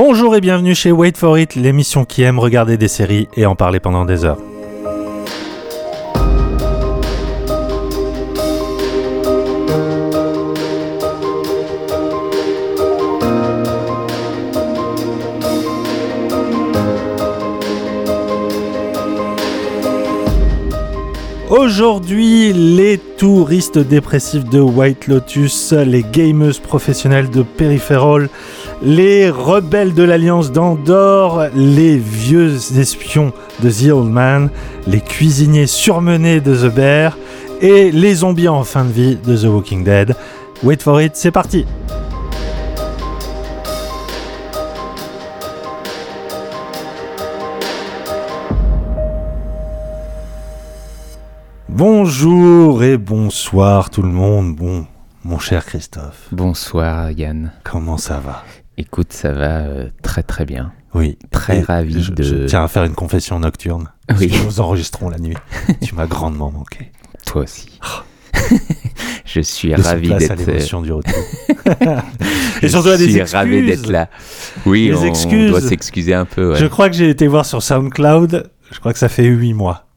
Bonjour et bienvenue chez Wait for It, l'émission qui aime regarder des séries et en parler pendant des heures. Aujourd'hui, les touristes dépressifs de White Lotus, les gamers professionnels de Peripheral, les rebelles de l'Alliance d'Andorre, les vieux espions de The Old Man, les cuisiniers surmenés de The Bear et les zombies en fin de vie de The Walking Dead. Wait for it, c'est parti! Bonjour et bonsoir tout le monde. Bon, mon cher Christophe. Bonsoir Yann. Comment ça va? Écoute, ça va euh, très très bien. Oui. Très ravi je, de. je tiens à faire une confession nocturne. Oui. que nous enregistrons la nuit. tu m'as grandement manqué. Toi aussi. je suis Laissons ravi d'être. euh, du retour. je Et surtout suis ravi d'être là. Oui, on, doit s'excuser un peu. ouais. Je crois que j'ai été voir sur SoundCloud. Je crois que ça fait 8 mois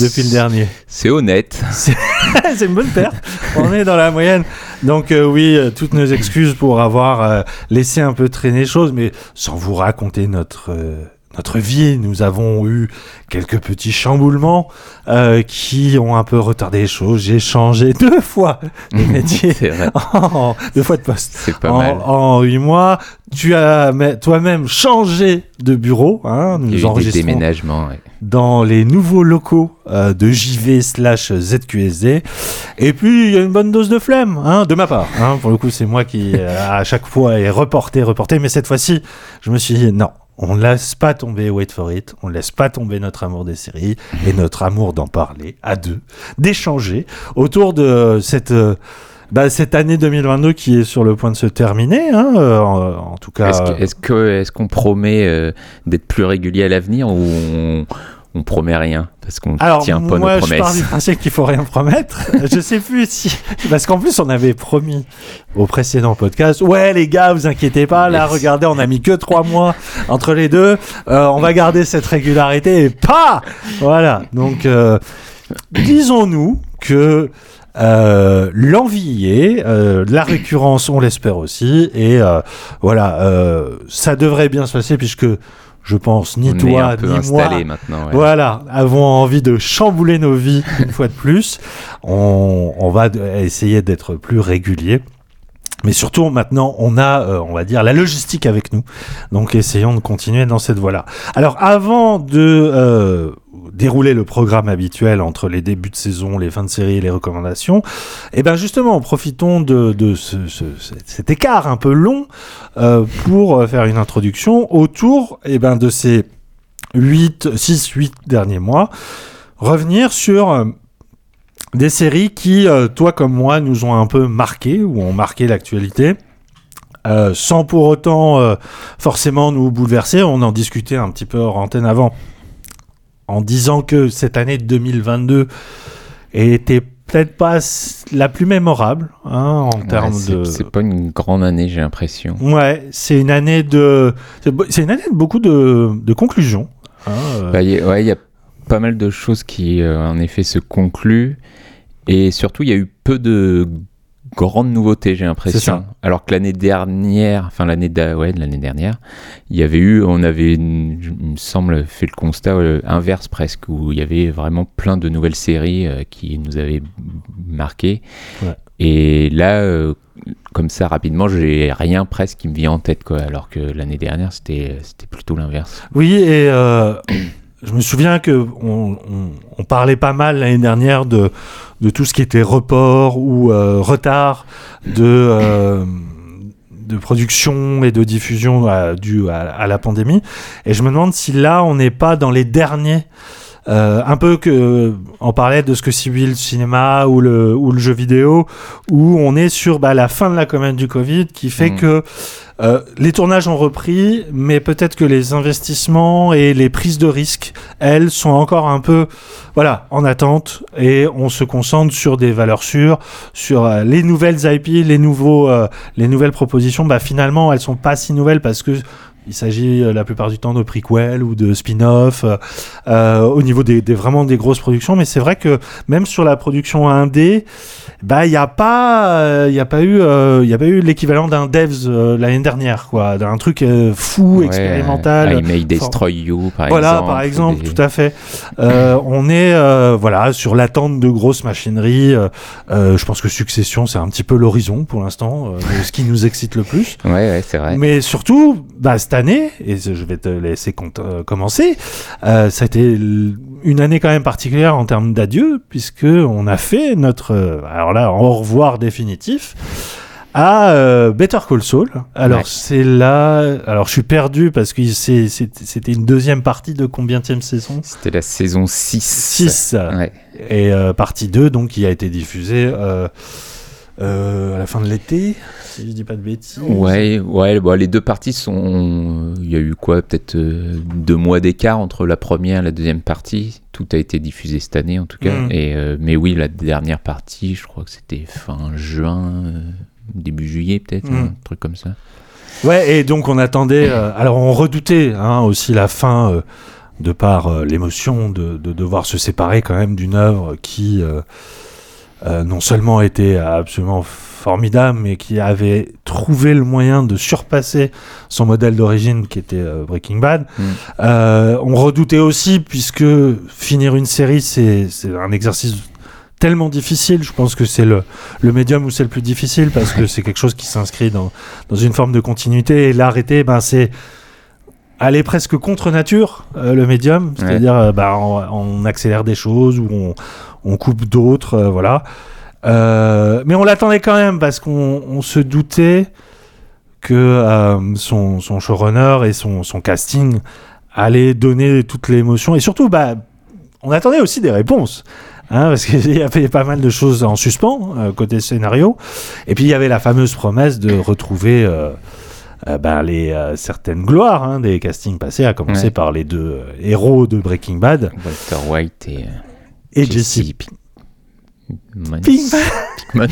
depuis le dernier. C'est honnête. C'est une bonne perte. On est dans la moyenne. Donc euh, oui, euh, toutes nos excuses pour avoir euh, laissé un peu traîner les choses, mais sans vous raconter notre euh, notre vie, nous avons eu quelques petits chamboulements euh, qui ont un peu retardé les choses. J'ai changé deux fois de métier, C'est vrai. en- deux fois de poste C'est pas en, mal. en huit mois. Tu as toi-même changé de bureau. Hein, Il y a eu nous des enregistrons déménagements. ouais. dans les nouveaux locaux euh, de JV slash ZQSD. Et puis, il y a une bonne dose de flemme, hein, de ma part. Hein. Pour le coup, c'est moi qui, euh, à chaque fois, est reporté, reporté. Mais cette fois-ci, je me suis dit, non, on ne laisse pas tomber Wait for It, on ne laisse pas tomber notre amour des séries et notre amour d'en parler à deux, d'échanger autour de cette... euh, bah, cette année 2022 qui est sur le point de se terminer, hein, euh, en, tout cas. Est-ce qu'on promet euh, d'être plus régulier à l'avenir ou on, on promet rien parce qu'on tient pas moi, nos je pars promesses. du principe qu'il faut rien promettre. je sais plus si... Parce qu'en plus, on avait promis au précédent podcast, ouais, les gars, vous inquiétez pas, là, regardez, on a mis que trois mois entre les deux, Euh, on va garder cette régularité, et pas Voilà, donc, euh, disons-nous que... Euh, l'envie est, euh, la récurrence on l'espère aussi et euh, voilà ça devrait bien se passer puisque je pense ni On toi ni moi maintenant. ouais. voilà, avons envie de chambouler nos vies une fois de plus. On, on va essayer d'être plus régulier. Mais surtout, maintenant, on a, euh, on va dire, la logistique avec nous. Donc, essayons de continuer dans cette voie-là. Alors, avant de euh, dérouler le programme habituel entre les débuts de saison, les fins de série et les recommandations, eh ben justement, profitons de, de ce- ce- cet écart un peu long euh, pour euh, faire une introduction autour eh ben, de ces 8, 6, 8 derniers mois, revenir sur euh, des séries qui, toi comme moi, nous ont un peu marqué ou ont marqué l'actualité. sans pour autant forcément nous bouleverser, on en discutait un petit peu hors antenne avant, en disant que cette année 2022 était peut-être pas la plus mémorable hein, en Ouais, termes de. C'est pas une grande année, j'ai l'impression. Ouais, c'est une année de, c'est une année de beaucoup de, de conclusions. hein, euh. Bah, y a- ouais, il y a pas mal de choses qui, euh, en effet, se concluent. Et surtout, il y a eu peu de grandes nouveautés, j'ai l'impression. Alors que l'année dernière, enfin l'année ouais, de l'année dernière, il y avait eu, on avait, une- je- il me semble, fait le constat euh, inverse presque, où il y avait vraiment plein de nouvelles séries euh, qui nous avaient marqué. Ouais. Et là, euh, comme ça, rapidement, j'ai rien presque qui me vient en tête, quoi. Alors que l'année dernière, c'était c'était plutôt l'inverse. Oui, et je me souviens que on, parlait pas mal l'année dernière de, tout ce qui était report ou euh, retard de, euh, de production et de diffusion dû à la pandémie. Et je me demande si là, on n'est pas dans les derniers euh, un peu que on parlait de ce que subit le cinéma ou le ou le jeu vidéo, où on est sur bah, la fin de la commande du Covid, qui fait Mm. que euh, les tournages ont repris, mais peut-être que les investissements et les prises de risques, elles, sont encore un peu, voilà, en attente, et on se concentre sur des valeurs sûres, sur euh, les nouvelles IP, les nouveaux, euh, les nouvelles propositions. Bah finalement, elles sont pas si nouvelles parce que il s'agit euh, la plupart du temps de prequel ou de spin-off euh, euh, au niveau des, des- vraiment des grosses productions. Mais c'est vrai que même sur la production 1D, bah il y a pas, euh, il y a pas eu, il a pas eu l'équivalent d'un Devs l'année dernière, quoi, d'un truc fou, Ouais, expérimental. I May Destroy You, par Voilà, exemple. par exemple, des- tout à fait. On est voilà sur l'attente de grosses machineries. je pense que Succession, c'est un petit peu l'horizon pour l'instant, ce qui nous excite le plus. Ouais, ouais, c'est vrai. Mais surtout, bah, cette année, et je vais te laisser euh, commencer, euh, ça a été une année quand même particulière en termes d'adieu, puisque on a fait notre, euh, alors là, au revoir définitif à euh, Better Call Saul. Alors Ouais. c'est là, alors je suis perdu parce que c'était une deuxième partie de combienième saison C'était la saison 6. 6 Ouais. et euh, partie 2 donc qui a été diffusée euh, à la fin de l'été si je dis pas de bêtises Ouais, ouais, bon, les deux parties sont. Il y a eu quoi Peut-être euh, deux mois d'écart entre la première et la deuxième partie. Tout a été diffusé cette année en tout cas. Mm. Et, euh, mais oui, la dernière partie, je crois que c'était fin juin, euh, début juillet peut-être, Mm. un truc comme ça. Ouais, et donc on attendait. euh, alors on redoutait hein, aussi la fin euh, de par euh, l'émotion de, de devoir se séparer quand même d'une œuvre qui euh, non seulement était absolument formidable, mais qui avait trouvé le moyen de surpasser son modèle d'origine qui était euh, Breaking Bad. Mm. Euh, on redoutait aussi, puisque finir une série, c'est un exercice tellement difficile. Je pense que c'est le, le médium où c'est le plus difficile parce que c'est quelque chose qui s'inscrit dans, dans une forme de continuité. Et l'arrêter, ben, c'est aller presque contre nature, euh, le médium. C'est-à-dire, euh, ben, on, on accélère des choses ou on, on coupe d'autres, euh, voilà. Euh, mais on l'attendait quand même parce qu'on on se doutait que euh, son, son showrunner et son, son casting allaient donner toute l'émotion. Et surtout, bah, on attendait aussi des réponses. Hein, parce qu'il y avait pas mal de choses en suspens euh, côté scénario. Et puis il y avait la fameuse promesse de retrouver euh, euh, ben, les certaines gloires hein, des castings passés, à commencer Ouais. par les deux héros de Breaking Bad Walter White et, et Jesse Pinkman. Pinkman. Pinkman.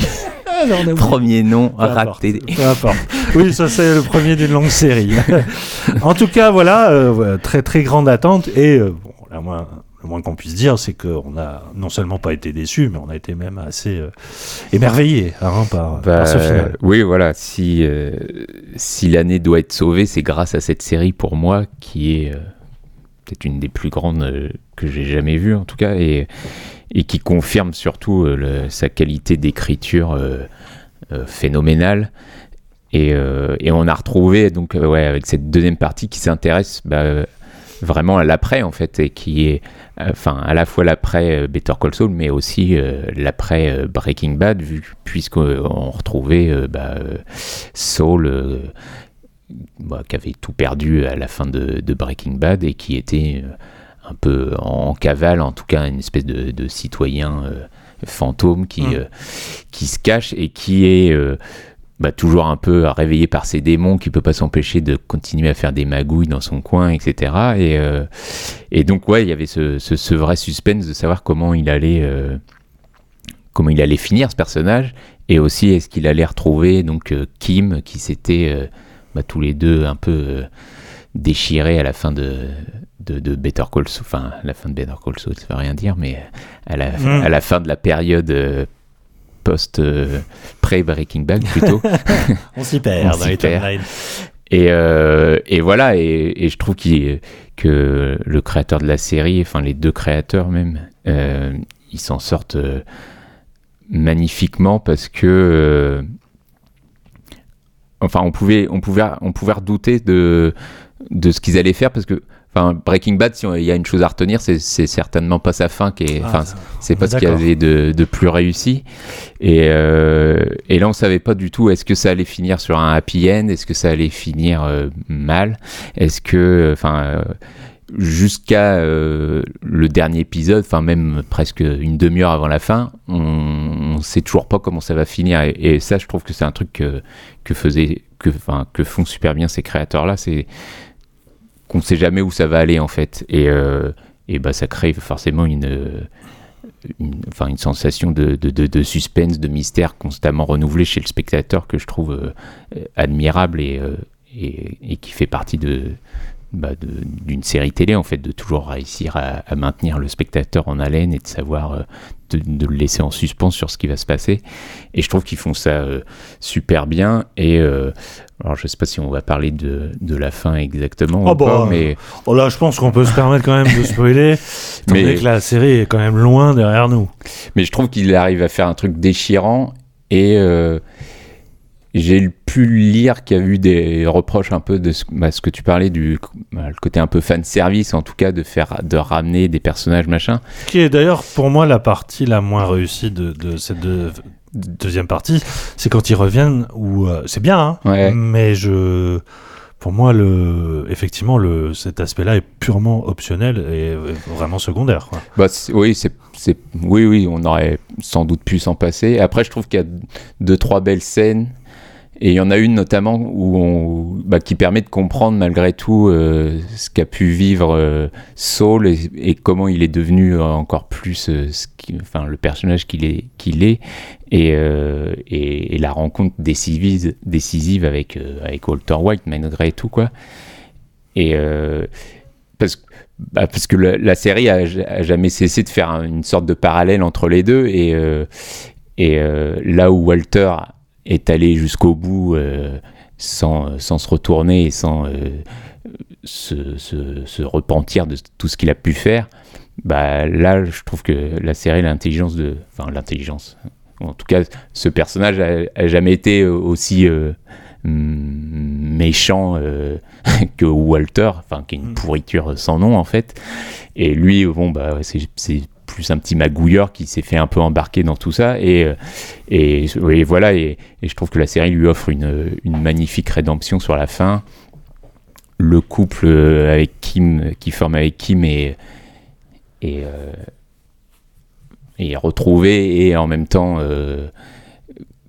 Non, on a oublié. Premier nom Peu importe, raté. peu importe. Oui, ça c'est le premier d'une longue série. en tout cas, voilà, euh, très très grande attente et euh, bon, la moins, le moins qu'on puisse dire, c'est qu'on a non seulement pas été déçus, mais on a été même assez euh, émerveillés hein, par, Bah, par ce final. oui, voilà. Si, euh, si l'année doit être sauvée, c'est grâce à cette série pour moi, qui est euh, peut-être une des plus grandes euh, que j'ai jamais vues, en tout cas, et, qui confirme surtout euh, sa qualité d'écriture euh, phénoménale. Et, on a retrouvé, donc, avec cette deuxième partie qui s'intéresse bah, vraiment à l'après, en fait, et qui est, enfin, à la fois l'après Better Call Saul, mais aussi l'après Breaking Bad, vu, puisqu'on retrouvait bah, Saul, bah, qui avait tout perdu à la fin de, de Breaking Bad et qui était euh, un peu en cavale, en tout cas une espèce de, de citoyen euh, fantôme qui, Mm. euh, qui se cache et qui est euh, bah, toujours un peu réveillé par ses démons, qui peut pas s'empêcher de continuer à faire des magouilles dans son coin, etc. Et, et donc ouais, il y avait ce, ce- ce vrai suspense de savoir comment il allait comment il allait finir ce personnage et aussi est-ce qu'il allait retrouver donc Kim qui s'était bah, tous les deux un peu euh, déchirés à la fin de, de, de Better Call Saul, enfin la fin de Better Call Saul, ça veut rien dire, mais à la, Mm. à la fin de la période euh, post euh, pré Breaking Bad plutôt. On s'y perd on perd. Et, et voilà, et, et je trouve que le créateur de la série, enfin les deux créateurs même, ils s'en sortent magnifiquement parce que, enfin, on pouvait, on pouvait, on pouvait redouter de, de ce qu'ils allaient faire parce que, enfin, Breaking Bad, si on- il y a une chose à retenir, c'est c'est certainement pas sa fin qui est, Ah, enfin, c'est pas ce qu'il y avait de, de plus réussi. Et, euh, et là, on savait pas du tout est-ce que ça allait finir sur un happy end, est-ce que ça allait finir euh, mal, est-ce que, enfin, jusqu'à euh, le dernier épisode, enfin même presque une demi-heure avant la fin, on, ne sait toujours pas comment ça va finir. Et, ça, je trouve que c'est un truc que, que faisait, que, que font super bien ces créateurs-là, c'est qu'on ne sait jamais où ça va aller en fait. Et, euh, et bah ça crée forcément une, enfin, une sensation de, de, suspense, de mystère constamment renouvelé chez le spectateur que je trouve euh, admirable et, et, qui fait partie de, bah, d'une série télé, en fait, de toujours réussir à, maintenir le spectateur en haleine et de savoir, euh, de, le laisser en suspens sur ce qui va se passer. Et je trouve qu'ils font ça euh, super bien. Et euh, alors, je sais pas si on va parler de, de la fin exactement, oh bah, mais oh là, je pense qu'on peut se permettre quand même de spoiler, mais que la série est quand même loin derrière nous. Mais je trouve qu'il arrive à faire un truc déchirant et j'ai pu lire qu'il y a eu des reproches un peu de ce, bah, ce que tu parlais du bah, le côté un peu fan service en tout cas de faire de ramener des personnages machin. Qui est d'ailleurs pour moi la partie la moins réussie de, de cette deuxième partie. C'est quand ils reviennent où euh, c'est bien hein, mais je pour moi le effectivement le cet aspect là est purement optionnel et vraiment secondaire quoi. Bah, oui c'est oui oui on aurait sans doute pu s'en passer. Après je trouve qu'il y a deux trois belles scènes et il y en a une notamment où bah, qui permet de comprendre malgré tout euh, ce qu'a pu vivre euh, Saul et, comment il est devenu encore plus euh, enfin, le personnage qu'il est, et, la rencontre décisive, décisive avec, Walter White malgré tout. Quoi. Et parce, bah, parce que la, série a, jamais cessé de faire une sorte de parallèle entre les deux et là où Walter est allé jusqu'au bout euh, sans, sans, se retourner et sans euh, se, se, repentir de tout ce qu'il a pu faire, bah, là, je trouve que la série, l'intelligence de. Enfin, l'intelligence. En tout cas, ce personnage a, jamais été aussi euh, méchant que Walter, enfin, qui est une mm. pourriture sans nom, en fait. Et lui, bon, bah, c'est plus un petit magouilleur qui s'est fait un peu embarquer dans tout ça. Et, euh, et, voilà, et, je trouve que la série lui offre une, une, magnifique rédemption sur la fin. Le couple euh, avec Kim, qui forme avec Kim est, est, euh, est retrouvé et en même temps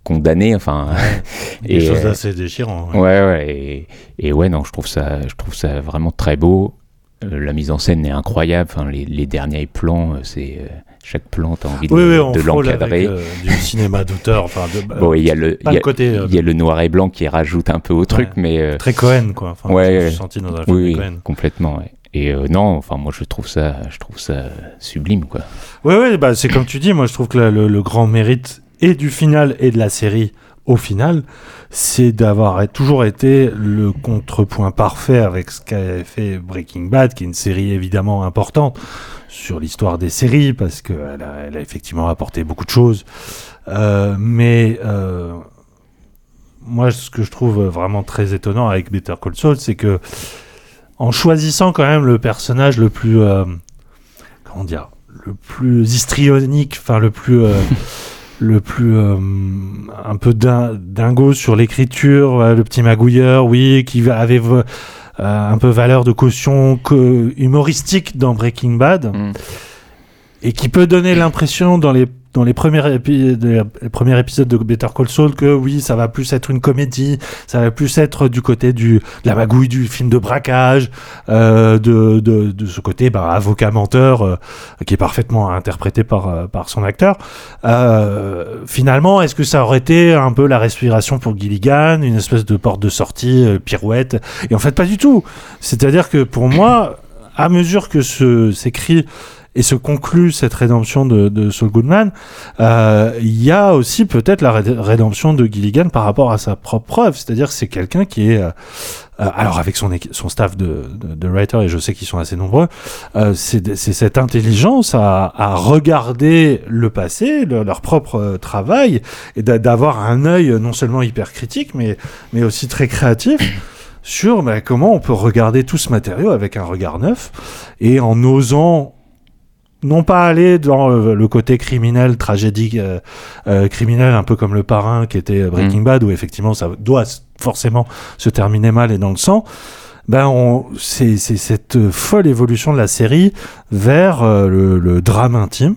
condamné. Enfin, des choses assez déchirantes. Ouais, ouais, et, et, ouais, non, je trouve ça, je trouve ça vraiment très beau. Euh, la mise en scène est incroyable. Enfin, les, derniers plans, euh, c'est euh, chaque plan, t'as envie de, de l'encadrer. du cinéma d'auteur. Enfin, bon, il y a le, y, a le noir et blanc qui rajoute un peu au truc, mais très Cohen, quoi. Enfin, ouais, senti dans un oui, complètement. Et non, enfin, moi, je trouve ça, je trouve ça sublime, quoi. Ouais, ouais, bah, c'est comme tu dis. Moi, je trouve que le grand mérite et du final et de la série au final, c'est d'avoir toujours été le contrepoint parfait avec ce qu'a fait Breaking Bad, qui est une série évidemment importante sur l'histoire des séries, parce qu'elle a, elle a effectivement apporté beaucoup de choses. Euh, mais euh, moi, ce que je trouve vraiment très étonnant avec Better Call Saul, c'est que en choisissant quand même le personnage le plus, euh, comment dire, le plus histrionique, enfin le plus le plus euh, un peu dingo sur l'écriture, le petit magouilleur, oui, qui avait euh, un peu valeur de caution humoristique dans Breaking Bad, mm. et qui peut donner l'impression dans les dans les premiers, épisodes de Better Call Saul que oui, ça va plus être une comédie, ça va plus être du côté de la magouille du film de braquage, euh, de, ce côté bah, avocat menteur euh, qui est parfaitement interprété par, euh, son acteur. Finalement, est-ce que ça aurait été un peu la respiration pour Gilligan, une espèce de porte de sortie, pirouette? Et en fait, pas du tout. C'est-à-dire que pour moi, à mesure que s'écrit et se conclut cette rédemption de, de Saul Goodman, euh, il y a aussi peut-être la rédemption de Gilligan par rapport à sa propre preuve, c'est-à-dire que c'est quelqu'un qui est, euh, euh, alors avec son, son staff de, de, de writer, et je sais qu'ils sont assez nombreux, euh, c'est cette intelligence à, à, regarder le passé, leur propre travail, et d'avoir un œil non seulement hyper critique, mais, mais aussi très créatif sur bah, comment on peut regarder tout ce matériau avec un regard neuf et en osant non pas aller dans euh, le côté criminel, tragédie euh, euh, criminel, un peu comme le parrain qui était Breaking mm. Bad, où effectivement ça doit forcément se terminer mal et dans le sang, ben on, c'est, c'est cette folle évolution de la série vers euh, le, le drame intime,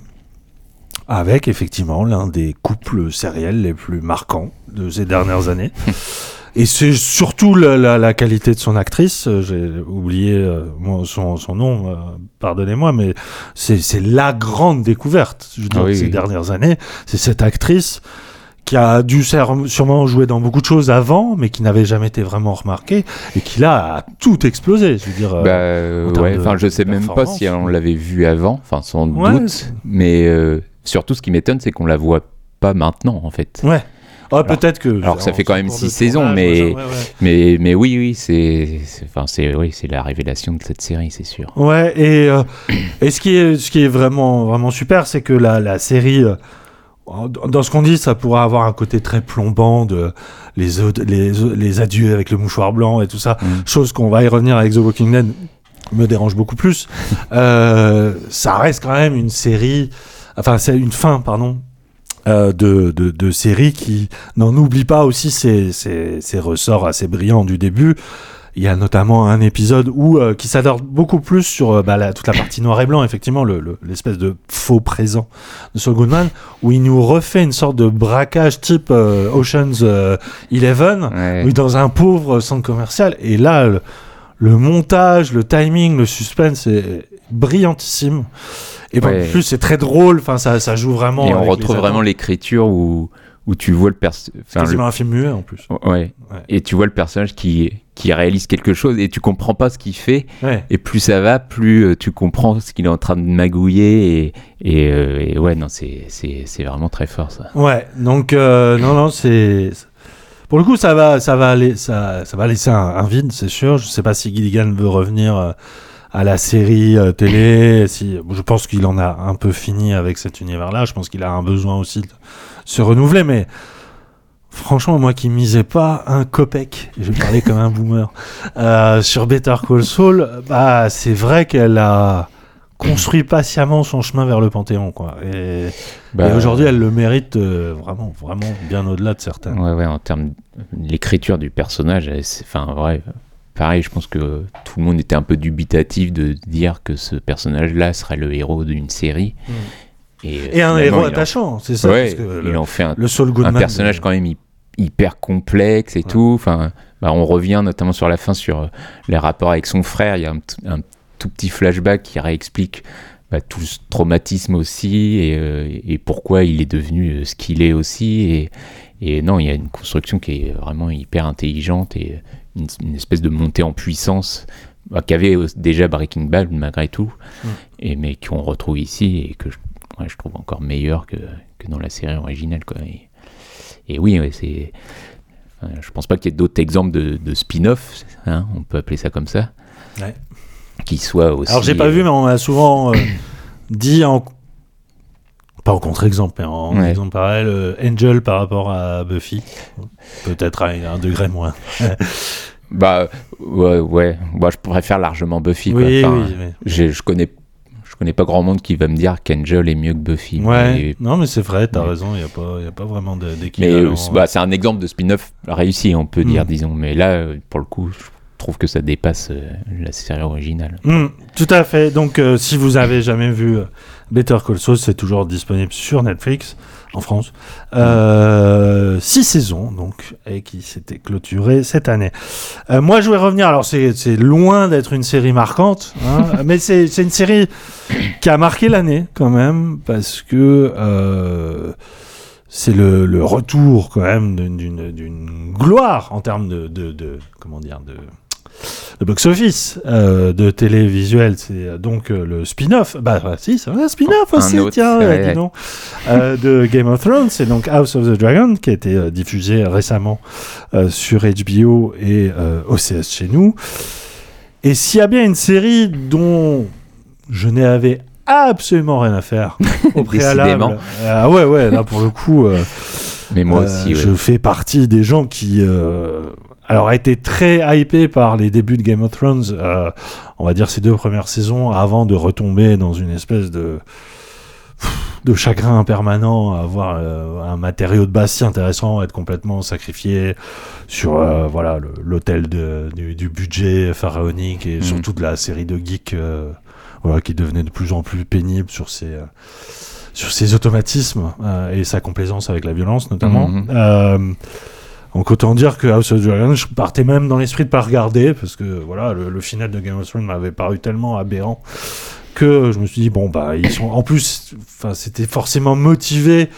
avec effectivement l'un des couples sériels les plus marquants de ces dernières années. Et c'est surtout la, la, la qualité de son actrice. euh, J'ai oublié euh, son, son nom, euh, pardonnez-moi, mais c'est la grande découverte je Ah oui, ces oui. dernières années. C'est cette actrice qui a dû sûrement jouer dans beaucoup de choses avant, mais qui n'avait jamais été vraiment remarquée, et qui là a tout explosé. Je veux dire, bah, euh, en termes ouais, de- enfin, je sais même pas si on l'avait vu avant, enfin, sans Ouais, doute. Mais surtout, ce qui m'étonne, c'est qu'on la voit pas maintenant, en fait. ouais. Ah, peut-être que. alors que ça fait quand même six saisons, tournage, mais- machin, ouais, ouais. Mais, mais oui, oui, c'est, enfin, c'est, oui, c'est la révélation de cette série, c'est sûr. Ouais, et, euh, et ce qui est, ce qui est vraiment, vraiment super, c'est que la, la série, euh, dans ce qu'on dit, ça pourrait avoir un côté très plombant de les, les, les adieux avec le mouchoir blanc et tout ça, Mm. chose qu'on va y revenir avec The Walking Dead, me dérange beaucoup plus. Euh, ça reste quand même une série, enfin, c'est une fin, pardon. Euh, de, de, de série qui n'en oublie pas aussi ses, ses, ses ressorts assez brillants du début. Il y a notamment un épisode où euh, qui s'adore beaucoup plus sur euh, bah, la- toute la partie noir et blanc, effectivement, le- le- l'espèce de faux présent de Saul Goodman, où il nous refait une sorte de braquage type Ocean's Eleven, Ouais. oui, dans un pauvre centre commercial. Et là, le, le montage, le timing, le suspense est brillantissime. Et en Ouais. plus, c'est très drôle. Enfin, ça, ça joue vraiment. Et on retrouve vraiment l'écriture où, où tu vois le personnage. C'est quasiment un film muet en plus. Ouais. Ouais. Et tu vois le personnage qui, qui réalise quelque chose et tu comprends pas ce qu'il fait. Ouais. Et plus ça va, plus euh, tu comprends ce qu'il est en train de magouiller. Et, et, euh, et ouais, non, c'est, vraiment très fort ça. Ouais, donc euh, non, non, c'est pour le coup ça va, ça va aller, ça, ça va laisser un, un vide, c'est sûr. Je sais pas si Gilligan veut revenir euh, à la série euh, télé. Si, je pense qu'il en a un peu fini avec cet univers-là. Je pense qu'il a un besoin aussi de se renouveler, mais franchement, moi qui misais pas un copec, je vais parler comme un boomer euh, sur Better Call Saul, bah c'est vrai qu'elle a construit patiemment son chemin vers le Panthéon, quoi. Et Bah, et aujourd'hui, elle le mérite euh, vraiment, vraiment bien au-delà de certains. Ouais, ouais, en termes l'écriture du personnage, c'est- enfin, ouais, pareil, je pense que tout le monde était un peu dubitatif de dire que ce personnage-là serait le héros d'une série. Mm. Et, Et un héros en- attachant, c'est ça. Ouais, parce que il le, en fait un, le Saul un Goodman. personnage de- quand même hy- hyper complexe et Ouais. tout. Enfin, bah, on revient notamment sur la fin sur euh, les rapports avec son frère. Il y a un, tout petit flashback qui réexplique bah, tout ce traumatisme aussi et, euh, et pourquoi il est devenu euh, ce qu'il est aussi. Et, et non, il y a une construction qui est vraiment hyper intelligente et une, une espèce de montée en puissance bah, qu'avait euh, déjà Breaking Bad malgré tout, Mm. et, mais qu'on retrouve ici et que je, ouais, je trouve encore meilleur que, que dans la série originale. Quoi. Et, et oui, ouais, c'est. je pense pas qu'il y ait d'autres exemples de, de spin-off, hein, on peut appeler ça comme ça, Ouais. qui soient aussi. Alors, j'ai pas euh, vu, mais on m'a souvent euh, dit en. Pas en contre-exemple, mais en Ouais. exemple pareil, euh, Angel par rapport à Buffy. Peut-être à un degré moins. Bah, ouais, ouais. Bah, je préfère largement Buffy. Oui, Enfin, oui, Je connais. Je connais pas grand monde qui va me dire qu'Angel est mieux que Buffy. Ouais, Mais, non, mais c'est vrai, t'as mais- raison, il n'y a, pas- y a pas vraiment mais, d'équivalent. euh, c'est- bah, c'est un exemple de spin-off réussi, on peut Mm. dire, disons. Mais là, euh, pour le coup, je trouve que ça dépasse euh, la série originale. Hmm, tout à fait. Donc, euh, si vous avez jamais vu euh, Better Call Saul, c'est toujours disponible sur Netflix en France. Euh, six saisons, donc, et qui s'était clôturée cette année. Euh, moi, je vais revenir. Alors, c'est loin d'être une série marquante, hein, mais c'est une série qui a marqué l'année quand même, parce que. euh, c'est le, le retour quand même d'une gloire en termes de, de, de- comment dire de le box-office euh, de télévisuel, c'est euh, donc euh, le spin-off. Bah, bah, si, c'est un spin-off aussi, tiens, ouais, dis donc, euh, de Game of Thrones. C'est donc House of the Dragon qui a été diffusé récemment sur HBO et OCS chez nous. Et s'il y a bien une série dont je n'avais absolument rien à faire au préalable. Ah ouais, ouais, là pour le coup. Mais moi aussi, ouais. Je fais partie des gens qui, alors, a été très hypé par les débuts de Game of Thrones, euh, on va dire ces deux premières saisons, avant de retomber dans une espèce de. De chagrin permanent à avoir euh, un matériau de base si intéressant, être complètement sacrifié sur euh, voilà l'hôtel du, du budget pharaonique et Mhm. surtout de la série de geeks euh, voilà, qui devenait de plus en plus pénible sur ses, euh, sur ses automatismes euh, et sa complaisance avec la violence notamment. Mhm. Donc autant dire que House of the Dragon, je partais même dans l'esprit de pas regarder parce que voilà le, le final de Game of Thrones m'avait paru tellement aberrant que je me suis dit bon bah ils sont en plus c'était forcément motivé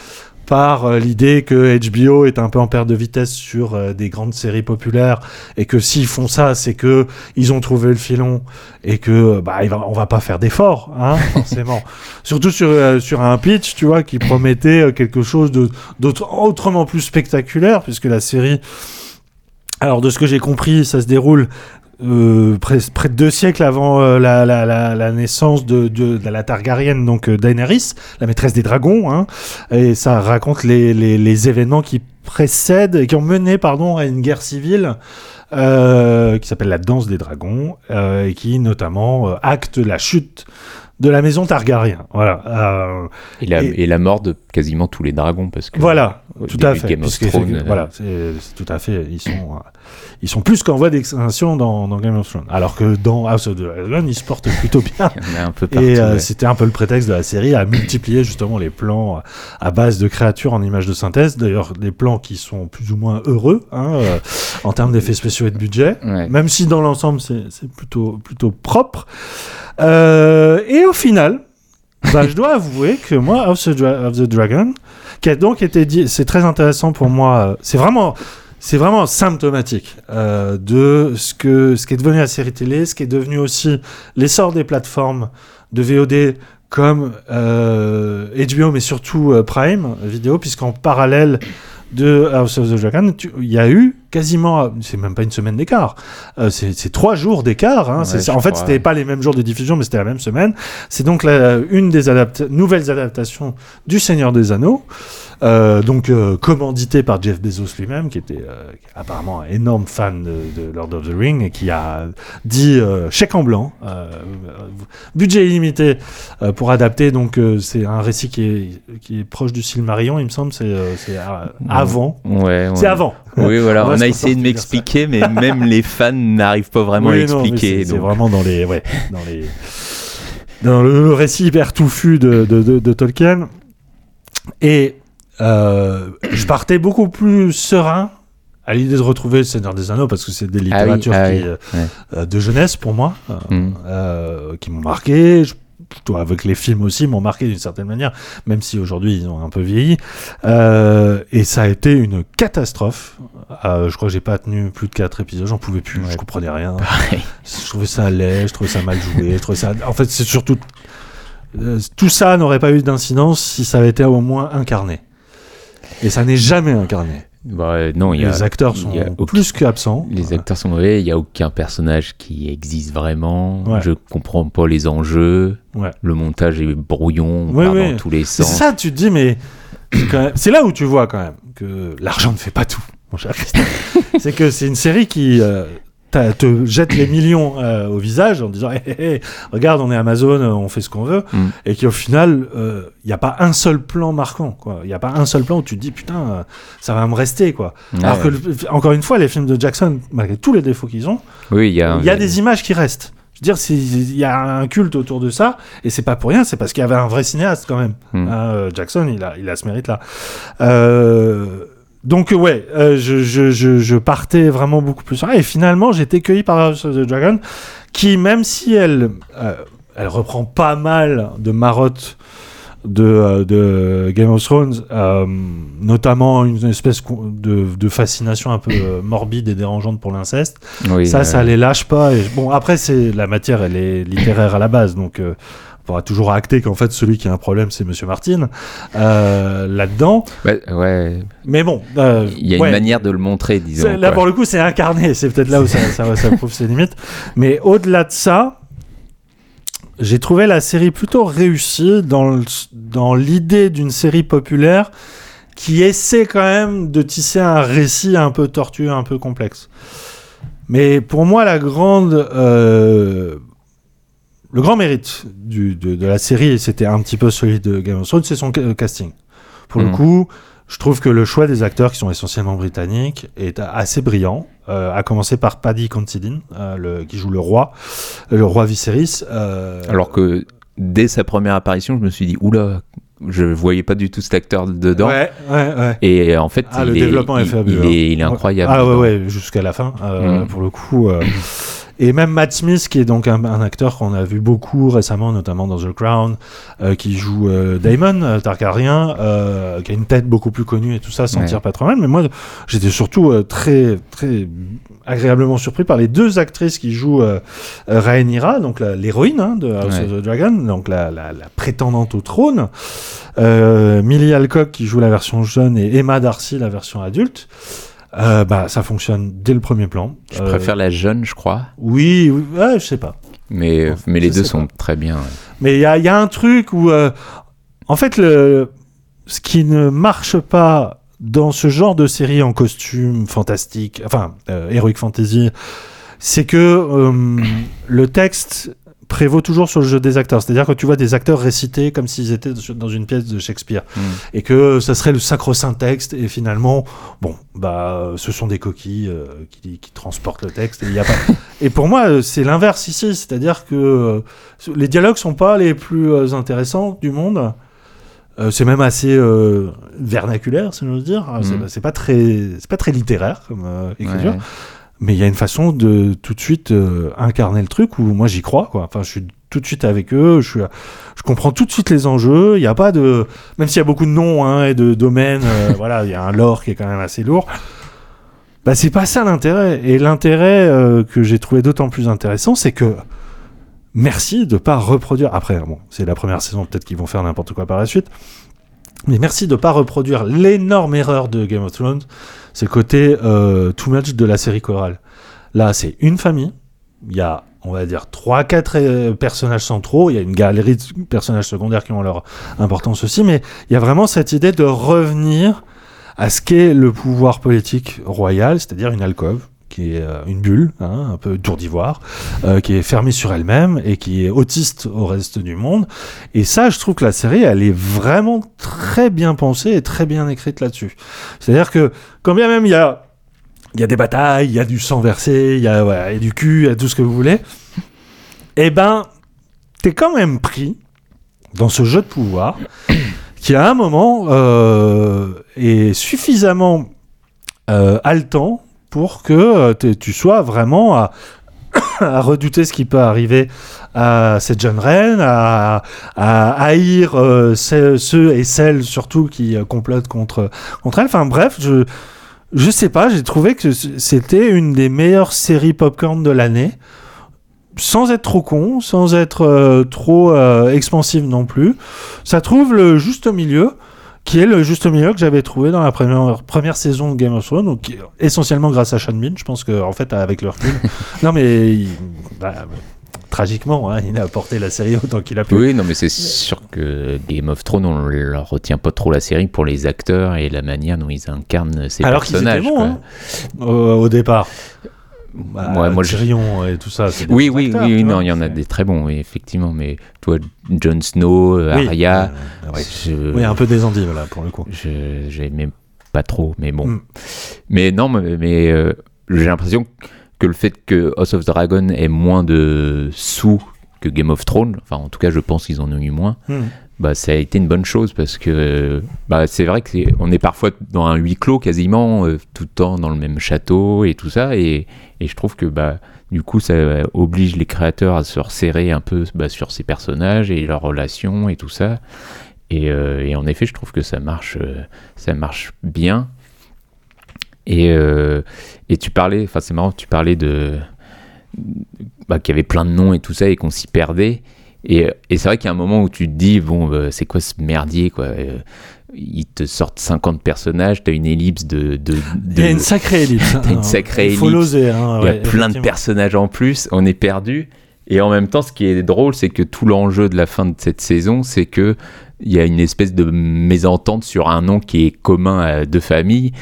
par euh, l'idée que HBO est un peu en perte de vitesse sur euh, des grandes séries populaires et que s'ils font ça c'est que ils ont trouvé le filon et que bah il va, on va pas faire d'efforts hein forcément. Surtout sur euh, sur un pitch tu vois qui promettait euh, quelque chose de d'autre autrement plus spectaculaire puisque la série alors de ce que j'ai compris ça se déroule euh, près, près de deux siècles avant euh, la, la, la, la naissance de, de, de la Targaryen, donc euh, Daenerys, la maîtresse des dragons, hein, et ça raconte les, les, les événements qui précèdent, qui ont mené pardon, à une guerre civile euh, qui s'appelle la danse des dragons, euh, et qui notamment acte la chute de la maison Targaryen. Voilà. Euh, Et la, Et- et la mort de quasiment tous les dragons, parce que voilà, tout à fait. Game of Thrones, euh, voilà, c'est c'est tout à fait. Ils sont, ils sont plus qu'en voie d'extinction dans, dans Game of Thrones. Alors que dans House of the Dragon, ils se portent plutôt bien. il y en a un peu partout. Et euh, ouais. c'était un peu le prétexte de la série à multiplier justement les plans à base de créatures en images de synthèse. D'ailleurs, des plans qui sont plus ou moins heureux hein, euh, en termes d'effets spéciaux et de budget. Ouais. Même si dans l'ensemble c'est plutôt plutôt propre. Euh, et au final, bah, je dois avouer que moi, House of, the Dragon, qui a donc été dit, c'est très intéressant pour moi. C'est vraiment, c'est vraiment symptomatique euh, de ce que ce qui est devenu la série télé, ce qui est devenu aussi l'essor des plateformes de VOD comme euh, HBO, mais surtout euh, Prime Vidéo, puisqu'en parallèle de House of the Dragon, il y a eu quasiment, c'est même pas une semaine d'écart, euh, c'est trois jours d'écart. Hein, Ouais, en fait, c'était pas les mêmes jours de diffusion, mais c'était la même semaine. C'est donc la- une des adapta- nouvelles adaptations du Seigneur des Anneaux, euh, donc euh, commandité par Jeff Bezos lui-même, qui était euh, apparemment un énorme fan de, de Lord of the Ring et qui a dit euh, chèque en blanc, budget illimité euh, pour adapter. Donc euh, c'est un récit qui est qui est proche du Silmarillion, il me semble. C'est euh, euh, avant. Ouais, ouais. C'est avant. Oui, voilà, On a essayé de m'expliquer, mais même les fans n'arrivent pas vraiment Oui, à expliquer. c'est- vraiment dans les, ouais, dans les, dans le, le récit hyper touffu de, de, de- de Tolkien. Et euh, je partais beaucoup plus serein à l'idée de retrouver le Seigneur des Anneaux parce que c'est des Ah oui, littératures ah qui, oui, euh, ouais. euh, de jeunesse pour moi, euh, Mm. euh, qui m'ont marqué. Je- plutôt avec les films aussi m'ont marqué d'une certaine manière, même si aujourd'hui ils ont un peu vieilli. Euh, et ça a été une catastrophe. Euh, je crois que j'ai pas tenu plus de quatre épisodes, j'en pouvais plus, Ouais. je comprenais rien. Pareil. Je trouvais ça laid, je trouvais ça mal joué, je trouvais ça. En fait, c'est surtout euh, tout ça n'aurait pas eu d'incidence si ça avait été au moins incarné. Et ça n'est jamais incarné. Bah, euh, non, il y a, Les acteurs sont y a aucun- plus qu'absents. Les acteurs sont mauvais, il n'y a aucun personnage qui existe vraiment. Ouais. Je comprends pas les enjeux. Ouais. Le montage est brouillon, on Oui, part dans tous les C'est sens. ça, tu te dis, mais c'est c'est là où tu vois quand même que l'argent ne fait pas tout, c'est que c'est une série qui euh, te jette les millions euh, au visage en disant Hé, hé, hé, regarde, on est Amazon, euh, on fait ce qu'on veut, Mm. et qui au final, il n'y a pas un seul plan marquant. Il n'y a pas un seul plan où tu te dis putain, euh, ça va me rester. quoi. Ouais. Alors que, encore une fois, les films de Jackson, malgré tous les défauts qu'ils ont, Oui, il y a, y a des images qui restent. Je veux dire, il y a un culte autour de ça, et c'est pas pour rien, c'est parce qu'il y avait un vrai cinéaste quand même. Mm. Hein, euh, Jackson, il a, il a ce mérite-là. Euh, donc, ouais, euh, je, je, je, je partais vraiment beaucoup plus. Ah, et finalement, j'ai été cueilli par House of the Dragon, qui, même si elle, euh, elle reprend pas mal de marottes de, euh, de Game of Thrones, euh, notamment une espèce de, de fascination un peu euh, morbide et dérangeante pour l'inceste. Oui, Ça, ça les lâche pas. Et bon, après, c'est la matière, elle est littéraire à la base, donc euh, on pourra toujours acter qu'en fait, celui qui a un problème, c'est Monsieur Martin euh, là-dedans. Bah, ouais. Mais bon, euh, Il y a ouais, une manière de le montrer, disons. Là, pour le coup, c'est incarné. C'est peut-être là où ça, ça, ça prouve ses limites. Mais au-delà de ça. J'ai trouvé la série plutôt réussie dans, dans l'idée d'une série populaire qui essaie quand même de tisser un récit un peu tortueux, un peu complexe. Mais pour moi, la grande, euh, le grand mérite du, de, de la série, et c'était un petit peu celui de Game of Thrones, c'est son ca- casting. Pour le Mhm. coup, je trouve que le choix des acteurs qui sont essentiellement britanniques est assez brillant. Euh, à commencer par Paddy Considine, euh, le, qui joue le roi, le roi Viserys. euh, Alors que dès sa première apparition, je me suis dit, oula, je voyais pas du tout cet acteur dedans. Ouais, ouais, ouais. Et en fait, Ah, il, le est, développement est fabuleux. il est, il est incroyable. Ah ouais, ouais, jusqu'à la fin, euh, Mhm. pour le coup. euh, Et même Matt Smith, qui est donc un, un acteur qu'on a vu beaucoup récemment, notamment dans The Crown, euh, qui joue euh, Daemon euh, Targaryen, euh, qui a une tête beaucoup plus connue et tout ça, s'en Ouais. tire pas trop mal. Mais moi, j'étais surtout très, très agréablement surpris par les deux actrices qui jouent Rhaenyra, donc l'héroïne hein, de House Ouais. of the Dragon, donc la, la- la prétendante au trône. Millie Alcock qui joue la version jeune et Emma Darcy la version adulte. Euh, bah, ça fonctionne dès le premier plan. Je Euh, préfère la jeune, je crois. Oui, oui, ouais, je sais pas. Mais, mais les deux sont très bien. ouais. Mais il y a, y a un truc où, euh, en fait, le, ce qui ne marche pas dans ce genre de série en costume fantastique, enfin, euh, heroic fantasy, c'est que euh, le texte prévaut toujours sur le jeu des acteurs. C'est-à-dire que tu vois des acteurs réciter comme s'ils étaient dans une pièce de Shakespeare. Mm. Et que ça serait le sacro-saint texte. Et finalement, bon, bah, ce sont des coquilles euh, qui, qui transportent le texte. Et, il y a pas... et pour moi, euh, c'est l'inverse ici. C'est-à-dire que euh, les dialogues sont pas les plus intéressants du monde. Euh, c'est même assez vernaculaire, si j'ose dire. Ah, C'est pas très, c'est pas très littéraire comme écriture. Ouais. Mais il y a une façon de tout de suite euh, incarner le truc où moi j'y crois quoi. Enfin, je suis tout de suite avec eux. Je je comprends tout de suite les enjeux. Il n'y a pas de, même s'il y a beaucoup de noms hein, et de domaines, euh, voilà, il y a un lore qui est quand même assez lourd. Bah c'est pas ça l'intérêt. Et l'intérêt euh, que j'ai trouvé d'autant plus intéressant, c'est que merci de pas reproduire. Après, bon, c'est la première saison, peut-être qu'ils vont faire n'importe quoi par la suite. Mais merci de pas reproduire l'énorme erreur de Game of Thrones, c'est le côté euh, too much de la série chorale. Là, c'est une famille. Il y a, on va dire, trois, quatre euh, personnages centraux. Il y a une galerie de personnages secondaires qui ont leur importance aussi. Mais il y a vraiment cette idée de revenir à ce qu'est le pouvoir politique royal, c'est-à-dire une alcôve qui est euh, une bulle, hein, un peu tour d'ivoire, euh, qui est fermée sur elle-même et qui est autiste au reste du monde. Et ça, je trouve que la série, elle est vraiment très bien pensée et très bien écrite là-dessus. C'est-à-dire que, quand bien même il y a, des batailles, il y a du sang versé, il y a, voilà, il y a du cul, il y a tout ce que vous voulez, eh ben, t'es quand même pris dans ce jeu de pouvoir qui, à un moment, euh, est suffisamment euh, haletant pour que euh, tu sois vraiment à, redouter ce qui peut arriver à cette jeune reine, à, haïr euh, ceux, et celles surtout qui euh, complotent contre, contre elle. Enfin bref, je, je sais pas, j'ai trouvé que c'était une des meilleures séries popcorn de l'année. Sans être trop con, sans être trop expansive non plus. Ça trouve le juste milieu qui est le juste milieu que j'avais trouvé dans la première, première saison de Game of Thrones, donc essentiellement grâce à Sean Bean, je pense que en fait avec le recul, non mais il- bah, tragiquement, hein, il a apporté la série autant qu'il a pu. Oui, non, mais c'est sûr que Game of Thrones, on leur retient pas trop la série pour les acteurs et la manière dont ils incarnent ces Alors qu'ils étaient personnages. bons hein, au, au départ. Bah, Ouais, moi, je- Tyrion et tout ça. Oui, oui, acteurs, oui, non, il y en a des très bons, oui, effectivement. Mais toi, Jon Snow, euh, Oui, Arya, euh, ouais. je, Oui, un peu des endives là pour le coup. je j'aimais pas trop, mais bon. Mm. Mais non, mais, mais, euh, j'ai l'impression que le fait que House of Dragon ait moins de sous que Game of Thrones, enfin en tout cas je pense qu'ils en ont eu moins, Hmm. Bah, ça a été une bonne chose parce que bah, c'est vrai qu'on est parfois dans un huis clos quasiment euh, tout le temps dans le même château et tout ça et, et je trouve que bah, du coup ça oblige les créateurs à se resserrer un peu bah, sur ces personnages et leurs relations et tout ça. Et, euh, en effet je trouve que ça marche euh, ça marche bien. Et, euh, et tu parlais enfin c'est marrant tu parlais de bah, qu'il y avait plein de noms et tout ça et qu'on s'y perdait et, et c'est vrai qu'il y a un moment où tu te dis, bon, bah, c'est quoi ce merdier, quoi euh, Ils te sortent 50 personnages, t'as une ellipse de. de, Il de- y a une sacrée ellipse. hein. T'as une sacrée Il faut ellipse. l'oser. hein, il y a ouais, plein de personnages en plus, on est perdu. Et en même temps, ce qui est drôle, c'est que tout l'enjeu de la fin de cette saison, c'est que il y a une espèce de mésentente sur un nom qui est commun à deux familles.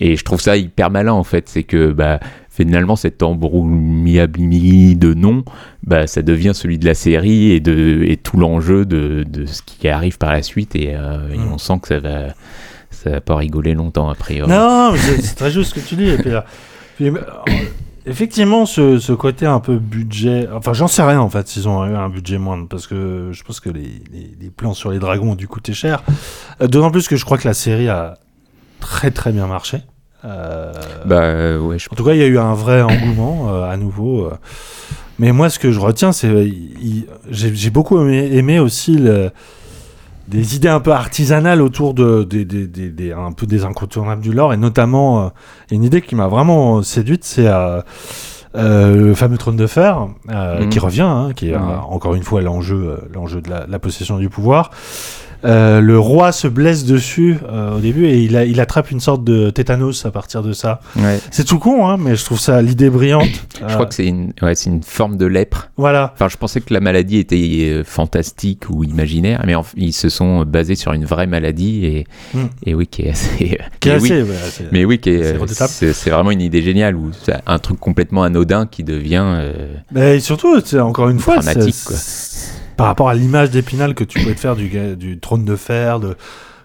Et je trouve ça hyper malin en fait, c'est que bah, finalement cet embrouillabilité de nom, bah, ça devient celui de la série et, de, et tout l'enjeu de, de ce qui arrive par la suite et, euh, et Mm. on sent que ça va, ça va pas rigoler longtemps a priori. Non, c'est très juste ce que tu dis. Et puis, là, puis, euh, effectivement, ce, ce côté un peu budget. Enfin, j'en sais rien en fait s'ils ont eu un budget moindre parce que je pense que les, les- les plans sur les dragons ont dû coûter cher. Euh, D'autant plus que je crois que la série a très très bien marché. Euh, Bah euh, ouais, je en tout cas, il y a eu un vrai engouement euh, à nouveau. euh. Mais moi, ce que je retiens, c'est j'ai beaucoup aimé, aimé aussi le- des idées un peu artisanales autour de des, des- des- des- un peu des incontournables du lore, et notamment une idée qui m'a vraiment séduite, c'est le fameux trône de fer Mhm. qui revient, hein, qui est encore une fois l'enjeu, l'enjeu de la, la possession du pouvoir. Euh, le roi se blesse dessus euh, au début et il, a, il attrape une sorte de tétanos à partir de ça. ouais. C'est tout con, hein, mais je trouve ça l'idée brillante. Je crois que c'est une, ouais, c'est une forme de lèpre. Voilà. Enfin, je pensais que la maladie était euh, fantastique ou imaginaire, mais en- ils se sont basés sur une vraie maladie et, Mm. et oui, qui est assez. Qui est oui, assez, ouais, assez- mais oui, qui est- c'est c'est c'est vraiment une idée géniale ou c'est un truc complètement anodin qui devient. Mais surtout, c'est encore une fois, Dramatique, c'est- quoi. Par rapport à l'image d'Épinal que tu pouvais te faire du, trône de fer, de,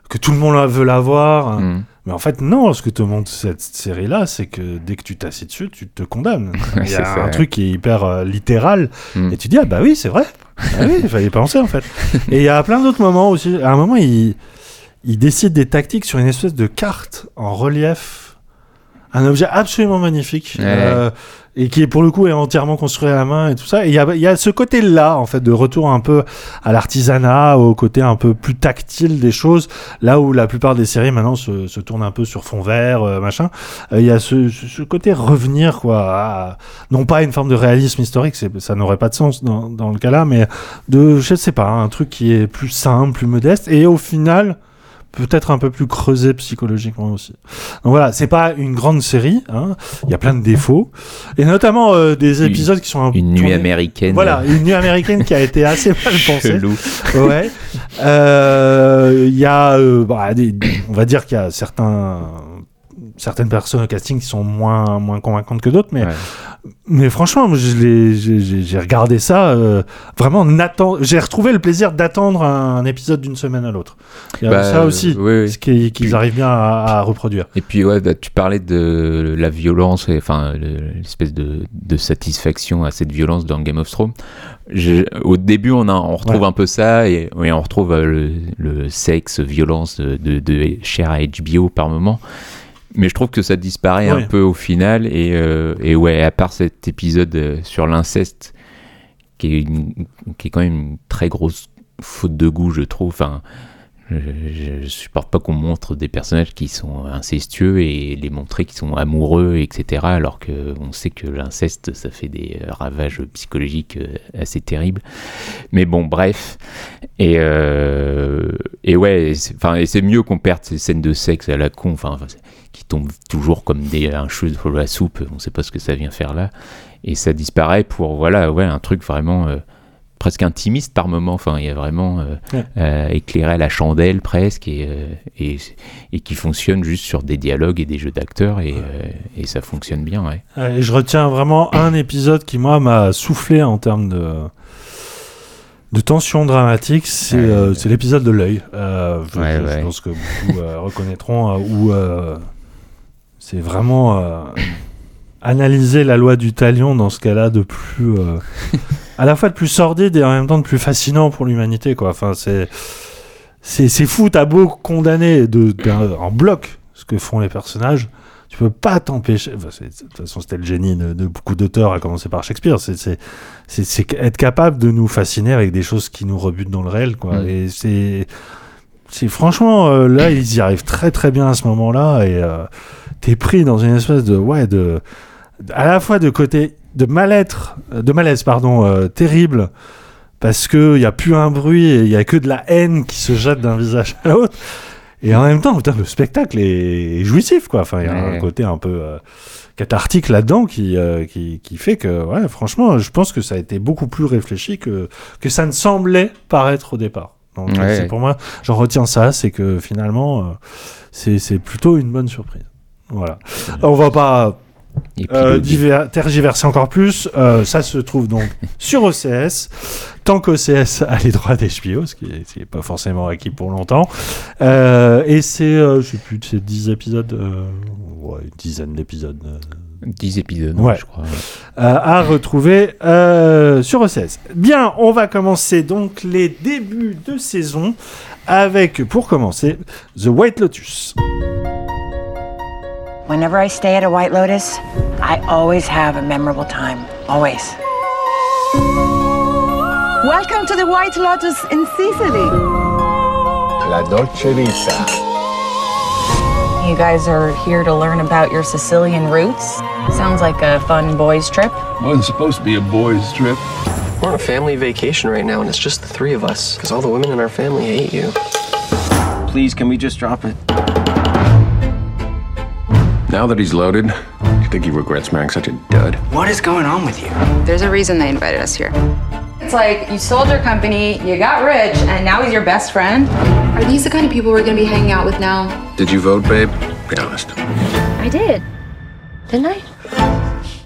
que tout le monde veut l'avoir. mm. Mais en fait, non, ce que te montre cette série-là, c'est que dès que tu t'assis dessus, tu te condamnes. Il y C'est a un truc qui est hyper euh, littéral, Mm. et tu dis, ah bah oui, c'est vrai. Ah oui, il fallait penser en fait. Et il y a plein d'autres moments aussi. À un moment, il, il décide des tactiques sur une espèce de carte en relief. Un objet absolument magnifique. Ouais. euh, et qui, pour le coup, est entièrement construit à la main et tout ça. Il y a, y a ce côté-là, en fait, de retour un peu à l'artisanat, au côté un peu plus tactile des choses. Là où la plupart des séries maintenant se, se tournent un peu sur fond vert, euh, machin. Euh, Il y a ce, ce- côté revenir, quoi. à- non pas une forme de réalisme historique, ça n'aurait pas de sens dans, dans le cas-là, mais de, je sais pas, un truc qui est plus simple, plus modeste, et au final, peut-être un peu plus creusé psychologiquement aussi. Donc voilà, c'est pas une grande série, hein. il y a plein de défauts, et notamment euh, des épisodes qui sont un Une nuit américaine. Voilà, une nuit américaine qui a été assez mal pensée. Chelou. Ouais. Euh, Il y a, euh, bah, des- on va dire qu'il y a certains, certaines personnes au casting qui sont moins, moins convaincantes que d'autres, mais, Ouais. Mais franchement, j'ai regardé ça euh, vraiment attend- J'ai retrouvé le plaisir d'attendre un, épisode d'une semaine à l'autre. Il y a Bah, ça aussi, oui, oui. ce qui- qu'ils arrivent bien à, à reproduire. Et puis ouais, bah, tu parlais de la violence, et, enfin le- l'espèce de, de satisfaction à cette violence dans Game of Thrones. Au début, on, a, on retrouve Ouais. un peu ça, et, et on retrouve euh, le, le sexe, violence de, de, de cher à HBO par moment. Mais je trouve que ça disparaît Ouais. un peu au final, et, euh, et ouais, à part cet épisode euh, sur l'inceste, qui est, une- qui est quand même une très grosse faute de goût, je trouve. Enfin, je, supporte pas qu'on montre des personnages qui sont incestueux et les montrer qui sont amoureux, etc. Alors que on sait que l'inceste, ça fait des euh, ravages psychologiques euh, assez terribles. Mais bon, bref. Et, euh, ouais, enfin, c'est mieux qu'on perde ces scènes de sexe à la con, enfin, qui tombent toujours comme des, un cheveu sur la soupe. On sait pas ce que ça vient faire là. Et ça disparaît pour, voilà, ouais, un truc vraiment. Presque intimiste par moment. Enfin, il y a vraiment euh, Ouais. euh, éclairé à la chandelle presque et, euh, et, et qui fonctionne juste sur des dialogues et des jeux d'acteurs et, et ça fonctionne bien. Ouais. Je retiens vraiment un épisode qui, moi, m'a soufflé en termes de, de tension dramatique. C'est Ouais. euh, l'épisode de l'œil. Euh, je, Ouais, je- je ouais. pense que beaucoup euh, reconnaîtront où c'est vraiment analyser la loi du talion dans ce cas-là de plus. À la fois de plus sordide et en même temps de plus fascinant pour l'humanité. quoi. Enfin, c'est. C'est c'est fou, t'as beau condamner de, en bloc ce que font les personnages, tu peux pas t'empêcher. Enfin, de toute façon, c'était le génie de, de beaucoup d'auteurs, à commencer par Shakespeare. C'est c'est- c'est- c'est être capable de nous fasciner avec des choses qui nous rebutent dans le réel, quoi. Et c'est. C'est franchement, euh, là, ils y arrivent très très bien à ce moment-là. Et euh, t'es pris dans une espèce de. Ouais, de. À la fois de côté. De mal-être. De malaise, pardon, euh, terrible. Parce qu'il n'y a plus un bruit et il n'y a que de la haine qui se jette d'un visage à l'autre. Et en même temps, putain, le spectacle est, jouissif, quoi. Enfin, il y a Ouais. un côté un peu euh, cathartique là-dedans qui, euh, qui, qui fait que, ouais, franchement, je pense que ça a été beaucoup plus réfléchi que, que ça ne semblait paraître au départ. Donc, Ouais. c'est pour moi, j'en retiens ça, c'est que finalement, euh, c'est c'est plutôt une bonne surprise. Voilà. On va pas euh, tergiverser encore plus. Euh, ça se trouve donc sur OCS. Tant qu'OCS a les droits d'HBO, ce qui est, ce qui est pas forcément acquis pour longtemps. Euh, et c'est, je sais plus, c'est 10 épisodes, ouais, une dizaine d'épisodes. euh, 10 épisodes, Ouais. je crois. euh, à retrouver euh, sur OCS. Bien, on va commencer donc les débuts de saison avec, pour commencer, The White Lotus. Whenever I stay at a White Lotus, I always have a memorable time. Always. Welcome to the White Lotus in Sicily. La Dolce Vita. You guys are here to learn about your Sicilian roots. Sounds like a fun boys' trip. Wasn't supposed to be a boys' trip. We're on a family vacation right now, and it's just the three of us, because all the women in our family hate you. Please, can we just drop it? Now that he's loaded, you think he regrets marrying such a dud? What is going on with you? There's a reason they invited us here. It's like you sold your company, you got rich, and now he's your best friend. Are these the kind of people we're gonna be hanging out with now? Did you vote, babe? Be honest. I did. Didn't I?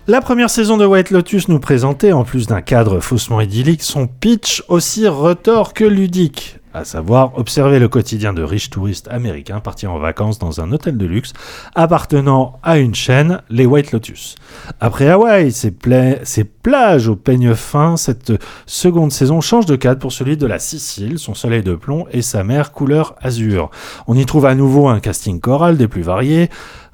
La première saison de White Lotus nous présentait, en plus d'un cadre faussement idyllique, son pitch aussi retors que ludique, à savoir observer le quotidien de riches touristes américains partis en vacances dans un hôtel de luxe appartenant à une chaîne, les White Lotus. Après Hawaï, ses, pla- ses plages au peigne fin, cette seconde saison change de cadre pour celui de la Sicile, son soleil de plomb et sa mer couleur azur. On y trouve à nouveau un casting choral des plus variés,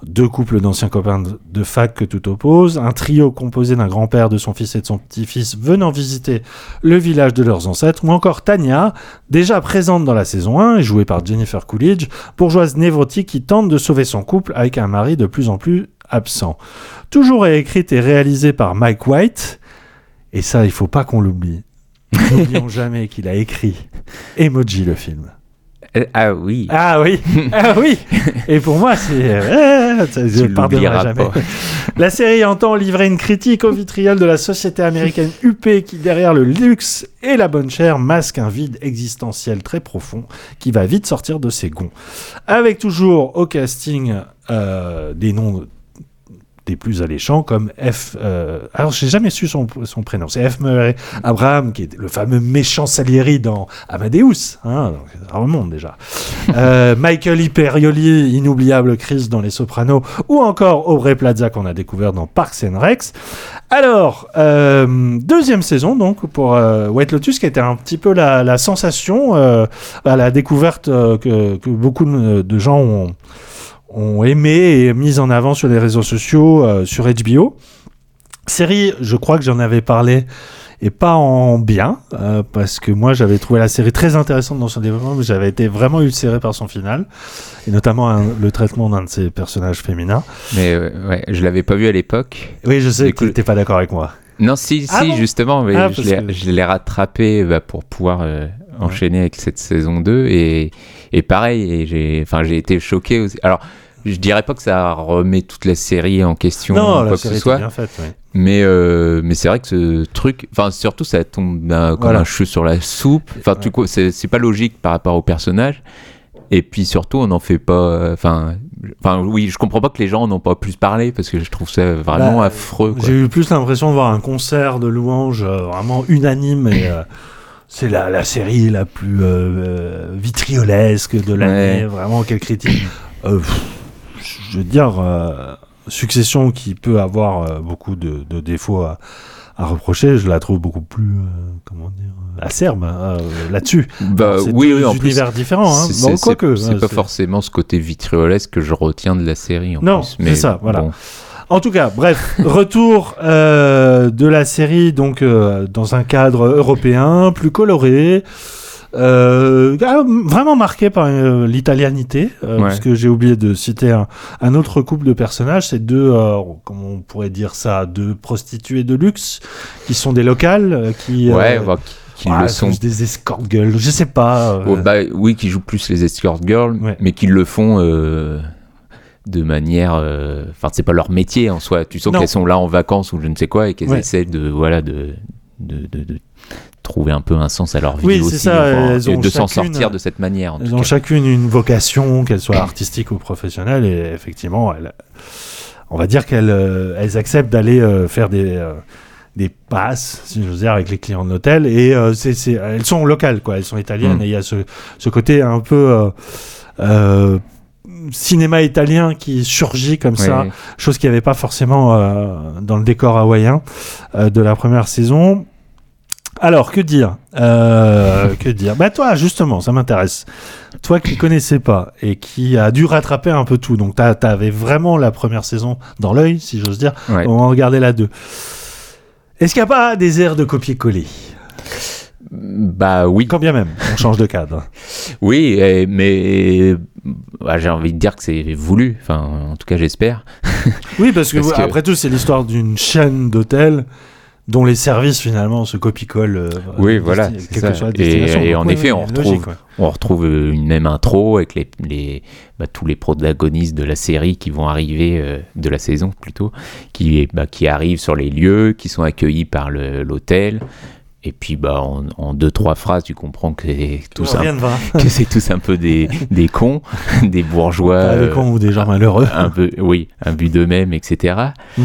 deux couples d'anciens copains de- fac que tout oppose, un trio composé d'un grand-père, de son fils et de son petit-fils venant visiter le village de leurs ancêtres, ou encore Tania, déjà présente dans la saison 1 et jouée par Jennifer Coolidge, bourgeoise névrotique qui tente de sauver son couple avec un mari de plus en plus absent. Toujours écrite et réalisée par Mike White, et ça il faut pas qu'on l'oublie. N'oublions jamais qu'il a écrit Emoji le film. Euh, Ah oui. Ah oui, ah oui. Et pour moi, c'est, euh, ça, je pardonnerai jamais. pas. La série entend livrer une critique au vitriol de la société américaine huppée qui, derrière le luxe et la bonne chair, masque un vide existentiel très profond qui va vite sortir de ses gonds. Avec toujours au casting euh, des noms des plus alléchants comme F. euh, alors j'ai jamais su son, son prénom. C'est F. Murray Abraham qui est le fameux méchant Salieri dans Amadeus. Hein, donc ça remonte déjà. Euh, Michael Imperioli, inoubliable Chris dans Les Sopranos, ou encore Aubrey Plaza qu'on a découvert dans Parks and Recs. Alors euh, deuxième saison donc pour euh, White Lotus qui été un petit peu la, la sensation, à la découverte que, que beaucoup de gens ont ont aimé et mis en avant sur les réseaux sociaux, euh, sur HBO. Série, je crois que j'en avais parlé, et pas en bien, euh, parce que moi j'avais trouvé la série très intéressante dans son développement, mais j'avais été vraiment ulcéré par son final, et notamment un- le traitement d'un de ses personnages féminins. Mais euh, ouais, je l'avais pas vu à l'époque. Oui, je sais Du que tu n'es pas d'accord avec moi. Non, si, Ah si, justement, mais Ah, je l'ai que- rattrapé bah, pour pouvoir euh, enchaîner avec cette saison 2. Et, et pareil, j'ai été choqué aussi. Alors, je dirais pas que ça remet toute la série en question non, ou la quoi que série ce soit. bien faite. Mais, euh, mais c'est vrai que ce truc, enfin surtout ça tombe euh, comme Voilà. un cheveu sur la soupe. Enfin, tu co- c'est pas logique par rapport au personnage. Et puis surtout, on n'en fait pas. Enfin, enfin oui, je comprends pas que les gens n'en ont pas plus parlé parce que je trouve ça vraiment Bah, affreux. quoi. J'ai eu plus l'impression de voir un concert de louanges euh, vraiment unanime et euh, c'est la, la série la plus vitriolesque de l'année, Ouais. vraiment quelle critique. Euh, pff, je veux dire, euh, Succession qui peut avoir euh, beaucoup de, de défauts à, à reprocher, je la trouve beaucoup plus, euh, comment dire, acerbe euh, là-dessus. Bah oui, oui, en plus. univers différents. Hein. C'est Bon, hein, pas forcément ce côté vitriolesque que je retiens de la série. En Non, plus, c'est ça, voilà. bon. En tout cas, bref, retour euh, de la série donc euh, dans un cadre européen, plus coloré, euh, ah, vraiment marqué par euh, l'italianité, euh, Ouais. parce que j'ai oublié de citer un, un autre couple de personnages, c'est deux, euh, comment on pourrait dire ça, deux prostituées de luxe qui sont des locales, euh, qui Ouais, bah, qui, qui ouais, le sont. plus des escort girls, je sais pas. Oh, bah, oui, qui jouent plus les escort girls, Ouais. mais qui le font de manière. euh, Enfin, c'est pas leur métier en soi. Tu sens qu'elles sont là en vacances ou je ne sais quoi et qu'elles Ouais. essaient de voilà de, de, de, de trouver un peu un sens à leur vie Oui, aussi. ça, enfin, elles et ont de s'en sortir de cette manière. En Elles tout ont cas. chacune une vocation, qu'elle soit artistique ou professionnelle, et effectivement, elles- on va dire qu'elles euh, elles acceptent d'aller euh, faire des, euh, des passes, si j'ose dire, avec les clients de l'hôtel, et euh, c'est, elles sont locales, quoi, elles sont italiennes, Mm. et il y a ce, ce côté un peu euh, euh, cinéma italien qui surgit comme ça, chose qu'il n'y avait pas forcément euh, dans le décor hawaïen euh, de la première saison. Alors, que dire Euh, Que dire? Bah toi, justement, ça m'intéresse. Toi qui connaissais pas et qui a dû rattraper un peu tout, donc t'avais vraiment la première saison dans l'œil, si j'ose dire, Ouais. on va regarder la 2. Est-ce qu'il n'y a pas des airs de copier-coller? Bah oui, Quand bien même, on change de cadre. oui, mais bah, j'ai envie de dire que c'est voulu. Enfin, en tout cas, j'espère. Oui, parce que, Parce que- après tout, c'est l'histoire d'une chaîne d'hôtels dont les services finalement se copient-collent. euh, Oui, voilà, ça. soit la Et- en effet, on logique, retrouve- ouais. On retrouve euh, une même intro avec les, les- bah, tous les protagonistes de la série qui vont arriver, euh, de la saison plutôt, qui, bah, qui arrivent sur les lieux, qui sont accueillis par l'hôtel. Et puis, bah, en, en deux, trois phrases, tu comprends que c'est tous, un, que c'est tous un peu des, des cons, des bourgeois. Des euh, cons ou des gens malheureux. un peu, oui, un but d'eux-mêmes, etc. Mm.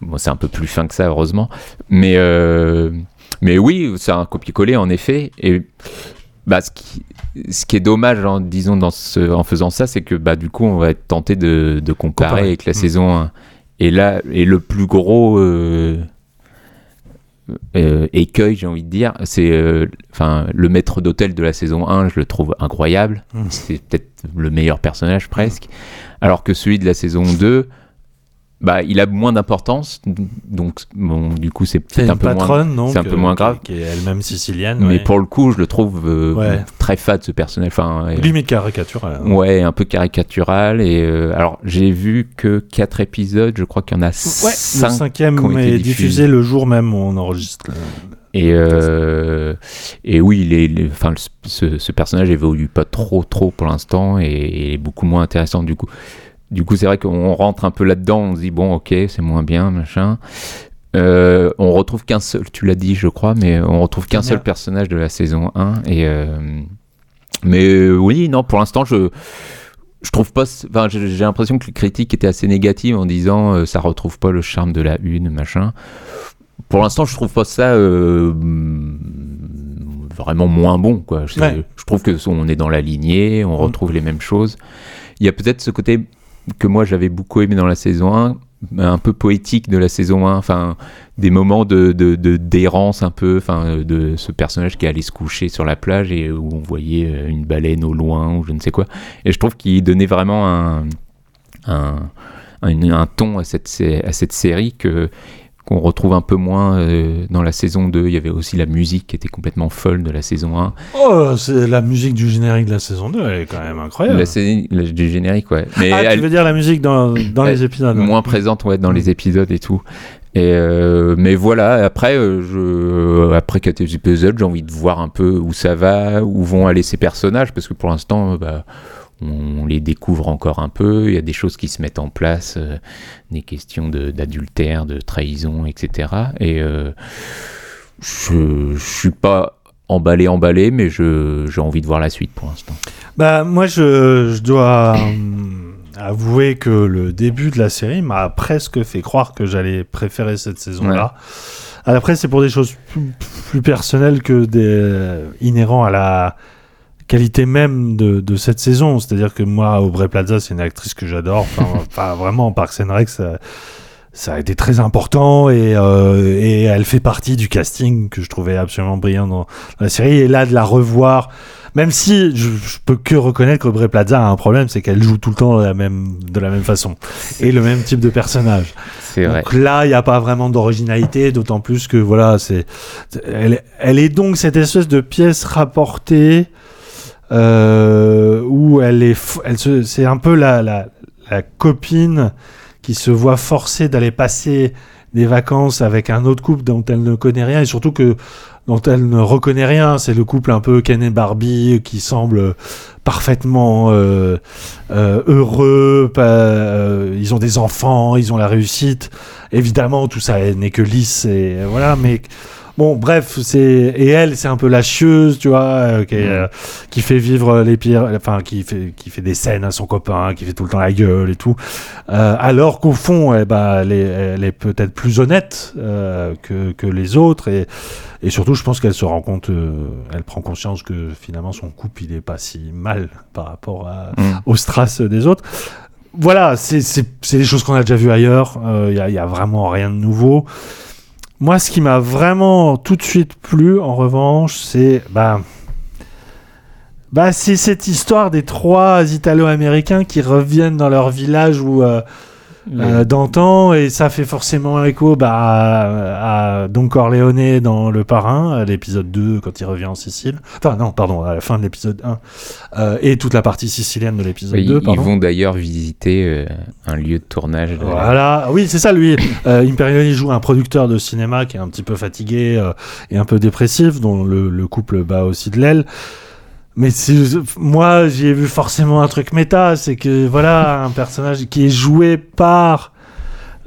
Bon, c'est un peu plus fin que ça, heureusement. Mais, euh, mais oui, c'est un copier-coller, en effet. Et bah, ce, qui, ce qui est dommage, en, disons, dans ce, en faisant ça, c'est que bah, du coup, on va être tenté de, de comparer, Comparer. avec la Mm. saison 1. Et là, et le plus gros euh, euh, écueil, j'ai envie de dire, c'est enfin le maître d'hôtel de la saison 1, je le trouve incroyable. Mm. C'est peut-être le meilleur personnage presque. Alors que celui de la saison 2, bah, il a moins d'importance. Donc, bon, du coup, c'est peut-être un peu moins. patronne, donc, c'est un peu euh, moins grave. Qui, est elle-même sicilienne. Mais ouais. pour le coup, je le trouve euh, Ouais. très fade ce personnage. Enfin, Limite caricatural. hein. ouais, un peu caricatural. Et euh, alors, j'ai vu que 4 épisodes. Je crois qu'il y en a Ouais, 5 le cinquième qui ont été est diffusé le jour même où on enregistre. Et, euh, et oui, il est, il est- enfin, ce personnage évolue pas trop, trop pour l'instant et, et est beaucoup moins intéressant du coup. Du coup, c'est vrai qu'on rentre un peu là-dedans, on se dit bon, ok, c'est moins bien, machin. Euh, on retrouve qu'un seul, tu l'as dit, je crois, mais on retrouve qu'un seul personnage de la saison 1. Et, euh, mais euh, oui, non, pour l'instant, je. Je trouve pas. Enfin, j'ai l'impression que les critiques étaient assez négatives en disant euh, ça retrouve pas le charme de la une, machin. Pour l'instant, je trouve pas ça euh, vraiment moins bon. Quoi. Je, Ouais. je trouve que on est dans la lignée, on Mm. retrouve les mêmes choses. Il y a peut-être ce côté que moi j'avais beaucoup aimé dans la saison 1, un peu poétique de la saison 1, enfin des moments de de- de- d'errance un peu, enfin de ce personnage qui allait se coucher sur la plage et où on voyait euh, une baleine au loin ou je ne sais quoi. Et je trouve qu'il donnait vraiment un un, un, ton à cette, à cette série que qu'on retrouve un peu moins euh, dans la saison 2. Il y avait aussi la musique qui était complètement folle de la saison 1. Oh, c'est la musique du générique de la saison 2, elle est quand même incroyable. La saison la- du générique, ouais. Mais ah, tu elle- veux dire la musique dans, dans les épisodes ouais. moins présente ouais, dans Mm. les épisodes et tout. Et euh, mais voilà, après, euh, je, après épisodes, j'ai envie de voir un peu où ça va, où vont aller ces personnages, parce que pour l'instant, bah, on les découvre encore un peu. Il y a des choses qui se mettent en place, euh, des questions d'adultère, de, trahison, etc. Et euh, je, je suis pas emballé, emballé, mais je- j'ai envie de voir la suite pour l'instant. Bah, moi, je, je dois hum, avouer que le début de la série m'a presque fait croire que j'allais préférer cette saison-là. Après, c'est pour des choses plus, plus personnelles que des inhérents à la qualité même de, de cette saison. C'est-à-dire que moi, Aubrey Plaza, c'est une actrice que j'adore. Enfin, enfin, vraiment, Parks and Rec, ça, ça a été très important et, euh, et elle fait partie du casting que je trouvais absolument brillant dans la série. Et là, de la revoir, même si je, je peux que reconnaître qu'Aubrey Plaza a un problème, c'est qu'elle joue tout le temps de la même, de la même façon et le même type de personnage. Vrai. Donc là, il n'y a pas vraiment d'originalité, d'autant plus que voilà, c'est, elle, elle est donc cette espèce de pièce rapportée euh, où elle est, elle se, c'est un peu la, la, la copine qui se voit forcée d'aller passer des vacances avec un autre couple dont elle ne connaît rien et surtout que dont elle ne reconnaît rien. C'est le couple un peu Ken et Barbie qui semble parfaitement euh, euh, heureux. pas- euh, ils ont des enfants, ils ont la réussite. Évidemment, tout ça n'est que lisse et voilà. Mais Bon, bref, c'est et elle, c'est un peu la chieuse, tu vois, euh, qui, est, Mm. euh, qui fait vivre les pires, enfin, qui fait qui fait des scènes à son copain, qui fait tout le temps la gueule et tout. Euh, alors qu'au fond, eh ben, elle est, elle est peut-être plus honnête euh, que que les autres et et surtout, je pense qu'elle se rend compte, euh, elle prend conscience que finalement son couple, il est pas si mal par rapport à, Mm. aux strass des autres. Voilà, c'est c'est- c'est des choses qu'on a déjà vues ailleurs. Il n'y a, y a vraiment rien de nouveau. Moi, ce qui m'a vraiment tout de suite plu, en revanche, c'est bah, bah, c'est cette histoire des trois Italo-Américains qui reviennent dans leur village où euh, euh, d'antan et ça fait forcément écho bah, à, à Don Corleone dans Le Parrain, à l'épisode 2 quand il revient en Sicile. Enfin non, pardon, à la fin de l'épisode 1 euh, et toute la partie sicilienne de l'épisode Oui, 2. ils pardon. vont d'ailleurs visiter euh, un lieu de tournage. de- Voilà, oui, c'est ça, lui. Euh, Imperioli joue un producteur de cinéma qui est un petit peu fatigué euh, et un peu dépressif, dont le, le couple bat aussi de l'aile. Mais moi, j'y ai vu forcément un truc méta, c'est que voilà, un personnage qui est joué par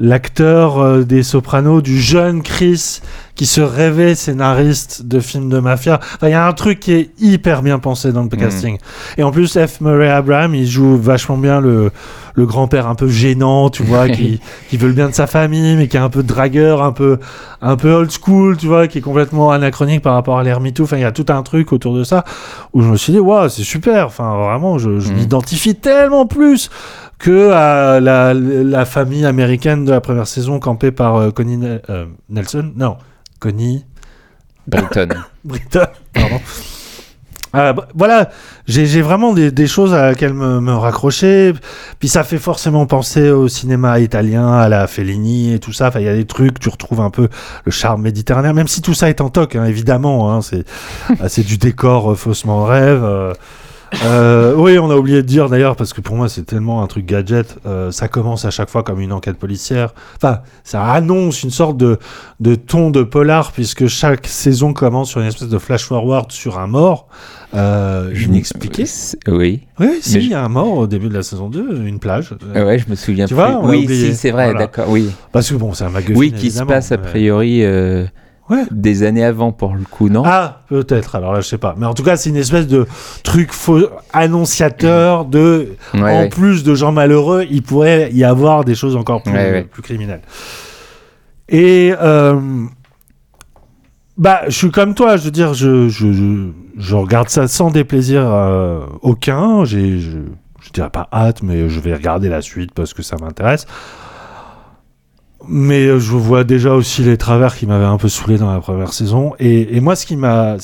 l'acteur euh, des Sopranos, du jeune Chris, qui se rêvait scénariste de films de mafia. Enfin, il y a un truc qui est hyper bien pensé dans le casting. Et en plus, F. Murray Abraham, il joue vachement bien le, le grand-père un peu gênant, tu vois, qui, qui veut le bien de sa famille, mais qui est un peu dragueur, un peu, un peu old school, tu vois, qui est complètement anachronique par rapport à l'ermito. Enfin, il y a tout un truc autour de ça où je me suis dit, waouh, c'est super. Enfin, vraiment, je, je Mhm. m'identifie tellement plus que à la, la famille américaine de la première saison campée par euh, Connie euh, Nelson? Non, Connie Britton. Britton, pardon. Euh, voilà, j'ai vraiment des, des choses à laquelle me, me raccrocher. Puis ça fait forcément penser au cinéma italien, à la Fellini et tout ça. Enfin, il y a des trucs, tu retrouves un peu le charme méditerranéen, même si tout ça est en toc, hein, évidemment. hein, c'est c'est du décor euh, faussement rêve. euh. Euh, oui, on a oublié de dire d'ailleurs, parce que pour moi c'est tellement un truc gadget, euh, ça commence à chaque fois comme une enquête policière. Enfin, ça annonce une sorte de, de ton de polar, puisque chaque saison commence sur une espèce de flash-forward sur un mort. Euh, inexpliqué. C'est- Oui. Oui, si, il je- y a un mort au début de la saison 2, une plage. Euh, Ouais, je me souviens Tu plus. vois, oui, si, c'est vrai, Voilà. d'accord, oui. Parce que bon, c'est un MacGuffin. Oui, qui se passe a priori euh, Ouais. des années avant pour le coup, non? Ah, peut-être, alors là, je sais pas. Mais en tout cas, c'est une espèce de truc faux annonciateur de. Ouais, en ouais. plus de gens malheureux, il pourrait y avoir des choses encore plus, criminelles. Et. euh, bah, je suis comme toi, je veux dire, je, je, je, je regarde ça sans déplaisir euh, aucun. J'ai, je, je dirais pas hâte, mais je vais regarder la suite parce que ça m'intéresse. Mais euh, je vois déjà aussi les travers qui m'avaient un peu saoulé dans la première saison. Et, et moi, ce qui m'a.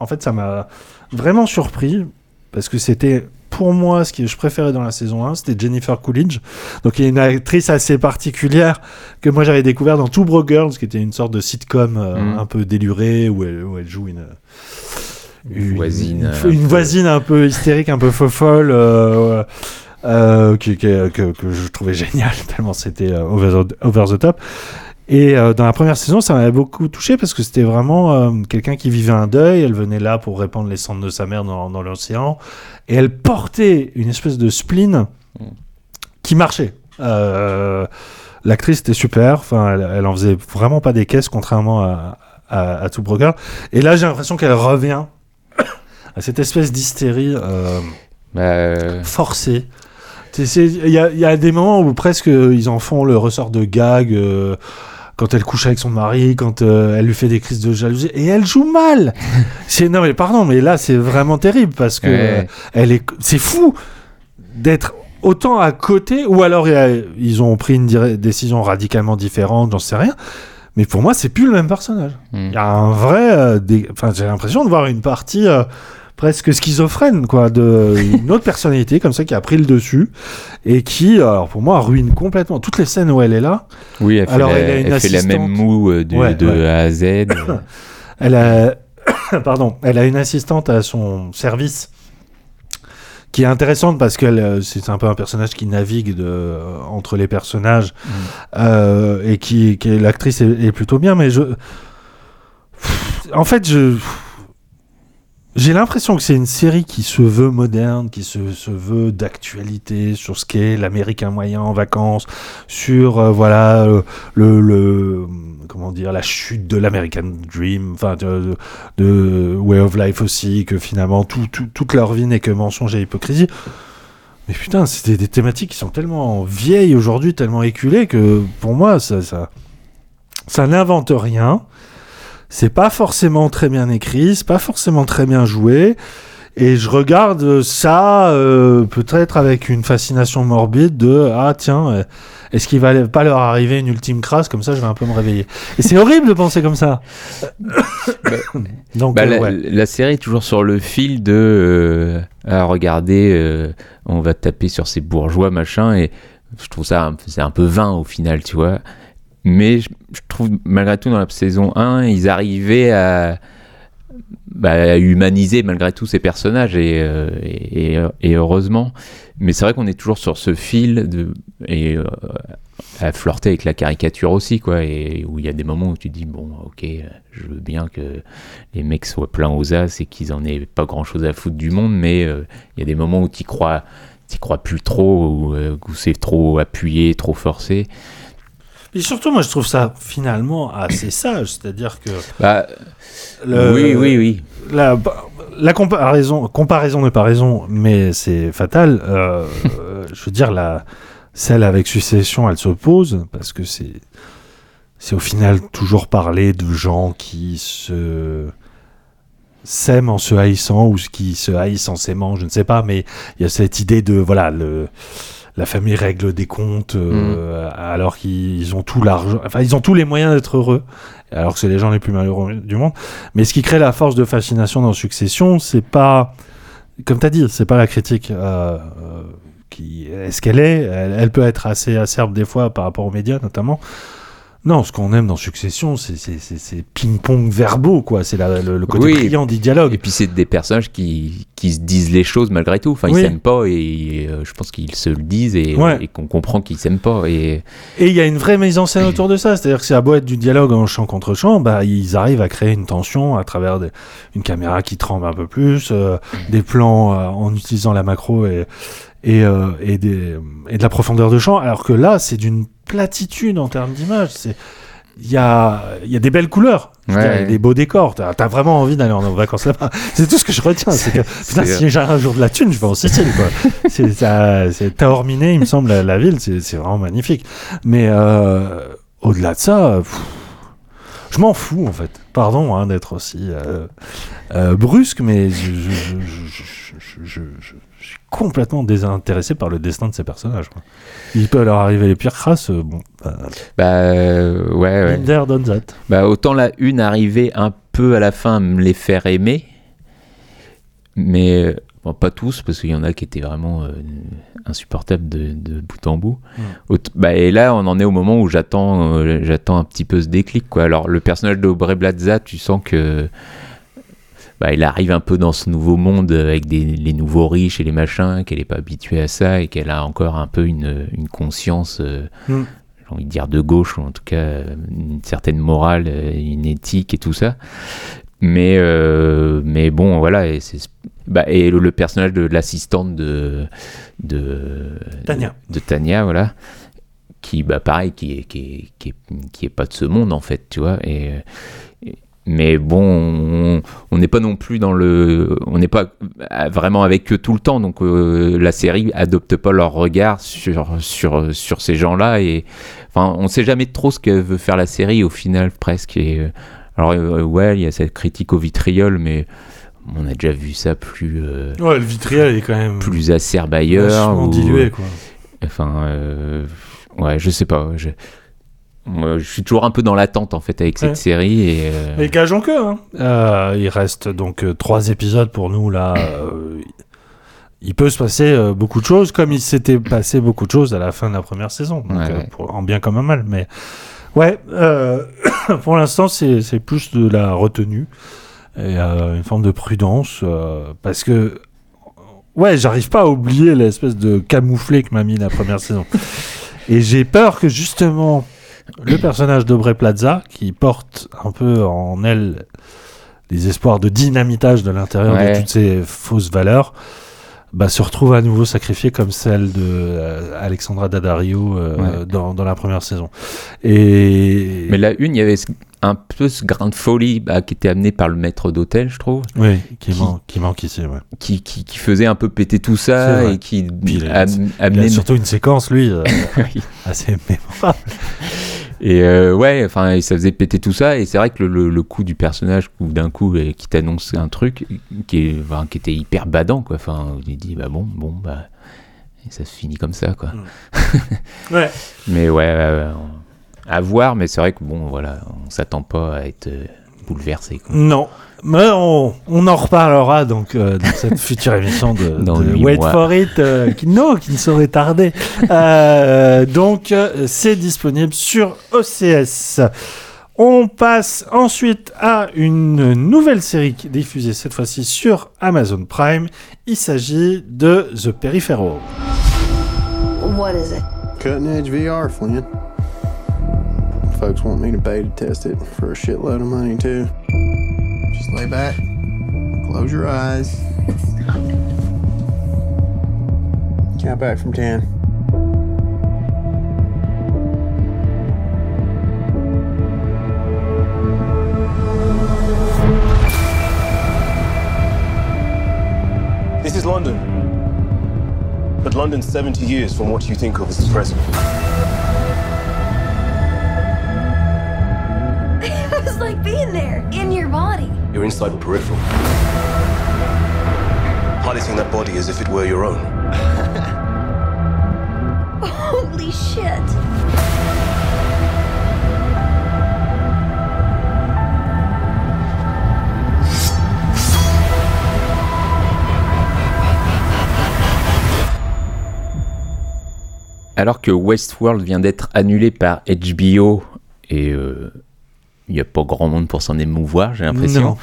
En fait, ça m'a vraiment surpris parce que c'était. Pour moi, ce que je préférais dans la saison 1, c'était Jennifer Coolidge. Donc, il y a une actrice assez particulière que moi j'avais découvert dans Two Bro Girls, qui était une sorte de sitcom euh, Mm. un peu délurée où elle, où elle joue une. Une voisine, Une, un une voisine un peu hystérique, un peu folle. euh, euh, qui- qui- que, que je trouvais génial, tellement c'était euh, over, the, over the top. Et euh, dans la première saison, ça m'avait beaucoup touché parce que c'était vraiment euh, quelqu'un qui vivait un deuil. Elle venait là pour répandre les cendres de sa mère dans, dans l'océan. Et elle portait une espèce de spleen qui marchait. Euh, L'actrice était super. Enfin, elle, elle en faisait vraiment pas des caisses, contrairement à, à, à Two Broker. Et là, j'ai l'impression qu'elle revient à cette espèce d'hystérie euh, Bah, euh, forcée. Il y a, il y a des moments où presque euh, ils en font le ressort de gag. euh, quand elle couche avec son mari, quand euh, elle lui fait des crises de jalousie, et elle joue mal. c'est non mais pardon, mais là c'est vraiment terrible parce que Ouais. euh, elle est, c'est fou d'être autant à côté, ou alors ils ont pris une décision radicalement différente, j'en sais rien. Mais pour moi, c'est plus le même personnage. hmm. Il y a un vrai, euh, dé- enfin j'ai l'impression de voir une partie presque schizophrène, quoi, de une autre personnalité comme ça qui a pris le dessus et qui, alors pour moi, ruine complètement toutes les scènes où elle est là. Oui, elle fait, Alors, la, elle a une elle fait la même moue euh, Ouais, de ouais. A à Z. Elle a, pardon, elle a une assistante à son service qui est intéressante parce qu'elle, euh, c'est un peu un personnage qui navigue de, euh, entre les personnages euh, et qui, l'actrice est, est plutôt bien, mais je, en fait, je, j'ai l'impression que c'est une série qui se veut moderne, qui se, se veut d'actualité sur ce qu'est l'américain moyen en vacances, sur euh, voilà euh, le, comment dire la chute de l'American Dream, enfin de, Way of Life aussi, que finalement tout, tout- toute leur vie n'est que mensonge et hypocrisie. Mais putain, c'est des, thématiques qui sont tellement vieilles aujourd'hui, tellement éculées que pour moi ça, ça n'invente rien. C'est pas forcément très bien écrit, c'est pas forcément très bien joué. Et je regarde ça euh, peut-être avec une fascination morbide de ah tiens euh, est-ce qu'il va pas leur arriver une ultime crasse? Comme ça je vais un peu me réveiller et c'est horrible de penser comme ça donc Bah, euh, la, ouais. la série est toujours sur le fil de euh, ah, regardez, euh, on va taper sur ces bourgeois machin et je trouve ça c'est un peu vain au final, tu vois. Mais je, trouve malgré tout dans la saison 1, ils arrivaient à, bah, à humaniser malgré tout ces personnages et, euh, et, heureusement. Mais c'est vrai qu'on est toujours sur ce fil de, et euh, à flirter avec la caricature aussi, quoi. Et où il y a des moments où tu dis, bon, ok, je veux bien que les mecs soient pleins aux as et qu'ils en aient pas grand chose à foutre du monde, mais euh, il y a des moments où tu crois, crois plus trop, où c'est trop appuyé, trop forcé. Et surtout moi je trouve ça finalement assez sage c'est-à-dire que Bah, le- oui, oui, oui. la, la comparaison, comparaison n'est pas raison, mais c'est fatal. Euh, je veux dire, la, celle avec Succession, elle se pose parce que c'est, c'est au final toujours parler de gens qui se s'aiment en se haïssant ou qui se haïssent en s'aimant, je ne sais pas, mais il y a cette idée de voilà le la famille règle des comptes euh, alors qu'ils ont tout l'argent, enfin ils ont tous les moyens d'être heureux, alors que c'est les gens les plus malheureux du monde. Mais ce qui crée la force de fascination dans Succession, c'est pas, comme tu as dit, c'est pas la critique. euh, euh, qui est-ce qu'elle est elle, elle peut être assez acerbe des fois par rapport aux médias notamment. Non, ce qu'on aime dans Succession, c'est ping-pong verbaux, quoi. C'est le, le côté Oui. brillant du dialogue. Et puis c'est des personnages qui, qui se disent les choses malgré tout. Enfin, ils Oui. s'aiment pas et euh, je pense qu'ils se le disent et, Ouais. et qu'on comprend qu'ils s'aiment pas. Et Et il y a une vraie mise en scène autour de ça. C'est-à-dire que c'est à beau être du dialogue en chant contre chant, bah, ils arrivent à créer une tension à travers des- une caméra qui tremble un peu plus, euh, des plans euh, en utilisant la macro et, et, euh, et, des, et de la profondeur de champ. Alors que là, c'est d'une platitude en termes d'image. Il y a, y a des belles couleurs, Ouais, des beaux décors. T'as as vraiment envie d'aller en vacances là-bas. C'est tout ce que je retiens. C'est que, putain, si j'ai un jour de la thune, je vais en Sicile. c'est Taormina, il me semble, la, la ville, c'est c'est vraiment magnifique. Mais euh, au-delà de ça, pff, je m'en fous en fait. Pardon hein, d'être aussi euh, euh, brusque, mais je, je, je, complètement désintéressé par le destin de ces personnages. quoi. Il peut leur arriver les pires crasses. euh, Bon, bah, bah euh, ouais, ouais. Binder done that. Bah, autant la une arrivait un peu à la fin à me les faire aimer, mais euh, bon, pas tous, parce qu'il y en a qui étaient vraiment euh, insupportables de, de bout en bout. Bah, et là, on en est au moment où j'attends euh, j'attends un petit peu ce déclic. Quoi. Alors, le personnage d'Aubrey Plaza, tu sens que. Bah, il arrive un peu dans ce nouveau monde avec des, les nouveaux riches et les machins, qu'elle n'est pas habituée à ça et qu'elle a encore un peu une, une conscience euh, Mm. j'ai envie de dire de gauche, ou en tout cas euh, une certaine morale, euh, une éthique et tout ça. Mais, euh, mais bon, voilà. Et, bah, et le, le personnage de l'assistante de, de Tania. de Tania, voilà, qui, bah, pareil, qui est, qui, est, qui, est, qui est pas de ce monde, en fait, tu vois. Et- mais bon, on- n'est pas non plus dans le. On n'est pas vraiment avec eux tout le temps, donc euh, la série adopte pas leur regard sur, sur, sur ces gens-là. Et enfin, on sait jamais trop ce que veut faire la série au final, presque. Et, euh, alors, euh, ouais, il y a cette critique au vitriol, mais on a déjà vu ça plus. Ouais, le vitriol est quand même plus acerbe ailleurs. ou- dilué, quoi. Enfin, ouais, je sais pas. Je, je suis toujours un peu dans l'attente en fait avec cette Ouais. série et. euh, Et gageons que. Hein. Euh, il reste donc euh, trois épisodes pour nous là. euh, il peut se passer euh, beaucoup de choses, comme il s'était passé beaucoup de choses à la fin de la première saison, donc, Ouais, euh, ouais. pour- en bien comme en mal. Mais ouais, euh, pour l'instant c'est c'est plus de la retenue et euh, une forme de prudence euh, parce que ouais, j'arrive pas à oublier l'espèce de camouflet que m'a mis la première saison. Et j'ai peur que justement le personnage d'Aubrey Plaza, qui porte un peu en elle les espoirs de dynamitage de l'intérieur Ouais. de toutes ces fausses valeurs, bah, se retrouvent à nouveau sacrifiées comme celle de euh, Alexandra Daddario euh, Ouais. dans, dans la première saison. Et Mais la une, il y avait un peu ce grain de folie bah, qui était amené par le maître d'hôtel, je trouve, oui, qui, Qui- man- qui manque ici. Ouais. qui, qui, qui faisait un peu péter tout ça et qui Puis il a- am- Il amenait a surtout une séquence, lui, euh, Oui. assez mémorable. Et euh, ouais, enfin, ça faisait péter tout ça. Et c'est vrai que le, le, le coup du personnage, où d'un coup, qui t'annonce un truc qui, est, enfin, qui était hyper badant, quoi. Enfin, il dit, bah bon, bon, bah. Et ça se finit comme ça, quoi. Ouais. Mais ouais, on- à voir, mais c'est vrai que bon, voilà, on s'attend pas à être euh, bouleversé, quoi. Non. Mais on, on en reparlera donc euh, dans cette future émission de, Wait mois. for It, euh, qui, non, qui ne saurait tarder. Euh, donc, c'est disponible sur OCS. On passe ensuite à une nouvelle série qui est diffusée cette fois-ci sur Amazon Prime. Il s'agit de The Peripheral. What is it? Cutting edge VR, Flynn. Folks want me to beta test it for a shitload of money, too. Just lay back, close your eyes. Count back from 10. This is London. But London's 70 years from what you think of as the present. it was like being there, in your body. You're inside the peripheral. Piloting that body as if it were your own. Holy shit. Alors que Westworld vient d'être annulé par HBO et euh, il n'y a pas grand monde pour s'en émouvoir, j'ai l'impression.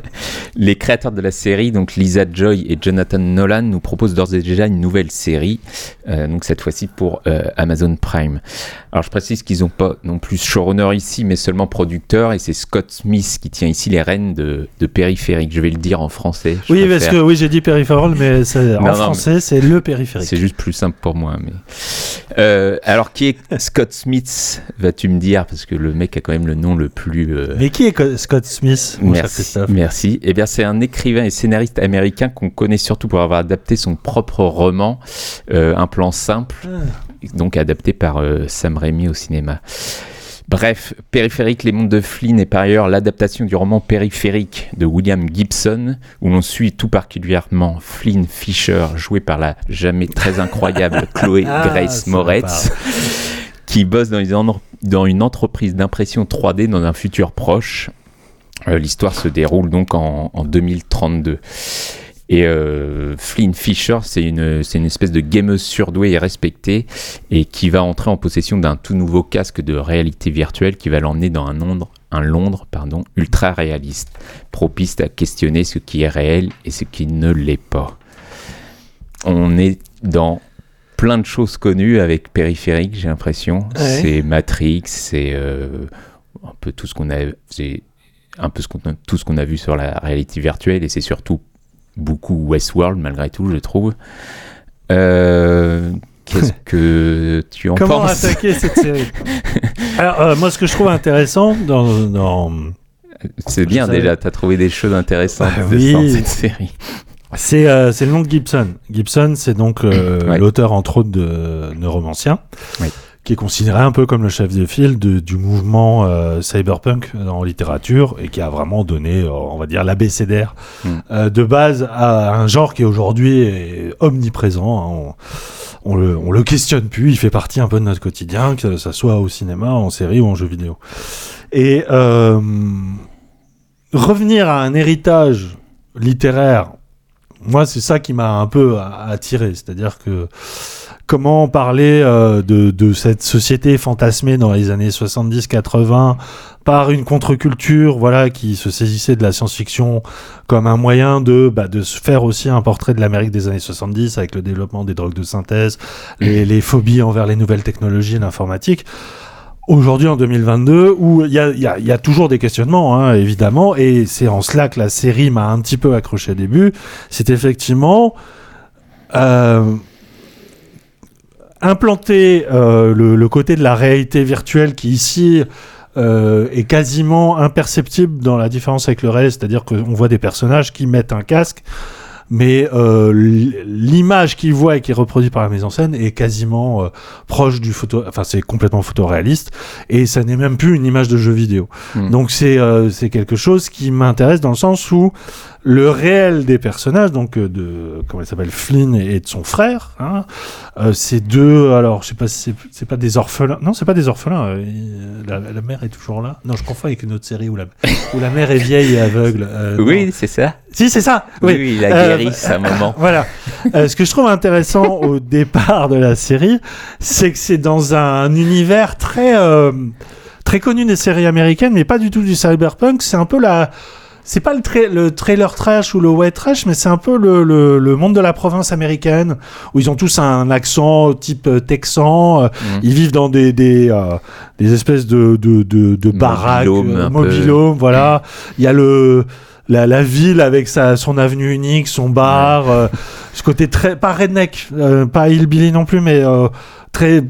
Les créateurs de la série, donc Lisa Joy et Jonathan Nolan, nous proposent d'ores et déjà une nouvelle série, euh, donc cette fois-ci pour euh, Amazon Prime. Alors je précise qu'ils n'ont pas non plus showrunner ici, mais seulement producteur, et c'est Scott Smith qui tient ici les rênes de, de Périphérique. Je vais le dire en français. Oui, parce que oui, j'ai dit Peripheral, mais en non, français, c'est le périphérique. C'est juste plus simple pour moi. Mais... Euh, alors, qui est Scott Smith, vas-tu me dire Parce que le mec a quand même le nom le plus. Euh, Mais qui est Co- Scott Smith, mon Merci. Merci. Eh bien, c'est un écrivain et scénariste américain qu'on connaît surtout pour avoir adapté son propre roman, euh, Un plan simple, donc adapté par euh, Sam Raimi au cinéma. Bref, Périphérique, Les Mondes de Flynn est par ailleurs l'adaptation du roman Périphérique de William Gibson, où l'on suit tout particulièrement Flynn Fisher, joué par la jamais très incroyable Chloé Ah, Grace Moretz, qui bosse dans une, entreprise d'impression 3D dans un futur proche. Euh, L'histoire se déroule donc en, en 2032. Et euh, Flynn Fisher, c'est une, espèce de gameuse surdouée et respectée, et qui va entrer en possession d'un tout nouveau casque de réalité virtuelle qui va l'emmener dans un Londres, ultra réaliste, propice à questionner ce qui est réel et ce qui ne l'est pas. On est dans plein de choses connues avec Périphérique, j'ai l'impression. Ouais. C'est Matrix, c'est euh, un peu tout ce qu'on a, c'est un peu ce qu'on tout ce qu'on a vu sur la réalité virtuelle, et c'est surtout beaucoup Westworld malgré tout, je trouve. Euh, Qu'est-ce que tu en Comment penses? attaquer cette série? Alors, euh, moi, ce que je trouve intéressant dans, dans C'est bien déjà, t'as trouvé des choses intéressantes Bah oui. dans cette série. C'est euh, le nom de Gibson. Gibson, c'est donc euh, Ouais. l'auteur, entre autres, de Neuromancien, Oui. qui est considéré un peu comme le chef de file de- du mouvement euh, cyberpunk en littérature et qui a vraiment donné, euh, on va dire, l'abécédaire Mm. euh, de base à un genre qui aujourd'hui est omniprésent. hein. On, on le, on le questionne plus, il fait partie un peu de notre quotidien, que ça soit au cinéma, en série ou en jeu vidéo. Et euh, revenir à un héritage littéraire, moi c'est ça qui m'a un peu attiré, c'est-à-dire que comment parler euh, de, de cette société fantasmée dans les années 70-80 par une contre-culture voilà qui se saisissait de la science-fiction comme un moyen de bah, de se faire aussi un portrait de l'Amérique des années 70 avec le développement des drogues de synthèse, les, les phobies envers les nouvelles technologies et l'informatique. Aujourd'hui en 2022 où il y a, toujours des questionnements hein, évidemment et c'est en cela que la série m'a un petit peu accroché au début. C'est effectivement euh, implanter euh, le, le côté de la réalité virtuelle qui ici euh, est quasiment imperceptible dans la différence avec le réel, c'est-à-dire qu'on voit des personnages qui mettent un casque, mais euh, l'image qu'ils voient et qui est reproduite par la mise en scène est quasiment euh, proche du photo, enfin c'est complètement photoréaliste et ça n'est même plus une image de jeu vidéo. Mm. Donc c'est euh, c'est quelque chose qui m'intéresse dans le sens où le réel des personnages, donc euh, de comment il s'appelle Flynn et de son frère, hein, euh, ces deux, alors je sais pas si c'est- c'est pas des orphelins, non c'est pas des orphelins, euh, il- la, la mère est toujours là. Non je confonds avec une autre série où la où la mère est vieille et aveugle. euh. Oui, c'est ça. Si, c'est ça. Oui, Oui, il a Euh, guéri un moment. Voilà. Euh, ce que je trouve intéressant au départ de la série, c'est que c'est dans un univers très euh, très connu des séries américaines, mais pas du tout du cyberpunk. C'est un peu la c'est pas le, tra- le trailer trash ou le white trash, mais c'est un peu le, le, le monde de la province américaine où ils ont tous un accent type euh, texan. euh, Mm. Ils vivent dans des des, euh, des espèces de de, de, de baraques, Mobil-home, euh, un peu. mobil-home, voilà. Il y a le la, la ville avec sa, son avenue unique, son bar, euh, ce côté très pas redneck, euh, pas hillbilly non plus, mais euh, très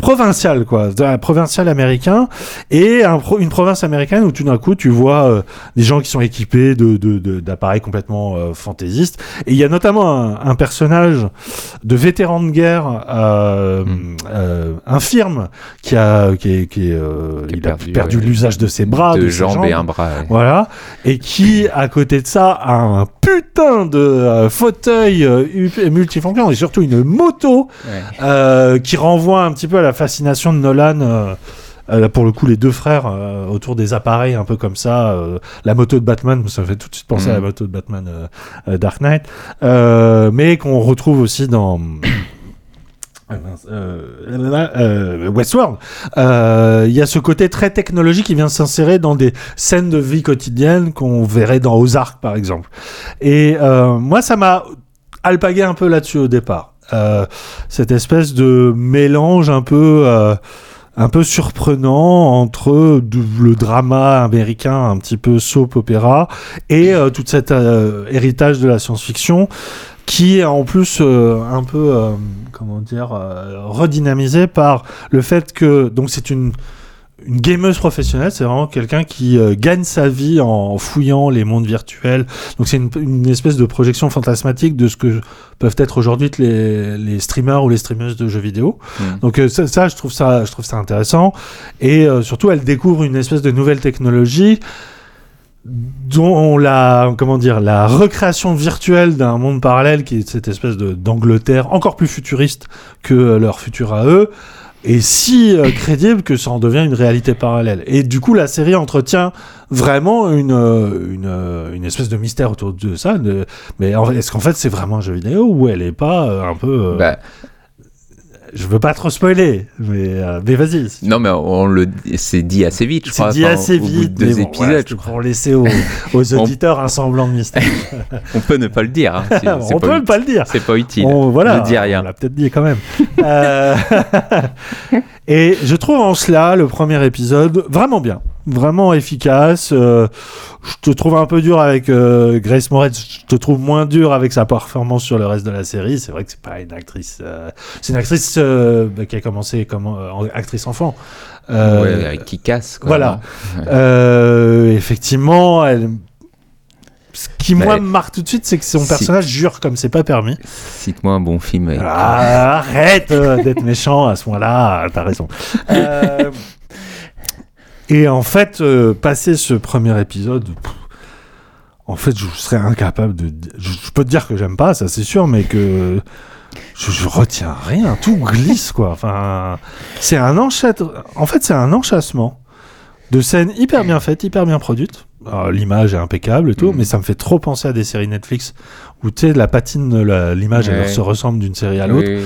provincial quoi, de- provincial américain et un pro- une province américaine où tout d'un coup tu vois euh, des gens qui sont équipés de de- de- d'appareils complètement euh, fantaisistes et il y a notamment un, un personnage de vétéran de guerre euh, euh, infirme qui a qui est, qui est, Qui a perdu, perdu ouais, l'usage de ses bras de ses jambes et un bras. ouais. voilà, et qui, à côté de ça, a un putain de fauteuil multifonction et surtout une moto Ouais. qui renvoie un petit peu à la fascination de Nolan. euh, euh, pour le coup, les deux frères euh, autour des appareils un peu comme ça, euh, la moto de Batman, ça fait tout de suite penser à la Mhm. moto de Batman Dark Knight, mais qu'on retrouve aussi dans Westworld, il y a ce côté très technologique qui vient s'insérer dans des scènes de vie quotidienne qu'on verrait dans Ozark par exemple. Et moi, ça m'a alpagué un peu là-dessus au départ. Euh, cette espèce de mélange un peu euh, un peu surprenant entre le drama américain un petit peu soap opéra et euh, tout cet euh, héritage de la science-fiction qui est en plus un peu comment dire redynamisé par le fait que donc c'est une une gameuse professionnelle, c'est vraiment quelqu'un qui euh, gagne sa vie en fouillant les mondes virtuels. Donc c'est une, une espèce de projection fantasmatique de ce que peuvent être aujourd'hui les, les streamers ou les streameuses de jeux vidéo. Mm. Donc euh, ça, ça, je trouve ça, je trouve ça intéressant. Et euh, surtout, elle découvre une espèce de nouvelle technologie dont la comment dire la recréation virtuelle d'un monde parallèle qui est cette espèce d'Angleterre encore plus futuriste que leur futur à eux est si euh, crédible que ça en devient une réalité parallèle. Et du coup, la série entretient vraiment une, euh, euh, une espèce de mystère autour de ça. mais est-ce qu'en fait, c'est vraiment un jeu vidéo ou elle est pas un peu... Bah, Je veux pas trop spoiler, mais, euh, mais vas-y. non, mais on le s'est dit assez vite, je C'est crois. dit enfin, assez au bout de vite. deux mais bon, épisodes, voilà, je c'est crois. pour laisser aux, aux auditeurs un semblant de mystère. On peut ne pas le dire. hein, c'est- c'est On peut ut- pas le dire. C'est pas utile. On, voilà, ne dis rien. On l'a peut-être dit quand même. Euh, et je trouve en cela le premier épisode vraiment bien, vraiment efficace. Euh, je te trouve un peu dur avec euh, Grace Moretz, je te trouve moins dur avec sa performance sur le reste de la série. C'est vrai que c'est pas une actrice, euh, c'est une actrice euh, bah, qui a commencé comme euh, actrice enfant. Euh, Ouais, qui casse. Quoi, voilà. Ouais. Euh, effectivement, elle. Ce qui, moi, me marque tout de suite, c'est que son personnage jure comme c'est pas permis. Cite-moi un bon film. avec- Ah, arrête euh, d'être méchant à ce moment-là, t'as raison. Euh, et en fait, euh, passer ce premier épisode, pff, en fait, je serais incapable de. Je, je peux te dire que j'aime pas, ça c'est sûr, mais que je, je retiens rien, tout glisse quoi. Enfin, c'est un. En fait, c'est un enchâssement de scènes hyper bien faites, hyper bien produites. Alors, L'image est impeccable et tout, Mhm. mais ça me fait trop penser à des séries Netflix où tu sais la patine, l'image, elle Ouais. se ressemble d'une série à l'autre. oui.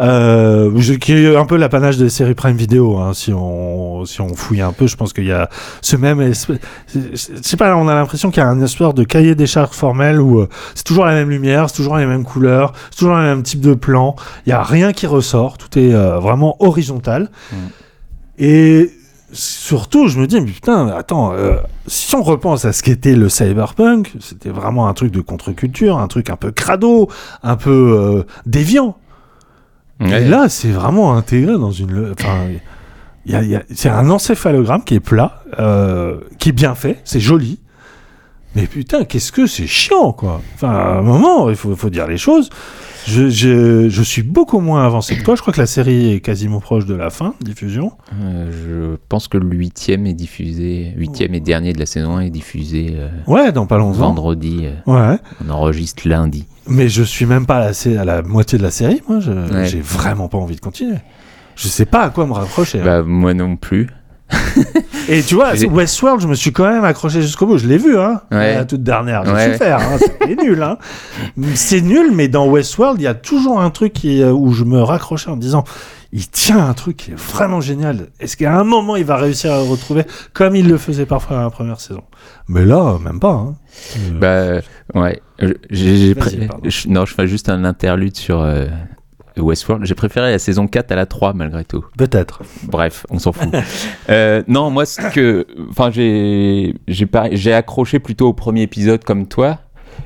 Euh, qui est un peu l'apanage des séries Prime Video, hein, si on si on fouille un peu, je pense qu'il y a ce même, je sais pas, on a l'impression qu'il y a un espèce de cahier des charges formel où euh, c'est toujours la même lumière, c'est toujours les mêmes couleurs, c'est toujours le même type de plan. Il y a rien qui ressort, tout est euh, vraiment horizontal. Mm. Et surtout, je me dis, mais putain, attends, euh, si on repense à ce qu'était le cyberpunk, c'était vraiment un truc de contre-culture, un truc un peu crado, un peu euh, déviant. Ouais. Et là, c'est vraiment intégré dans une. Y a- il y a- c'est un encéphalogramme qui est plat, euh, qui est bien fait, c'est joli. Mais putain, qu'est-ce que c'est chiant, quoi. Enfin, à un moment, il faut, faut dire les choses. Je, je, je suis beaucoup moins avancé que toi. Je crois que la série est quasiment proche de la fin, diffusion. Euh, je pense que le huitième est diffusé, huitième et dernier de la saison 1 est diffusé euh, Ouais, dans pas longtemps. vendredi. euh, Ouais. On enregistre lundi. Mais je suis même pas à la, sé- à la moitié de la série, moi. Ouais. J'ai vraiment pas envie de continuer. Je sais pas à quoi me raccrocher. hein. Bah, moi non plus. Et tu vois, Westworld, je me suis quand même accroché jusqu'au bout. Je l'ai vu, hein, Ouais. la toute dernière. J'ai Ouais. souffert. Hein, c'est nul. Hein. C'est nul, mais dans Westworld, il y a toujours un truc qui, euh, où je me raccrochais en me disant il tient un truc qui est vraiment génial. Est-ce qu'à un moment, il va réussir à le retrouver comme il le faisait parfois dans la première saison? Mais là, même pas. Hein. Bah, ouais. Non, je fais juste un interlude sur euh, Westworld. J'ai préféré la saison 4 à la 3, malgré tout. Peut-être. Bref, on s'en fout. Euh, non, moi, ce que. Enfin, j'ai, j'ai, accroché plutôt au premier épisode comme toi.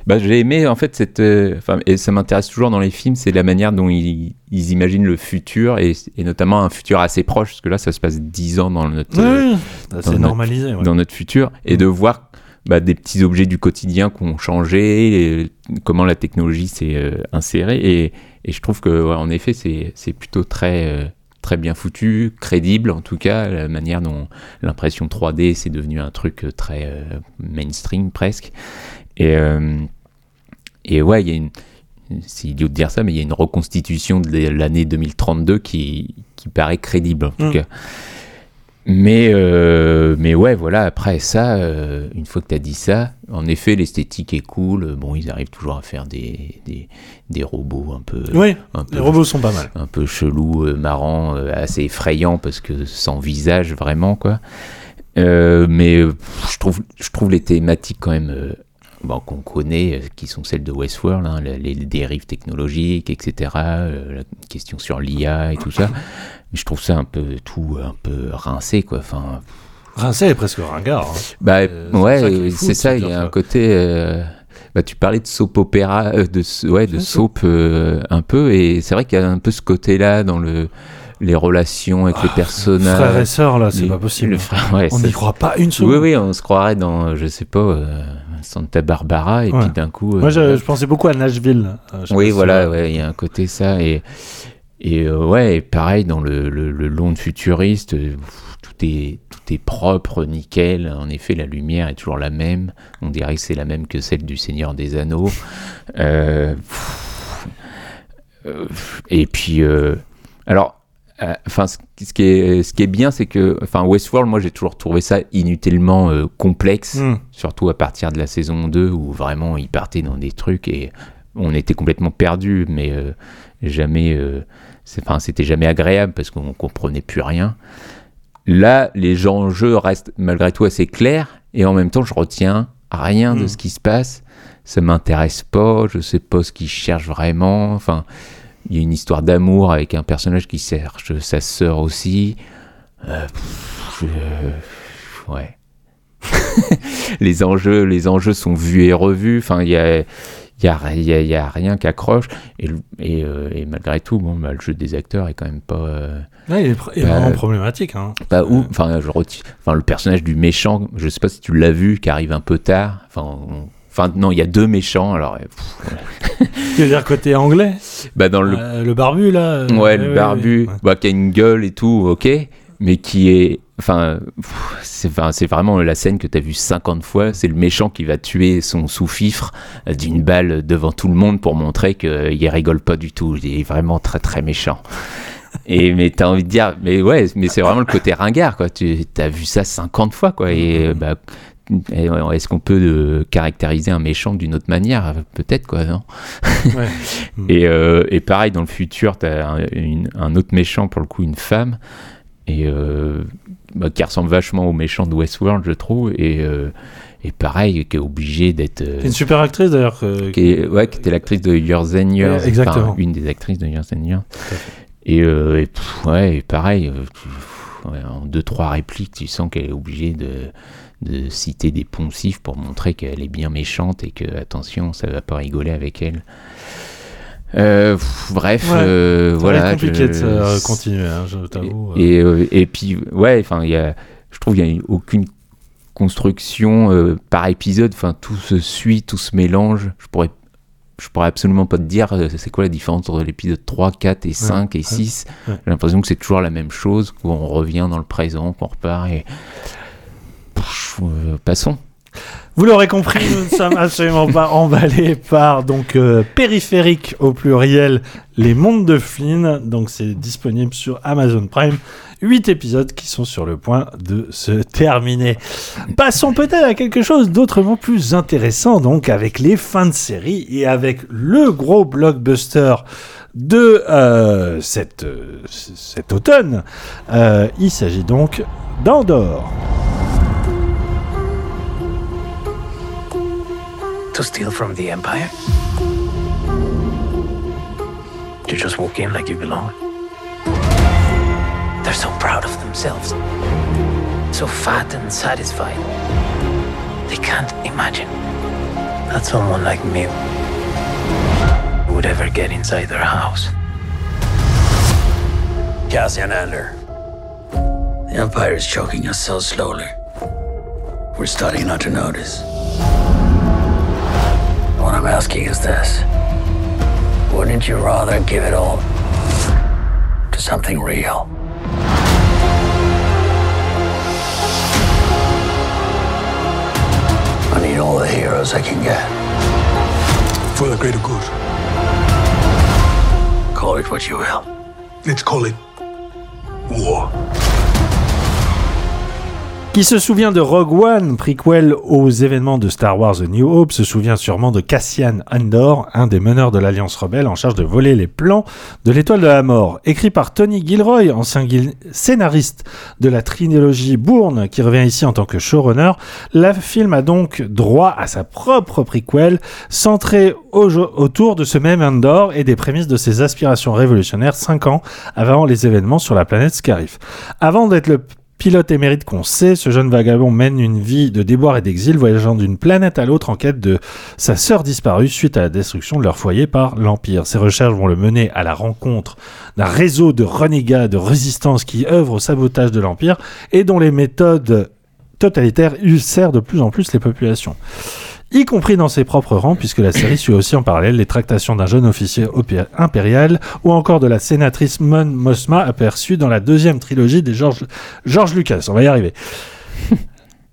Bah, j'ai aimé, en fait, cette. euh, Enfin, et ça m'intéresse toujours dans les films, c'est la manière dont ils, ils imaginent le futur, et, et notamment un futur assez proche, parce que là, ça se passe 10 ans dans notre. euh, dans c'est notre- normalisé. ouais. dans notre futur et de voir bah, des petits objets du quotidien qui ont changé, et comment la technologie s'est euh, insérée. Et, et je trouve que, ouais, en effet, c'est plutôt très, euh, très bien foutu, crédible en tout cas, la manière dont l'impression 3D c'est devenu un truc euh, très euh, mainstream presque. Et, euh, et ouais, il y a une. C'est idiot de dire ça, mais il y a une reconstitution de l'année 2032 qui, qui paraît crédible en tout Mm. cas. Mais, euh, mais ouais, voilà, après ça, euh, une fois que tu as dit ça, en effet, l'esthétique est cool. Bon, ils arrivent toujours à faire des, des, des robots un peu. Oui, un peu les robots sont pas mal. Un peu chelou, euh, marrant, euh, assez effrayant parce que sans visage vraiment, quoi. Euh, mais euh, je, trouve, je trouve les thématiques quand même. Bon, qu'on connaît, euh, qui sont celles de Westworld, hein, les, dérives technologiques, etc., euh, la question sur l'IA et tout ça. Mais je trouve ça un peu tout un peu rincé, quoi. Enfin, Rincé est presque ringard. hein. bah Euh, ouais, c'est ça. Il y a un côté. euh, bah, tu parlais de soap opéra, euh, de ouais, de soap un peu, et c'est vrai qu'il y a un peu ce côté-là dans le les relations avec les personnages. Frères et sœurs, là, c'est pas possible. frère- ouais, On n'y croit pas une seconde. Oui, oui, on se croirait dans, je sais pas, euh, Santa Barbara, et Ouais. puis d'un coup. Moi, euh, je, je pensais beaucoup à Nashville. Euh, oui, voilà, ouais, il y a un côté ça. Et, et euh, ouais, pareil, dans le, le, le long de futuriste, tout est, tout est propre, nickel. En effet, la lumière est toujours la même. On dirait que c'est la même que celle du Seigneur des Anneaux. Euh, et puis, euh, alors, enfin, ce, ce qui est, ce qui est bien, c'est que, enfin, Westworld, moi, j'ai toujours trouvé ça inutilement euh, complexe, Mm. surtout à partir de la saison 2 où vraiment il partait dans des trucs et on était complètement perdus, mais euh, jamais, euh, enfin, c'était jamais agréable parce qu'on comprenait plus rien. Là, les enjeux restent malgré tout assez clairs et en même temps, je retiens rien de Mm. ce qui se passe. Ça m'intéresse pas, je sais pas ce qu'ils cherchent vraiment. Enfin, il y a une histoire d'amour avec un personnage qui cherche sa sœur aussi. Euh, pff, je- ouais. les enjeux, les enjeux sont vus et revus. Enfin, il y a, il y a, il y a- il y a rien qui accroche. Et, euh, et malgré tout, bon, bah, le jeu des acteurs est quand même pas. euh, Ouais, il est, pr- il est bah, vraiment problématique. Hein. ouf. Enfin, le personnage du méchant, je sais pas si tu l'as vu, qui arrive un peu tard. Enfin, on- enfin non, il y a deux méchants. Alors, pff, Tu veux dire côté anglais bah, dans le Euh, Le barbu, là euh, Ouais, le ouais, barbu, ouais. bah, qui a une gueule et tout, ok, mais qui est. Enfin, c'est enfin, vraiment la scène que tu as vue 50 fois. C'est le méchant qui va tuer son sous-fifre euh, d'une balle devant tout le monde pour montrer qu'il rigole pas du tout. Il est vraiment très très méchant. Et mais t'as envie de dire, mais ouais, mais c'est vraiment le côté ringard, quoi. Tu as vu ça 50 fois, quoi. Et bah, est-ce qu'on peut euh, caractériser un méchant d'une autre manière? Peut-être, quoi, non? Ouais. et, euh, et pareil, dans le futur, tu as un, une- un autre méchant, pour le coup, une femme, et euh, bah, qui ressemble vachement au méchant de Westworld, je trouve, et, et pareil, qui est obligé d'être. une super actrice d'ailleurs. qui, est- ouais, qui était l'actrice de Years and Years, Ouais, exactement. une des actrices de Years and Years. Et, et, pff, ouais, pareil, en deux trois répliques, tu sens qu'elle est obligée de, de citer des poncifs pour montrer qu'elle est bien méchante et que attention, ça va pas rigoler avec elle. Euh, pff, bref, Ouais. euh, voilà. être compliqué je- de continuer, hein, je t'avoue. et, euh, et puis, ouais, enfin, il y a, je trouve qu'il n'y a aucune construction euh, par épisode. Enfin, tout se suit, tout se mélange. Je pourrais, je pourrais absolument pas te dire c'est quoi la différence entre l'épisode 3, 4 et 5 et ouais, 6. ouais. J'ai l'impression que c'est toujours la même chose, qu'on revient dans le présent, qu'on repart et. Euh, passons. Vous l'aurez compris, nous ne sommes absolument pas emballés par donc euh, périphérique au pluriel, les mondes de Flynn. Donc c'est disponible sur Amazon Prime. Huit épisodes qui sont sur le point de se terminer. Passons peut-être à quelque chose d'autrement plus intéressant, donc avec les fins de série et avec le gros blockbuster de euh, cette, euh, cet automne. Euh, il s'agit donc d'Andorre. To steal from the Empire? You just walk in like you belong? They're so proud of themselves. So fat and satisfied. They can't imagine that someone like me would ever get inside their house. Cassian Andor. The Empire is choking us so slowly. We're starting not to notice. What I'm asking is this Wouldn't you rather give it all to something real? I need all the heroes I can get. For the greater good. Call it what you will. Let's call it war. Qui se souvient de Rogue One, prequel aux événements de Star Wars The New Hope, se souvient sûrement de Cassian Andor, un des meneurs de l'Alliance rebelle en charge de voler les plans de l'Étoile de la Mort. Écrit par Tony Gilroy, ancien scénariste de la trilogie Bourne, qui revient ici en tant que showrunner, le film a donc droit à sa propre prequel, centrée au- autour de ce même Andor et des prémices de ses aspirations révolutionnaires cinq ans avant les événements sur la planète Scarif. Avant d'être le Pilote émérite qu'on sait, ce jeune vagabond mène une vie de déboire et d'exil, voyageant d'une planète à l'autre en quête de sa sœur disparue suite à la destruction de leur foyer par l'Empire. Ses recherches vont le mener à la rencontre d'un réseau de renégats de résistance qui œuvrent au sabotage de l'Empire et dont les méthodes totalitaires ulcèrent de plus en plus les populations y compris dans ses propres rangs, puisque la série suit aussi en parallèle les tractations d'un jeune officier impérial, ou encore de la sénatrice Mon Mosma aperçue dans la deuxième trilogie des George, George Lucas. On va y arriver.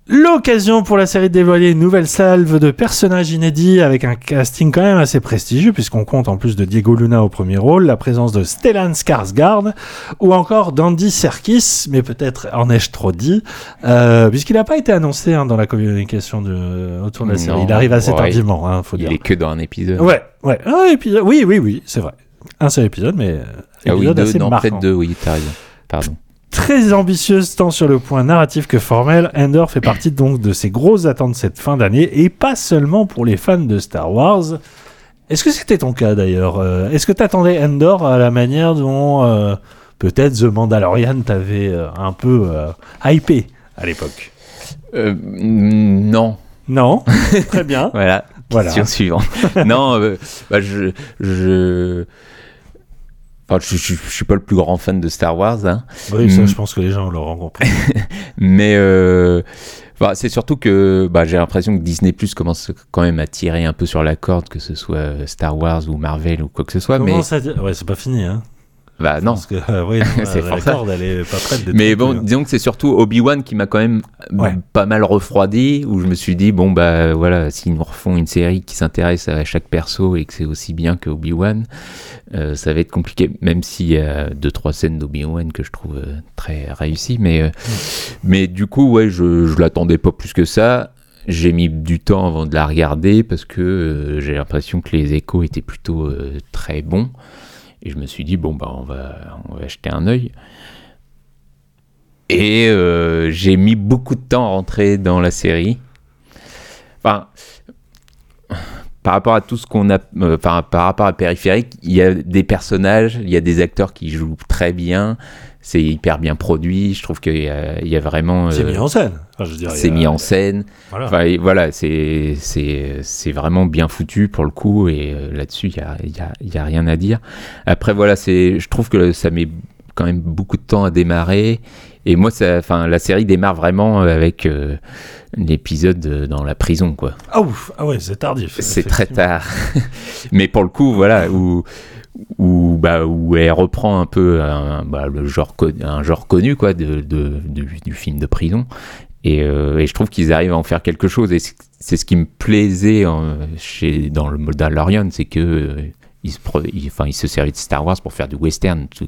L'occasion pour la série de dévoiler une nouvelle salve de personnages inédits avec un casting quand même assez prestigieux puisqu'on compte en plus de Diego Luna au premier rôle, la présence de Stellan Skarsgård ou encore d'Andy Serkis, mais peut-être en ai-je trop dit, euh, puisqu'il n'a pas été annoncé hein, dans la communication de, autour de la série. Non, Il arrive assez ouais, tardivement, hein, faut Il dire. est que dans un épisode. Ouais, ouais, un épisode. Oui, oui, oui, c'est vrai. Un seul épisode, mais euh, Ah oui, épisode deux, assez non, marquant peut-être deux, oui, t'as raison. Pardon. Très ambitieuse tant sur le point narratif que formel, Endor fait partie donc de ces grosses attentes de cette fin d'année et pas seulement pour les fans de Star Wars. Est-ce que c'était ton cas d'ailleurs Euh, Est-ce que t'attendais Endor à la manière dont euh, peut-être The Mandalorian t'avait euh, un peu euh, hypé à l'époque? Non. Non? Très bien. Voilà. Voilà. Question suivante. non, bah, je, je, enfin, je, je, je suis pas le plus grand fan de Star Wars, hein. Oui, ça, Mm. je pense que les gens l'auront compris. Mais euh, c'est surtout que bah, j'ai l'impression que Disney Plus commence quand même à tirer un peu sur la corde, que ce soit Star Wars ou Marvel ou quoi que ce soit. Comment mais ça Ouais, c'est pas fini, hein bah non. Parce que, euh, oui, C'est la pour ça. corde, elle est pas prête Mais bon, hein. disons que c'est surtout Obi-Wan qui m'a quand même Ouais. pas mal refroidi, où je me suis dit, bon, bah voilà, s'ils nous refont une série qui s'intéresse à chaque perso et que c'est aussi bien que Obi-Wan, euh, ça va être compliqué, même s'il y a deux, trois scènes d'Obi-Wan que je trouve euh, très réussies. Mais, euh, mais du coup, ouais, je, je l'attendais pas plus que ça. J'ai mis du temps avant de la regarder parce que euh, j'ai l'impression que les échos étaient plutôt euh, très bons. Et je me suis dit, bon, bah, on va, on va jeter un œil. Et euh, j'ai mis beaucoup de temps à rentrer dans la série. Enfin, par rapport à tout ce qu'on a, euh, par, par rapport à Périphérique, il y a des personnages, il y a des acteurs qui jouent très bien. C'est hyper bien produit. Je trouve qu'il y, y a vraiment. C'est euh, mis en scène. Enfin, c'est a- mis en scène. Voilà. Enfin, voilà, c'est vraiment bien foutu pour le coup et euh, là-dessus il y a, y a y a rien à dire. Après voilà, c'est je trouve que ça met quand même beaucoup de temps à démarrer et moi ça enfin la série démarre vraiment avec euh, l'épisode euh, dans la prison quoi. Ah ouf, ah ouais, c'est tardif. C'est très tard. Mais pour le coup, voilà, où, où, bah, où elle reprend un peu un, bah, le genre, un genre connu quoi, de, de- du, du film de prison. Et, euh, et je trouve qu'ils arrivent à en faire quelque chose. Et c'est ce qui me plaisait en- chez, dans le Mandalorian, c'est que euh, ils se, ils- se servaient de Star Wars pour faire du western, tout,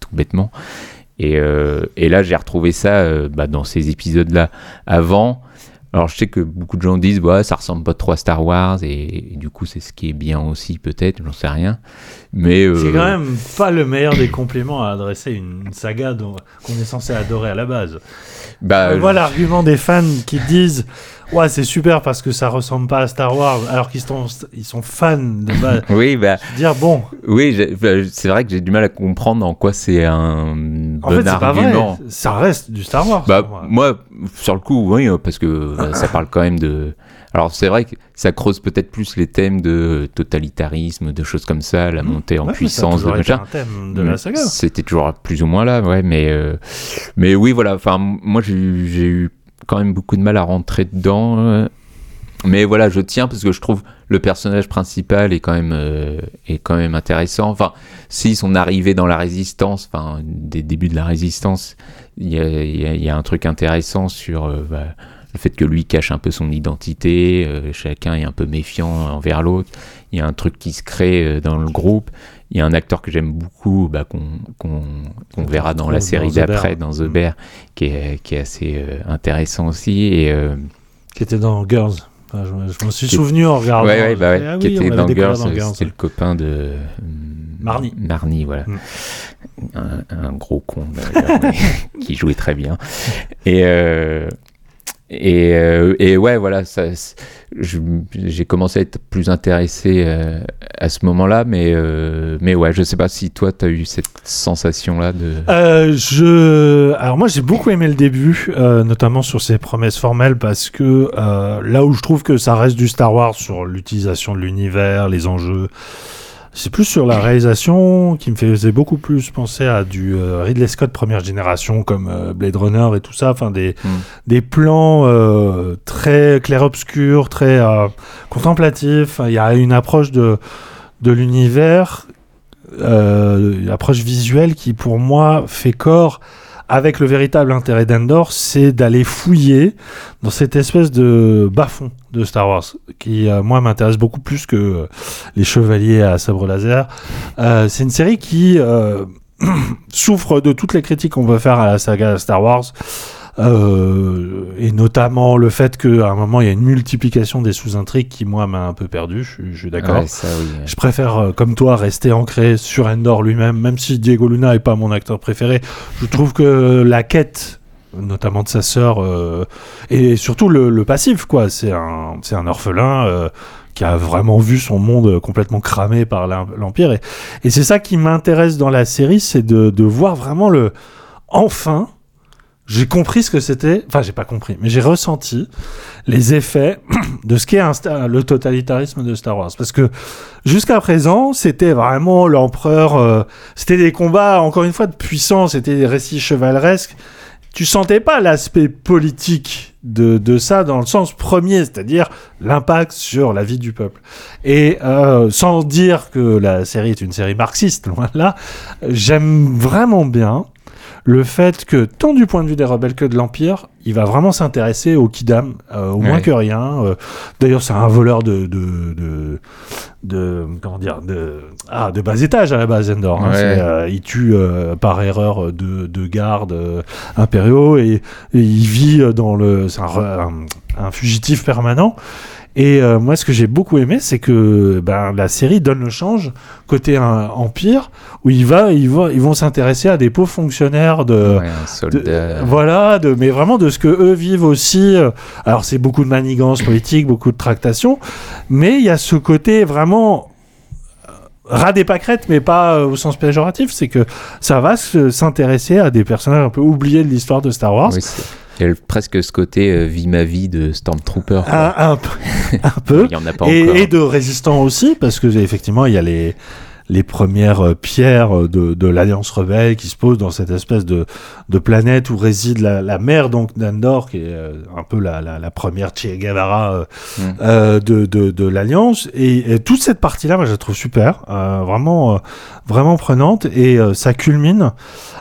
tout bêtement. Et, euh, et là, j'ai retrouvé ça euh, bah, dans ces épisodes-là. Avant, alors je sais que beaucoup de gens disent ouais, ça ressemble pas trop à Star Wars et, et du coup c'est ce qui est bien aussi peut-être, j'en sais rien. Mais euh, C'est quand même pas le meilleur des compliments à adresser une, une saga qu'on est censé adorer à la base. bah, On voit l'argument des fans qui disent Ouais, c'est super parce que ça ressemble pas à Star Wars, alors qu'ils sont, ils sont fans de base. oui, bah, Dire bon, oui, bah, c'est vrai que j'ai du mal à comprendre en quoi c'est un en bon fait, c'est pas vrai. argument. Ça reste du Star Wars. Bah, moi. moi, sur le coup, oui, parce que euh, ça parle quand même de. Alors, c'est vrai que ça creuse peut-être plus les thèmes de totalitarisme, de choses comme ça, la montée en Ouais, puissance, de machin. C'était toujours plus ou moins là, ouais, mais, euh, mais oui, voilà. Enfin, moi, j'ai eu quand même beaucoup de mal à rentrer dedans. euh, mais voilà, je tiens parce que je trouve le personnage principal est quand même, euh, est quand même intéressant. Enfin, si son arrivée dans la résistance, enfin, des débuts de la résistance, il y a, un truc intéressant sur euh, bah, le fait que lui cache un peu son identité, chacun est un peu méfiant envers l'autre. Il y a un truc qui se crée dans le groupe. Il y a un acteur que j'aime beaucoup, bah, qu'on verra dans la série d'après, dans The Mm. Bear, qui est, qui est assez euh, intéressant aussi. Et, euh, Qui était dans Girls. Enfin, je, je me suis Qui- souvenu en regardant. ouais, ouais, bah ouais, Ah qui oui, on était dans Girls, c'était le copain de euh, Marnie. Marnie, voilà. Mm. Un, un gros con qui jouait très bien. Et euh, et, euh, et ouais, voilà, j'ai commencé à être plus intéressé euh, à ce moment-là, mais euh, mais ouais, je sais pas si toi t'as eu cette sensation-là de. Euh, je... Alors moi j'ai beaucoup aimé le début, euh, notamment sur ses promesses formelles, parce que euh, là où je trouve que ça reste du Star Wars sur l'utilisation de l'univers, les enjeux, c'est plus sur la réalisation qui me faisait beaucoup plus penser à du euh, Ridley Scott première génération comme euh, Blade Runner et tout ça, enfin des, Mm. des plans euh, très clair-obscur, très contemplatifs. Il y a une approche de, de l'univers, une approche visuelle qui pour moi fait corps avec le véritable intérêt d'Endor, c'est d'aller fouiller dans cette espèce de bas-fond de Star Wars, qui euh, moi m'intéresse beaucoup plus que euh, les chevaliers à sabre laser. Euh, c'est une série qui souffre de toutes les critiques qu'on veut faire à la saga Star Wars. Euh, et notamment le fait qu'à un moment il y a une multiplication des sous-intrigues qui moi m'a un peu perdu, je, suis- je suis d'accord. Ouais, ça, oui. Je préfère, euh, comme toi, rester ancré sur Endor lui-même, même si Diego Luna est pas mon acteur préféré. Je trouve que la quête, notamment de sa sœur, euh, et surtout le, le passif, quoi. C'est un, c'est un orphelin euh, qui a vraiment vu son monde complètement cramé par l'Empire. Et, et c'est ça qui m'intéresse dans la série, c'est de, de voir vraiment le... Enfin, j'ai compris ce que c'était, enfin j'ai pas compris, mais j'ai ressenti les effets de ce qu'est le totalitarisme de Star Wars. Parce que jusqu'à présent, c'était vraiment l'empereur, euh, c'était des combats, encore une fois, de puissance, c'était des récits chevaleresques. Tu sentais pas l'aspect politique de, de ça dans le sens premier, c'est-à-dire l'impact sur la vie du peuple. Et euh, sans dire que la série est une série marxiste, loin de là, j'aime vraiment bien le fait que, tant du point de vue des rebelles que de l'Empire, il va vraiment s'intéresser au Kidam, euh, au moins Ouais. que rien. Euh, D'ailleurs, c'est un voleur de, de, de, de- comment dire, de, ah, de bas étage à la base, Endor. hein. Ouais. Euh, il tue euh, par erreur deux, deux gardes euh, impériaux et, et il vit dans le, c'est un- un fugitif permanent. Et euh, moi, ce que j'ai beaucoup aimé, c'est que ben, la série donne le change côté un, empire, où il va, ils vont, ils vont s'intéresser à des pauvres fonctionnaires de, Ouais, de- voilà, de, mais vraiment de ce que eux vivent aussi. euh, Alors c'est beaucoup de manigances politiques, beaucoup de tractations, mais il y a ce côté vraiment euh, ras des pâquerettes, mais pas euh, au sens péjoratif. C'est que ça va se- s'intéresser à des personnages un peu oubliés de l'histoire de Star Wars. Oui, il y a le- presque ce côté euh, vie ma vie de Stormtrooper. quoi. Un, un peu, un peu. Il y en a pas et, encore. et de résistants aussi, parce que effectivement, il y a les les premières euh, pierres de, de l'Alliance rebelle qui se posent dans cette espèce de, de planète où réside la, la mère donc d'Andor, qui est euh, un peu la, la, la première Che Guevara euh, Mm. euh, de, de, de l'Alliance. Et, et toute cette partie-là, moi, je la trouve super, euh, vraiment, euh, vraiment prenante. Et euh, ça culmine.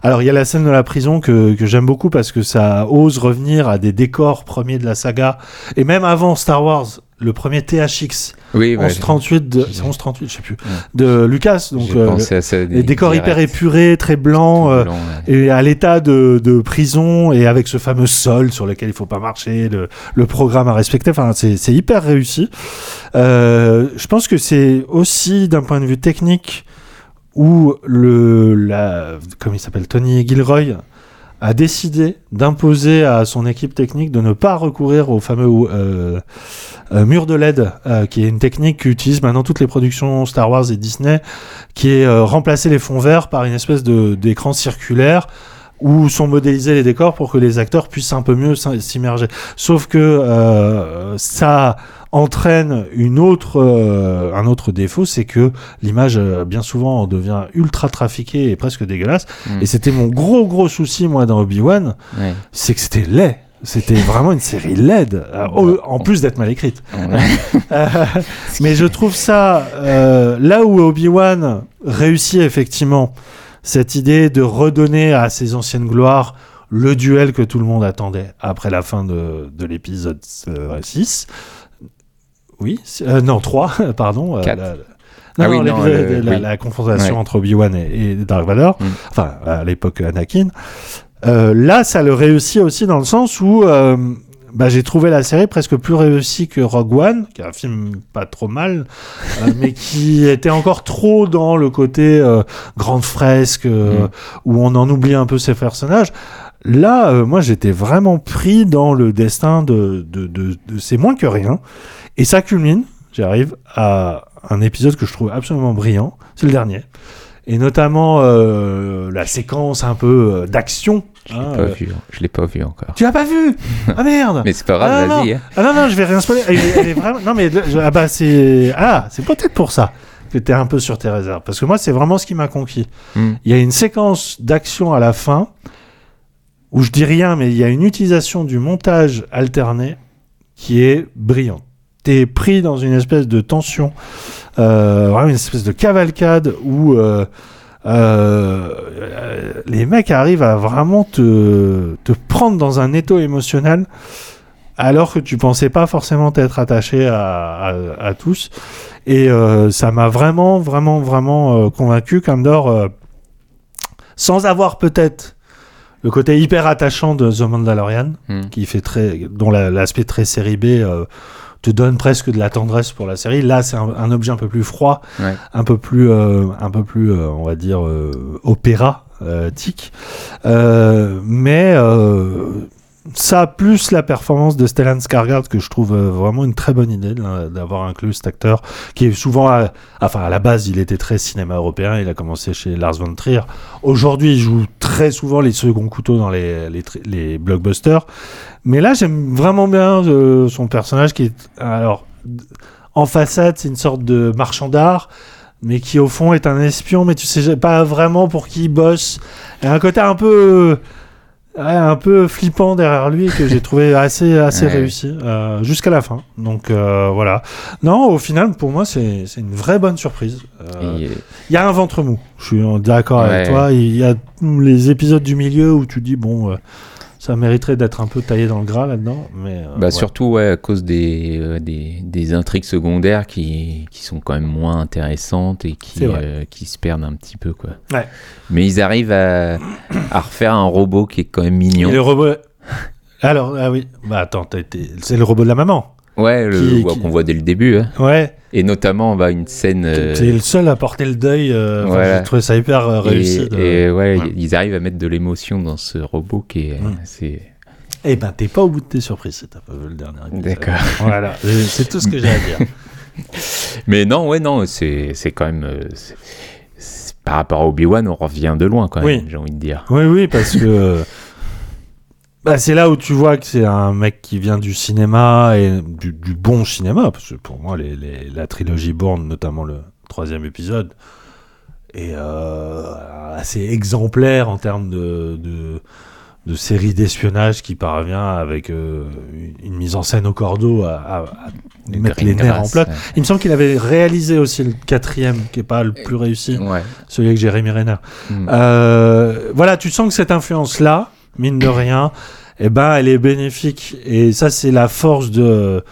Alors, il y a la scène de la prison que, que j'aime beaucoup parce que ça ose revenir à des décors premiers de la saga. Et même avant Star Wars, le premier THX, Oui, ouais, 1138, de, c'est 1138, je sais plus, de Lucas. Donc, euh, pensé à ça. les décors hyper épurés, très blancs, euh, blanc, ouais. et à l'état de, de prison, et avec ce fameux sol sur lequel il faut pas marcher, le, le programme à respecter. Enfin, c'est c'est hyper réussi. Euh, je pense que c'est aussi d'un point de vue technique où le, la, comme il s'appelle, Tony Gilroy a décidé d'imposer à son équipe technique de ne pas recourir au fameux euh, euh, mur de LED, euh, qui est une technique qu'utilisent maintenant toutes les productions Star Wars et Disney, qui est remplacer les fonds verts par une espèce d'écran circulaire où sont modélisés les décors pour que les acteurs puissent un peu mieux s'im- s'immerger. Sauf que euh, ça entraîne une autre, euh, un autre défaut, c'est que l'image euh, bien souvent devient ultra trafiquée et presque dégueulasse. Mm. Et c'était mon gros gros souci moi dans Obi-Wan, Ouais. c'est que c'était laid. C'était vraiment une série laide, euh, en plus d'être mal écrite. Mais je trouve ça, euh, là où Obi-Wan réussit effectivement cette idée de redonner à ses anciennes gloires le duel que tout le monde attendait après la fin de, de l'épisode euh, 6. Oui, c'est- euh, non, 3, pardon. euh, Quatre. la- Ah oui, non, non, l'épisode- le- la, oui. la confrontation Ouais. entre Obi-Wan et, et Dark Vador, Mm. enfin à l'époque Anakin. Euh, là, ça le réussit aussi dans le sens où euh, bah, j'ai trouvé la série presque plus réussie que Rogue One, qui est un film pas trop mal, euh, mais qui était encore trop dans le côté euh, grande fresque, euh, Mm. où on en oublie un peu ses personnages. Là, euh, moi, j'étais vraiment pris dans le destin de, de, de, de C'est moins que rien. Et ça culmine, j'arrive à un épisode que je trouve absolument brillant, c'est le dernier. Et notamment euh, la séquence un peu d'action. Je l'ai hein, pas euh, vu. Je l'ai pas vu encore. Tu l'as pas vu Ah merde Mais c'est pas grave, ah, vas-y. hein. Ah non, non, je vais rien spoiler. Elle, est- elle est vraiment... Non, mais je- ah bah c'est... Ah, c'est peut-être pour ça que t'es un peu sur tes réserves. Parce que moi, c'est vraiment ce qui m'a conquis. Hmm. Il y a une séquence d'action à la fin où je dis rien, mais il y a une utilisation du montage alterné qui est brillante. T'es pris dans une espèce de tension, euh, vraiment une espèce de cavalcade où euh, euh, les mecs arrivent à vraiment te, te prendre dans un étau émotionnel alors que tu pensais pas forcément t'être attaché à, à, à tous. Et euh, ça m'a vraiment, vraiment, vraiment euh, convaincu qu'Andor, euh, sans avoir peut-être le côté hyper attachant de The Mandalorian, Hmm. qui fait très, dont la- l'aspect très série B euh, te donne presque de la tendresse pour la série. Là, c'est un, un objet un peu plus froid, Ouais. un peu plus, euh, un peu plus, euh, on va dire, euh, opéra. Tic. Mais ça plus la performance de Stellan Skarsgård que je trouve euh, vraiment une très bonne idée d'avoir inclus cet acteur qui est souvent à, enfin à la base il était très cinéma européen. Il a commencé chez Lars von Trier. Aujourd'hui il joue très souvent les seconds couteaux dans les, les, blockbusters. Mais là j'aime vraiment bien euh, son personnage qui est alors en façade c'est une sorte de marchand d'art mais qui au fond est un espion mais tu sais pas vraiment pour qui il bosse. A un côté un peu un peu flippant derrière lui que j'ai trouvé assez assez Ouais. réussi euh, jusqu'à la fin. Donc euh, voilà. Non, au final pour moi c'est c'est une vraie bonne surprise. Euh, Il y a un ventre mou. Je suis d'accord avec toi. Il y a les épisodes du milieu où tu dis bon, ça mériterait d'être un peu taillé dans le gras là-dedans, mais euh, bah, ouais. Surtout ouais, à cause des, euh, des, des intrigues secondaires qui, qui sont quand même moins intéressantes et qui, euh, qui se perdent un petit peu. Quoi. Ouais. Mais ils arrivent à, à refaire un robot qui est quand même mignon. Et le robot. Alors ah oui. Bah attends, c'est le robot de la maman. Ouais, le, qui- qu'on voit dès le début. hein. Ouais, Et notamment, bah, une scène. euh, t'es le seul à porter le deuil. euh, enfin, Voilà. J'ai trouvé ça hyper euh, et, réussi. de- et ouais, Ouais. ils arrivent à mettre de l'émotion dans ce robot qui est. C'est Eh ben, t'es pas au bout de tes surprises t'as pas vu le dernier épisode. D'accord. Voilà, c'est c'est tout ce que j'ai à dire. Mais non, ouais, non, c'est c'est quand même. euh, c'est- c'est- par rapport à Obi-Wan, on revient de loin quand même, Oui. j'ai envie de dire. Oui, oui, parce que bah, c'est là où tu vois que c'est un mec qui vient du cinéma et du, du bon cinéma, parce que pour moi, les, les- la trilogie Bourne, notamment le troisième épisode, est euh, assez exemplaire en termes de, de, de série d'espionnage qui parvient avec euh, une, une mise en scène au cordeau à, à- à Du mettre les nerfs en ouais. Il me semble qu'il avait réalisé aussi le quatrième, qui est pas le plus réussi, Ouais. celui avec Jérémy Renner. Mm. Euh, voilà, tu sens que cette influence-là, mine de rien, eh ben, elle est bénéfique. Et ça, c'est la force de,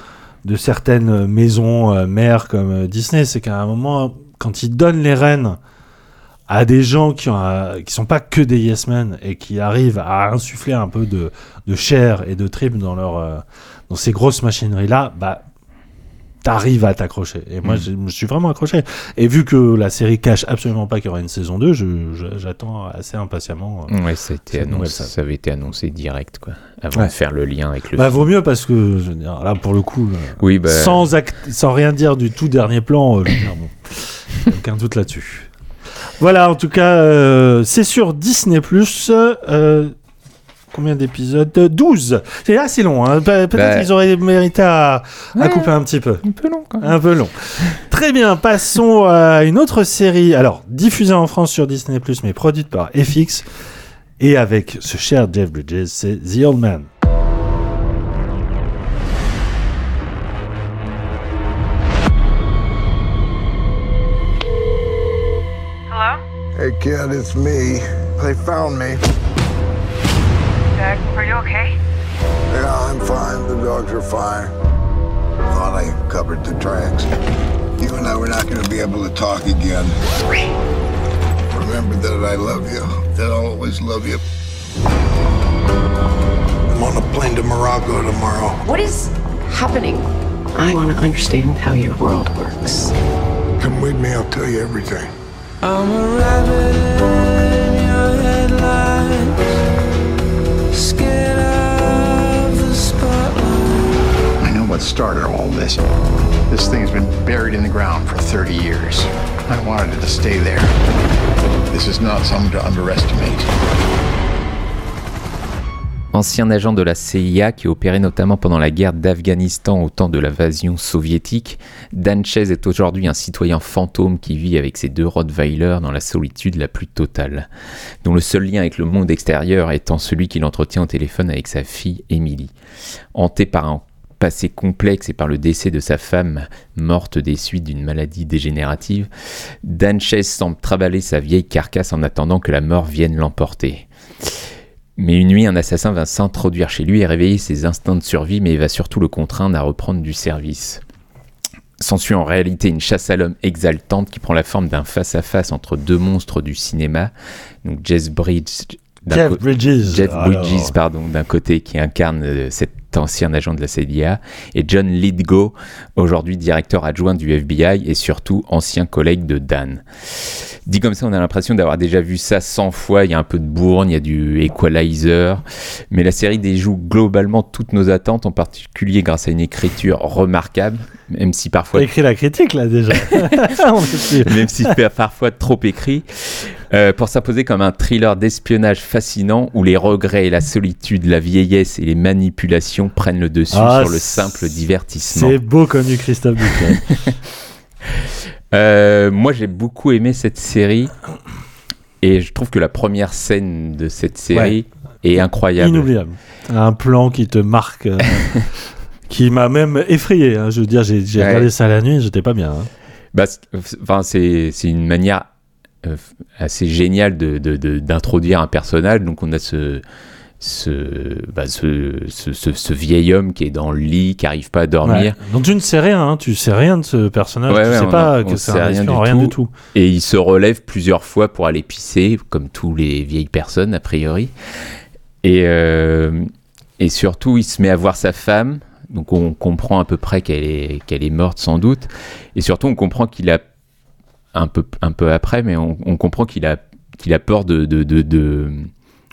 de certaines maisons euh, mères comme euh, Disney. C'est qu'à un moment, quand ils donnent les rênes à des gens qui, ont, euh, qui sont pas que des yes men et qui arrivent à insuffler un peu de, de chair et de tripes dans, leur, dans ces grosses machineries-là, bah, t'arrives à t'accrocher. Et moi, Mm. je me suis vraiment accroché. Et vu que la série cache absolument pas qu'il y aura une saison 2, je- je- j'attends assez impatiemment. euh, Ouais, ça, annoncé- avait été annoncé direct, quoi, avant Ouais. de faire le lien avec le Bah, film. vaut mieux parce que, je veux dire, là, pour le coup, euh, Oui, bah, sans, act- sans rien dire du tout dernier plan, euh, je veux dire, bon, aucun doute là-dessus. Voilà, en tout cas, euh, c'est sur Disney+. Euh, combien d'épisodes Euh, 12 C'est assez long, hein. Pe- peut-être Bah. qu'ils auraient mérité à, à Ouais. couper un petit peu. un peu long quand même. Un peu long. Très bien, passons à une autre série, alors diffusée en France sur Disney+, mais produite par FX, et avec ce cher Jeff Bridges, c'est The Old Man. Hey, kid, it's me. They found me. Dad, are you okay? Yeah, I'm fine. The dogs are fine. Thought I covered the tracks. You and I were not going to be able to talk again. Remember that I love you. That I'll always love you. I'm on a plane to Morocco tomorrow. What is happening? I want to understand how your world works. Come with me, I'll tell you everything. I'm a rabbit in your headlights, what started all this. This thing's been buried in the ground for 30 years. I wanted it to stay there. This is not something to underestimate. Ancien agent de la CIA qui opérait notamment pendant la guerre d'Afghanistan au temps de l'invasion soviétique, Dan Chase est aujourd'hui un citoyen fantôme qui vit avec ses deux Rottweilers dans la solitude la plus totale, dont le seul lien avec le monde extérieur étant celui qu'il entretient au téléphone avec sa fille Emily. Hanté par un passé complexe et par le décès de sa femme morte des suites d'une maladie dégénérative, Dan Chase semble travailler sa vieille carcasse en attendant que la mort vienne l'emporter. Mais une nuit, un assassin va s'introduire chez lui et réveiller ses instincts de survie, mais il va surtout le contraindre à reprendre du service. S'ensuit en réalité une chasse à l'homme exaltante qui prend la forme d'un face-à-face entre deux monstres du cinéma, donc Jeff Bridges. Jeff alors. Bridges, pardon, d'un côté qui incarne euh, cet ancien agent de la CIA, et John Lithgow, aujourd'hui directeur adjoint du FBI et surtout ancien collègue de Dan. Dit comme ça, on a l'impression d'avoir déjà vu ça 100 fois. Il y a un peu de bourne, il y a du equalizer, mais la série déjoue globalement toutes nos attentes, en particulier grâce à une écriture remarquable, même si parfois écrit la critique là déjà. Même si parfois trop écrit, euh, pour s'imposer comme un thriller d'espionnage fascinant où les regrets et la solitude, la vieillesse et les manipulations prennent le dessus Ah, sur le simple divertissement. C'est beau comme du Christophe Ducret. Euh, moi, j'ai beaucoup aimé cette série et je trouve que la première scène de cette série est incroyable. Inoubliable. Un plan qui te marque, euh, qui m'a même effrayé. hein. Je veux dire, j'ai Ouais. regardé ça la nuit, j'étais pas bien. hein. Bah, c'est une manière euh, assez géniale de- de- de- d'introduire un personnage. Donc, on a ce, ce, bah, ce, ce, ce- ce vieil homme qui est dans le lit, qui arrive pas à dormir. Ouais. Donc tu ne sais rien, hein. tu sais rien de ce personnage, Ouais, tu ouais, sais on- pas on que c'est rien du rien tout. du tout. Et il se relève plusieurs fois pour aller pisser, comme tous les vieilles personnes, a priori. Et, euh, et surtout, il se met à voir sa femme, Donc on comprend à peu près qu'elle est, qu'elle est morte sans doute. Et surtout, on comprend qu'il a, un peu, un peu après, mais on, on comprend qu'il a, qu'il a peur de, de, de, de-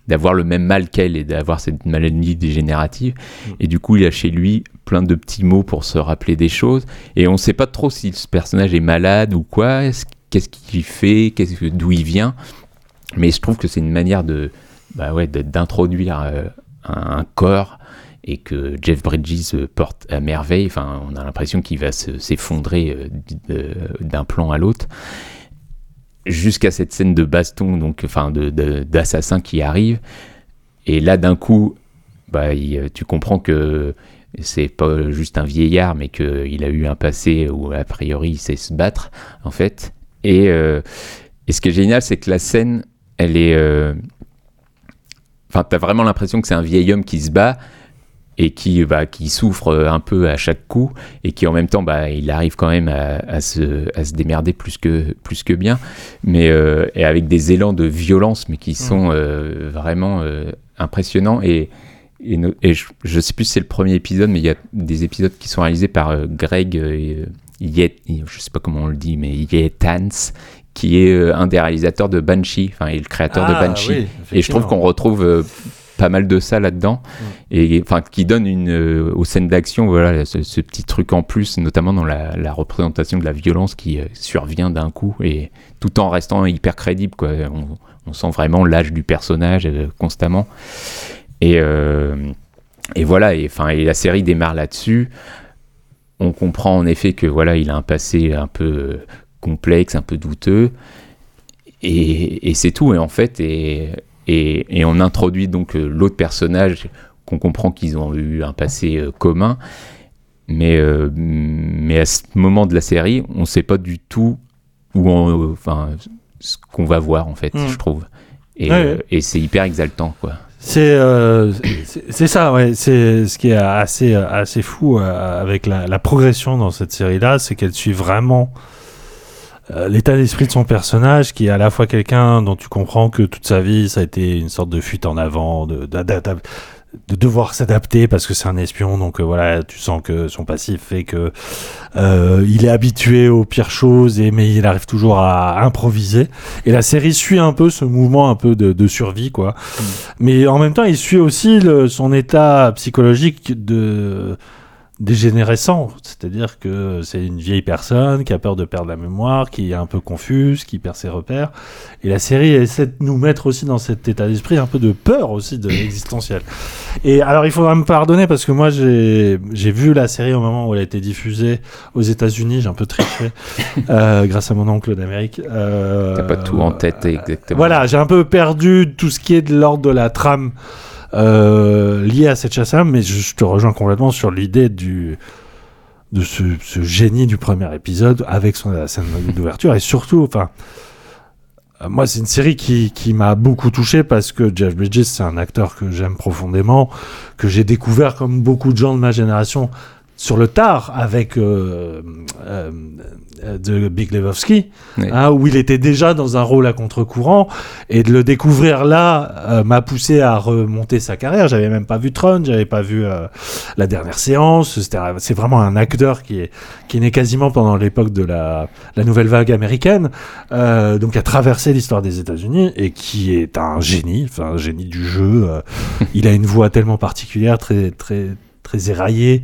d'avoir le même mal qu'elle et d'avoir cette maladie dégénérative. Et du coup, il a chez lui plein de petits mots pour se rappeler des choses. Et on ne sait pas trop si ce personnage est malade ou quoi, est-ce- qu'est-ce qu'il fait, qu'est-ce que- d'où il vient. Mais je trouve que c'est une manière de, bah ouais, d'introduire euh, un corps et que Jeff Bridges euh, porte à merveille. Enfin, on a l'impression qu'il va se- s'effondrer euh, euh, d'un plan à l'autre. Jusqu'à cette scène de baston, donc, enfin, de- de- d'assassin qui arrive. Et là, d'un coup, bah, il- tu comprends que c'est pas juste un vieillard, mais qu'il a eu un passé où, a priori, il sait se battre, en fait. Et, euh, et ce qui est génial, c'est que la scène, elle est. euh, Enfin, t'as vraiment l'impression que c'est un vieil homme qui se bat et qui, bah, qui souffre euh, un peu à chaque coup et qui en même temps, bah, il arrive quand même à, à se, à se démerder plus que, plus que bien, mais euh, et avec des élans de violence, mais qui sont euh, vraiment euh, impressionnants. Et, et, no- et je, je sais plus si c'est le premier épisode, mais il y a des épisodes qui sont réalisés par Greg euh, Yet, je sais pas comment on le dit, mais Yetans, qui est un des réalisateurs de Banshee, enfin, et le créateur de Ah, Banshee. oui, et je trouve qu'on retrouve pas mal de ça là-dedans, et enfin qui donne une euh, aux scènes d'action, voilà, ce, ce petit truc en plus, notamment dans la, la représentation de la violence qui euh, survient d'un coup, et tout en restant hyper crédible, quoi. On, on sent vraiment l'âge du personnage euh, constamment, et euh, et voilà, et enfin, et la série démarre là-dessus. On comprend en effet que voilà, il a un passé un peu complexe, un peu douteux, et, et c'est tout. Et en fait, et, et, et on introduit donc euh, l'autre personnage qu'on comprend qu'ils ont eu un passé euh, commun, mais euh, mais à ce moment de la série, on ne sait pas du tout où on, enfin ce qu'on va voir en fait, Mm. je trouve. Et, Ouais, ouais. et c'est hyper exaltant, quoi. C'est euh, c'est- ça, ouais. C'est ce qui est assez assez fou avec la, la progression dans cette série-là, c'est qu'elle suit vraiment euh, l'état d'esprit de son personnage, qui est à la fois quelqu'un dont tu comprends que toute sa vie ça a été une sorte de fuite en avant, de devoir s'adapter parce que c'est un espion, donc euh, voilà, tu sens que son passif fait que euh, il est habitué aux pires choses, et mais il arrive toujours à improviser. Et la série suit un peu ce mouvement un peu de, de survie, quoi. Mais en même temps, il suit aussi le- son état psychologique de dégénérescent, c'est-à-dire que c'est une vieille personne qui a peur de perdre la mémoire, qui est un peu confuse, qui perd ses repères. Et la série essaie de nous mettre aussi dans cet état d'esprit un peu de peur aussi de l'existentiel. Et alors, il faudra me pardonner parce que moi, j'ai vu la série au moment où elle a été diffusée aux États-Unis. J'ai un peu triché euh, grâce à mon oncle d'Amérique. Euh, T'as pas tout en tête exactement. voilà, j'ai un peu perdu tout ce qui est de l'ordre de la trame euh, liée à cette chasse à mais je, je te rejoins complètement sur l'idée du de ce, ce génie du premier épisode avec son la scène d'ouverture et surtout, enfin. euh, Moi, c'est une série qui, qui m'a beaucoup touché parce que Jeff Bridges, c'est un acteur que j'aime profondément, que j'ai découvert comme beaucoup de gens de ma génération sur le tard avec euh, euh, euh, de Big Lebowski, Oui. hein, où il était déjà dans un rôle à contre-courant, et de le découvrir là euh, m'a poussé à remonter sa carrière. J'avais même pas vu Tron, j'avais pas vu la dernière séance. C'est vraiment un acteur qui est qui né quasiment pendant l'époque de la, la nouvelle vague américaine, donc a traversé l'histoire des États-Unis et qui est un génie, enfin un génie du jeu. il a une voix tellement particulière, très très très éraillée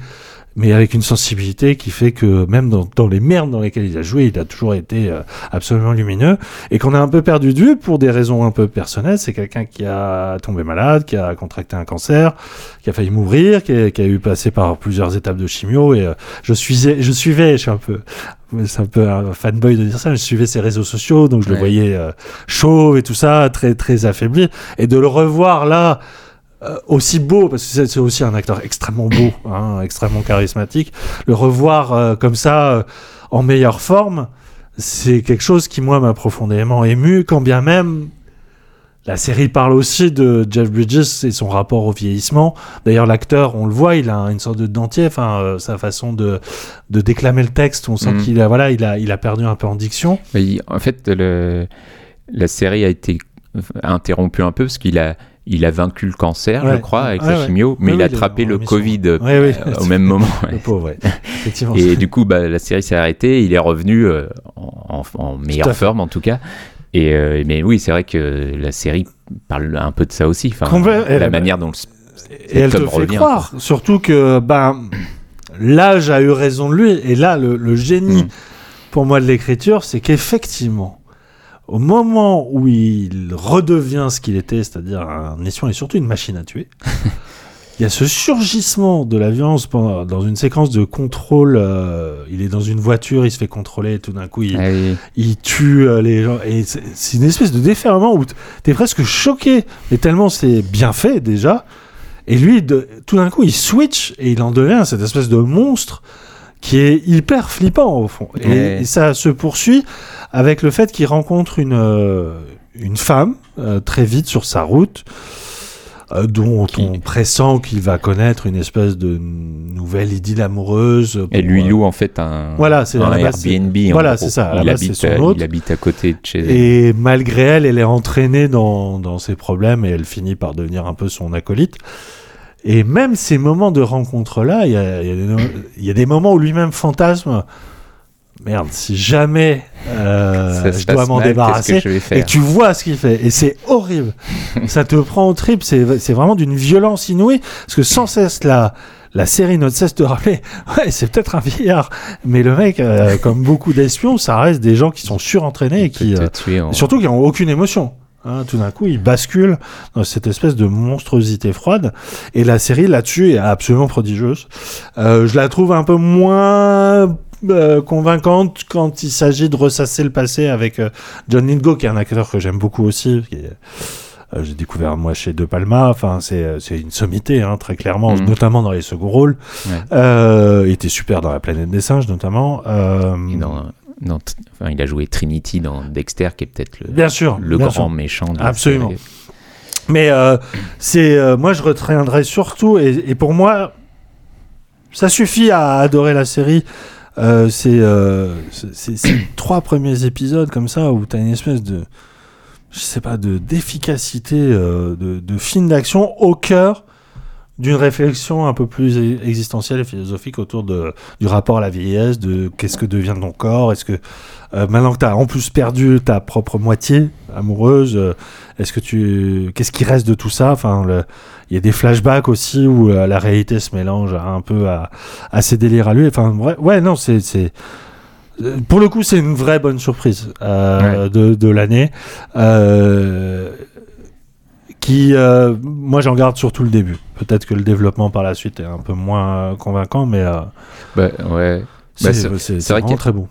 mais avec une sensibilité qui fait que même dans, dans les merdes dans lesquelles il a joué, il a toujours été euh, absolument lumineux. Et qu'on a un peu perdu de vue pour des raisons un peu personnelles. C'est quelqu'un qui a tombé malade, qui a contracté un cancer, qui a failli mourir, qui a, qui a eu passé par plusieurs étapes de chimio. Et euh, je suivais, je suivais, je suis un peu, c'est un peu un fanboy de dire ça, mais je suivais ses réseaux sociaux, donc je le voyais euh, chauve et tout ça, très très affaibli. Et de le revoir là aussi beau, parce que c'est- aussi un acteur extrêmement beau, hein, extrêmement charismatique, le revoir euh, comme ça, euh, en meilleure forme, c'est quelque chose qui, moi, m'a profondément ému, quand bien même la série parle aussi de Jeff Bridges et son rapport au vieillissement. D'ailleurs, l'acteur, on le voit, il a une sorte de dentier, enfin, euh, sa façon de, de déclamer le texte, on sent Mhm. qu'il a, voilà, il a, il a perdu un peu en diction. Mais il- en fait, le, la série a été interrompue un peu parce qu'il a il a vaincu le cancer, je crois, avec Ouais, sa ouais. chimio, mais Oui, il a oui, attrapé le. Covid euh, oui. au même moment. Le pauvre. Effectivement. Et du coup, bah, la série s'est arrêtée. Il est revenu euh, en, meilleure forme, en tout cas. Et euh, mais oui, c'est vrai que la série parle un peu de ça aussi. Enfin, la elle- manière dont le, Et elle te homme fait revient. croire, surtout que ben l'âge a eu raison de lui. Et là, le, le génie Mm. pour moi de l'écriture, c'est qu'effectivement, au moment où il redevient ce qu'il était, c'est-à-dire un espion et surtout une machine à tuer, il y a ce surgissement de la violence pendant- dans une séquence de contrôle. euh, il est dans une voiture, il se fait contrôler, et tout d'un coup, il, Ah oui. il tue euh, les gens. Et c'est une espèce de déferlement où t- t'es presque choqué, mais tellement c'est bien fait déjà. Et lui, de, tout d'un coup, il switch et il en devient cette espèce de monstre qui est hyper flippant au fond. Et, Ouais. et ça se poursuit avec le fait qu'il rencontre une, euh, une femme euh, très vite sur sa route. euh, dont on pressent qu'il va connaître une espèce de nouvelle idylle amoureuse. Et lui loue en fait un, Voilà, c'est- un la base, c'est- Airbnb. voilà, c'est ça, Il base, habite, il habite à côté de chez elle. Et malgré elle, elle est entraînée dans, dans ses problèmes et elle finit par devenir un peu son acolyte. Et même ces moments de rencontre-là, il y a, il y a des- il y a des moments où lui-même fantasme. Merde, si jamais euh, je dois m'en débarrasser, et tu vois ce qu'il fait, et c'est horrible. ça te prend au trip, c'est vraiment d'une violence inouïe, parce que sans cesse la la série ne cesse de rappeler, ouais, c'est peut-être un vieillard, mais le mec, euh, comme beaucoup d'espions, ça reste des gens qui sont surentraînés et qui, euh, tuer surtout qui n'ont aucune émotion. Hein, tout d'un coup, ils basculent dans cette espèce de monstruosité froide. Et la série là-dessus est absolument prodigieuse. Euh, je la trouve un peu moins euh, convaincante quand il s'agit de ressasser le passé avec euh, John Lithgow, qui est un acteur que j'aime beaucoup aussi. qui est- euh, J'ai découvert moi chez De Palma. Enfin, c'est une sommité, hein, très clairement, Mhm. notamment dans les seconds rôles. Ouais. Euh, il était super dans La planète des singes, notamment. Euh, Et dans- dans- enfin, il a joué Trinity dans Dexter, qui est peut-être le, Bien sûr, le bien grand sûr. méchant. de Absolument. Mais euh, c'est, euh, moi, je retiendrai surtout, et, et pour moi, ça suffit à adorer la série. Euh, c'est, ces trois premiers épisodes comme ça où tu as une espèce de, je sais pas, de d'efficacité, de, de film d'action au cœur d'une réflexion un peu plus e- existentielle et philosophique autour de, du rapport à la vieillesse, de qu'est-ce que devient ton corps, est-ce que euh, maintenant que tu as en plus perdu ta propre moitié amoureuse, euh, est-ce que tu qu'est-ce qui reste de tout ça? Enfin, il y a des flashbacks aussi où euh, la réalité se mélange un peu à, à ses délires à lui. Enfin, ouais, ouais non, c'est pour le coup, c'est une vraie bonne surprise euh, de, de l'année. Euh, qui, euh, moi, j'en garde surtout le début. Peut-être que le développement par la suite est un peu moins convaincant, mais euh, Bah, ouais. c'est Bah, c'est- c'est vrai vraiment qu'il y a- très beau.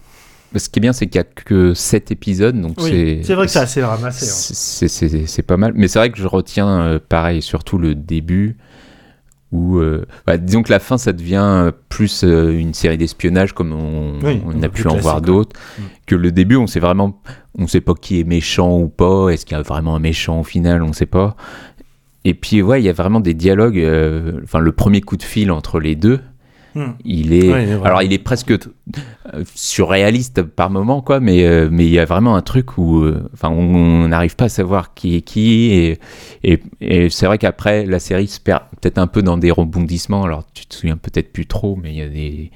Bah, ce qui est bien, c'est qu'il n'y a que 7 épisodes, donc Oui, c'est. c'est vrai que c'est assez ramassé, hein. C'est- C'est c'est- c'est pas mal. Mais c'est vrai que je retiens, euh, pareil, surtout le début, où. euh, bah, disons que la fin, ça devient plus euh, une série d'espionnage, comme on, Oui, on a pu en voir d'autres. Mm. Que le début, on sait vraiment. On sait pas qui est méchant ou pas. Est-ce qu'il y a vraiment un méchant au final On sait pas. Et puis, ouais, il y a vraiment des dialogues. euh, Enfin, le premier coup de fil entre les deux. Hmm. Il est, Ouais, il est vraiment- alors il est presque euh, surréaliste par moment quoi, mais euh, mais il y a vraiment un truc où, euh, enfin, on on n'arrive pas à savoir qui est qui et et, et c'est vrai qu'après la série se perd peut-être un peu dans des rebondissements. Alors tu te souviens peut-être plus trop, mais il y a des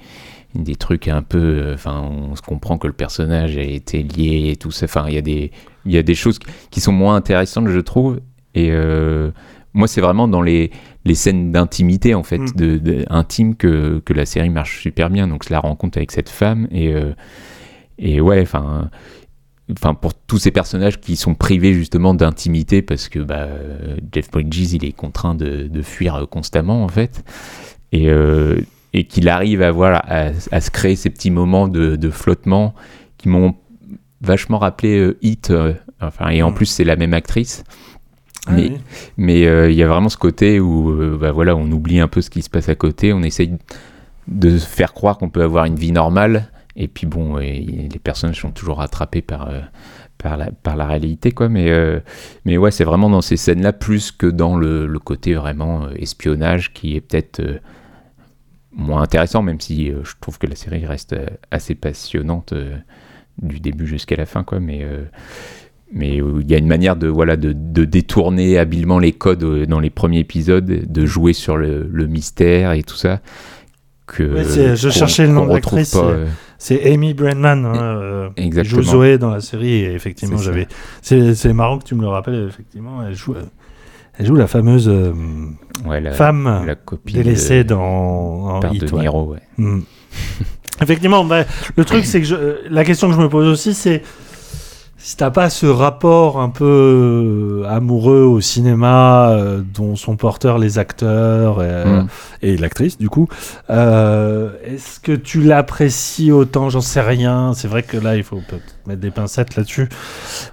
des trucs un peu, enfin, on se comprend que le personnage a été lié et tout ça. Enfin, il y a des il y a des choses qui sont moins intéressantes, je trouve. Et euh, moi, c'est vraiment dans les, les scènes d'intimité, en fait, Mm. de, de- intime, que, que la série marche super bien. Donc, la rencontre avec cette femme. Et, euh, et ouais, enfin. Enfin, pour tous ces personnages qui sont privés justement d'intimité parce que bah, Jeff Bridges il est contraint de, de fuir constamment en fait et, euh, et qu'il arrive à, voilà, à, à se créer ces petits moments de, de flottement qui m'ont vachement rappelé euh, Hit euh, enfin et en Mm. plus c'est la même actrice Ah mais oui. mais euh, il y a vraiment ce côté où euh, bah, voilà on oublie un peu ce qui se passe à côté on essaye de faire croire qu'on peut avoir une vie normale. Et puis bon les personnages sont toujours rattrapés par euh, par la, par la réalité quoi. Mais euh, mais ouais c'est vraiment dans ces scènes là plus que dans le, le côté vraiment espionnage qui est peut-être moins intéressant même si je trouve que la série reste assez passionnante du début jusqu'à la fin quoi. Mais mais où il y a une manière de voilà de, de détourner habilement les codes euh, dans les premiers épisodes, de jouer sur le, le mystère et tout ça. Que Ouais, je cherchais le nom de l'actrice. c'est- euh, C'est Amy Brennan, hein, euh, qui Exactement. joue Zoé dans la série. Et effectivement, j'avais. C'est marrant que tu me le rappelles. Effectivement, elle joue. euh, Elle joue la fameuse euh, Ouais, la- femme la délaissée de- dans Père Hit, de. Niro, ouais. Mm. Effectivement, bah, le truc c'est que je- euh, la question que je me pose aussi c'est si t'as pas ce rapport un peu euh, amoureux au cinéma euh, dont sont porteurs les acteurs euh, Mm. et l'actrice du coup, euh, est-ce que tu l'apprécies autant? J'en sais rien. C'est vrai que là il faut peut-être mettre des pincettes là-dessus.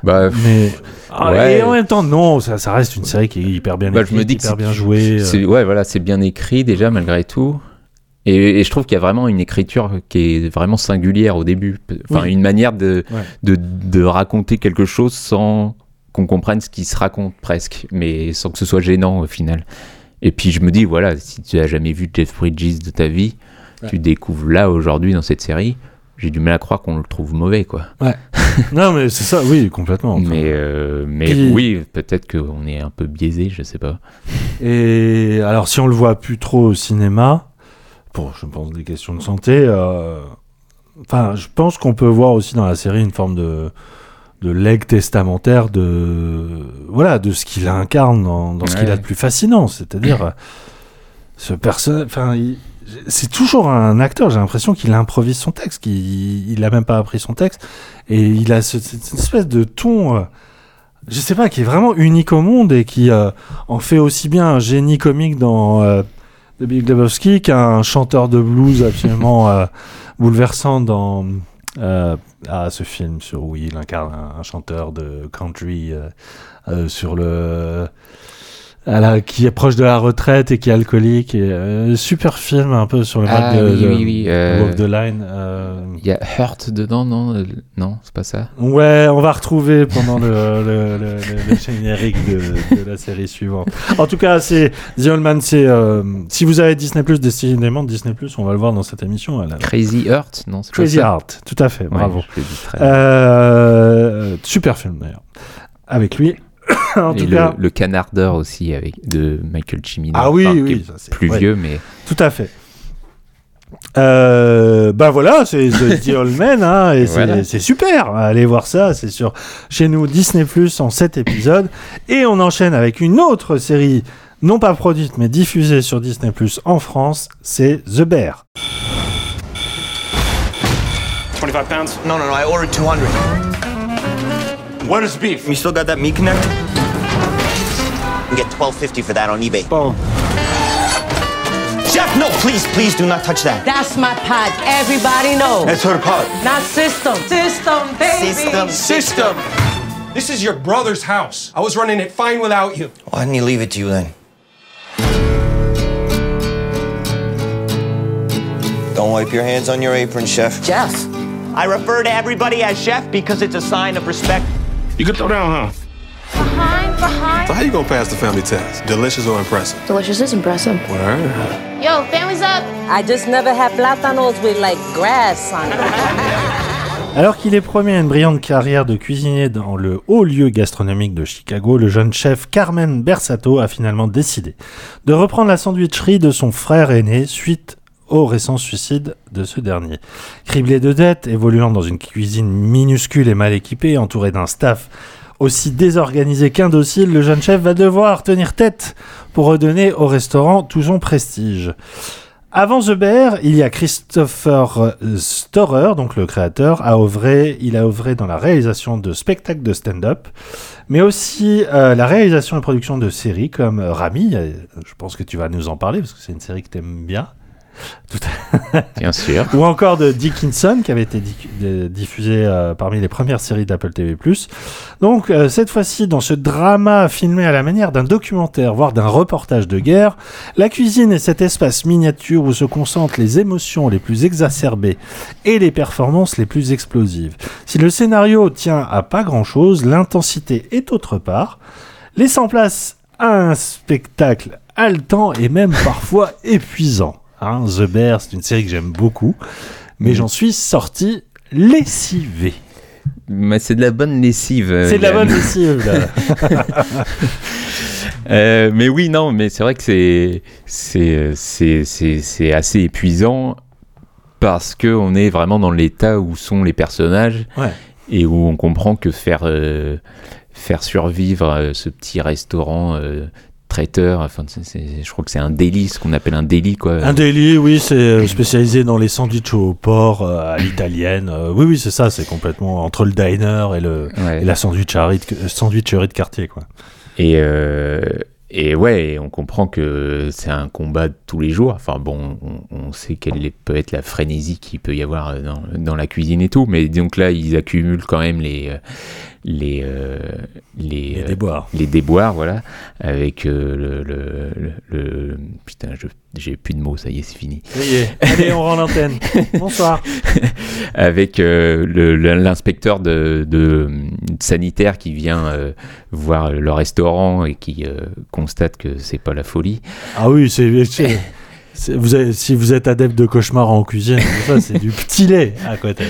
Bah, mais Ah, ouais. et en même temps non, ça, ça reste une série qui est hyper bien Bah, écrite, je me dis que hyper bien jouée. euh. c'est- Ouais, voilà, c'est bien écrit déjà malgré tout. Et, et je trouve qu'il y a vraiment une écriture qui est vraiment singulière au début. Enfin, Oui. une manière de, Ouais. de, de raconter quelque chose sans qu'on comprenne ce qui se raconte presque, mais sans que ce soit gênant au final. Et puis je me dis, voilà, si tu as jamais vu Jeff Bridges de ta vie, Ouais. tu découvres là aujourd'hui dans cette série, j'ai du mal à croire qu'on le trouve mauvais, quoi. Ouais. non mais c'est ça, oui complètement. Enfin, Mais, euh, mais Puis- oui, peut-être qu'on est un peu biaisé, je sais pas. Et alors, si on le voit plus trop au cinéma, pour, je pense, des questions de santé, euh, enfin, je pense qu'on peut voir aussi dans la série une forme de, de legs testamentaire de, voilà, de ce qu'il incarne dans, dans ce qu'il a de plus fascinant. C'est-à-dire, euh, ce personnage, enfin, c'est toujours un acteur, j'ai l'impression qu'il improvise son texte, qu'il il a même pas appris son texte, et il a ce- cette, cette espèce de ton, euh, je sais pas, qui est vraiment unique au monde et qui euh, en fait aussi bien un génie comique dans euh, The Big Lebowski qu'un chanteur de blues absolument euh, bouleversant dans euh, ah, ce film sur où il incarne un, un chanteur de country euh, sur le à la- qui est proche de la retraite et qui est alcoolique et euh, super film un peu sur le Ah, de, oui, de oui, oui, euh, Walk the Line euh, Il y a Hurt dedans, non euh, Non, c'est pas ça Ouais, on va retrouver pendant le, le, le- le- le générique de, de la série suivante. En tout cas, c'est The Old Man. C'est euh, si vous avez Disney Plus, décidément Disney Plus, on va le voir dans cette émission. elle Crazy Heart Non, c'est Crazy Heart, tout à fait. Ouais, Bravo. Euh, super film d'ailleurs. Avec lui. en Et tout le, cas. le Canard d'or aussi avec de Michael Cimino. Ah oui, Enfin, qui oui, est ça, c'est- plus ouais. vieux, mais Tout à fait. Euh, bah voilà, c'est The, The Old Man, hein, et c'est- Voilà. c'est super. Allez voir ça, c'est sur chez nous Disney Plus en 7 épisodes. Et on enchaîne avec une autre série, non pas produite, mais diffusée sur Disney Plus en France, c'est The Bear. 25 pounds? No, no, no. I ordered 200. What is beef? You still got that meat connect? You get 12.50 for that on eBay. Boom. Chef, no, please, please do not touch that. That's my pot. Everybody knows. That's her pod. Not system. System, baby. System. System. This is your brother's house. I was running it fine without you. Why didn't he leave it to you then? Don't wipe your hands on your apron, chef. Jeff. I refer to everybody as chef because it's a sign of respect. You can throw down, huh? Behind, behind. So how you gonna pass the family test? Delicious or impressive? Delicious is impressive. Word. Yo, family's up. I just never had plátanos with like grass on it. Alors qu'il est promis à une brillante carrière de cuisinier dans le haut lieu gastronomique de Chicago, le jeune chef Carmen Bersato a finalement décidé de reprendre la sandwicherie de son frère aîné suite au récent suicide de ce dernier. Criblé de dettes, évoluant dans une cuisine minuscule et mal équipée, entouré d'un staff aussi désorganisé qu'indocile, le jeune chef va devoir tenir tête pour redonner au restaurant tout son prestige. Avant The Bear, il y a Christopher Storer, donc le créateur, a il a œuvré dans la réalisation de spectacles de stand-up, mais aussi euh, la réalisation et production de séries comme Rami. euh, Je pense que tu vas nous en parler parce que c'est une série que tu aimes bien. Tout à- bien sûr. Ou encore de Dickinson, qui avait été di- diffusé euh, parmi les premières séries d'Apple TV+. Donc, euh, cette fois-ci, dans ce drama filmé à la manière d'un documentaire, voire d'un reportage de guerre, la cuisine est cet espace miniature où se concentrent les émotions les plus exacerbées et les performances les plus explosives. Si le scénario tient à pas grand-chose, l'intensité est autre part, laissant place à un spectacle haletant et même parfois épuisant. Hein, The Bear, c'est une série que j'aime beaucoup, mais j'en suis sorti lessivé. Mais c'est de la bonne lessive. euh, C'est de la bonne lessive, là. Euh, mais oui, non, mais c'est vrai que c'est c'est c'est c'est c'est assez épuisant parce que on est vraiment dans l'état où sont les personnages Ouais. et où on comprend que faire euh, faire survivre euh, ce petit restaurant traiteur, enfin je crois que c'est un délit, ce qu'on appelle un délit quoi. Un daily, oui, c'est euh, spécialisé dans les sandwichs au porc euh, à l'italienne. Euh, oui, oui, c'est ça, c'est complètement entre le diner et, le, Ouais. et la sandwicherie de, sandwicherie de quartier, quoi. Et, euh, et ouais, on comprend que c'est un combat de tous les jours. Enfin bon, on, on sait quelle peut être la frénésie qu'il peut y avoir dans, dans la cuisine et tout, mais donc là, ils accumulent quand même les les euh, les, Les euh, déboires. les déboires, voilà, avec euh, le, le, le- le- putain, je- j'ai plus de mots, ça y est, c'est fini. Ça y est. Allez, on rend l'antenne. Bonsoir. avec euh, l'inspecteur de, de, sanitaire qui vient euh, voir le restaurant et qui euh, constate que c'est pas la folie. Ah oui, c'est. Vous avez- si vous êtes adepte de cauchemar en cuisine, c'est du petit lait à côté.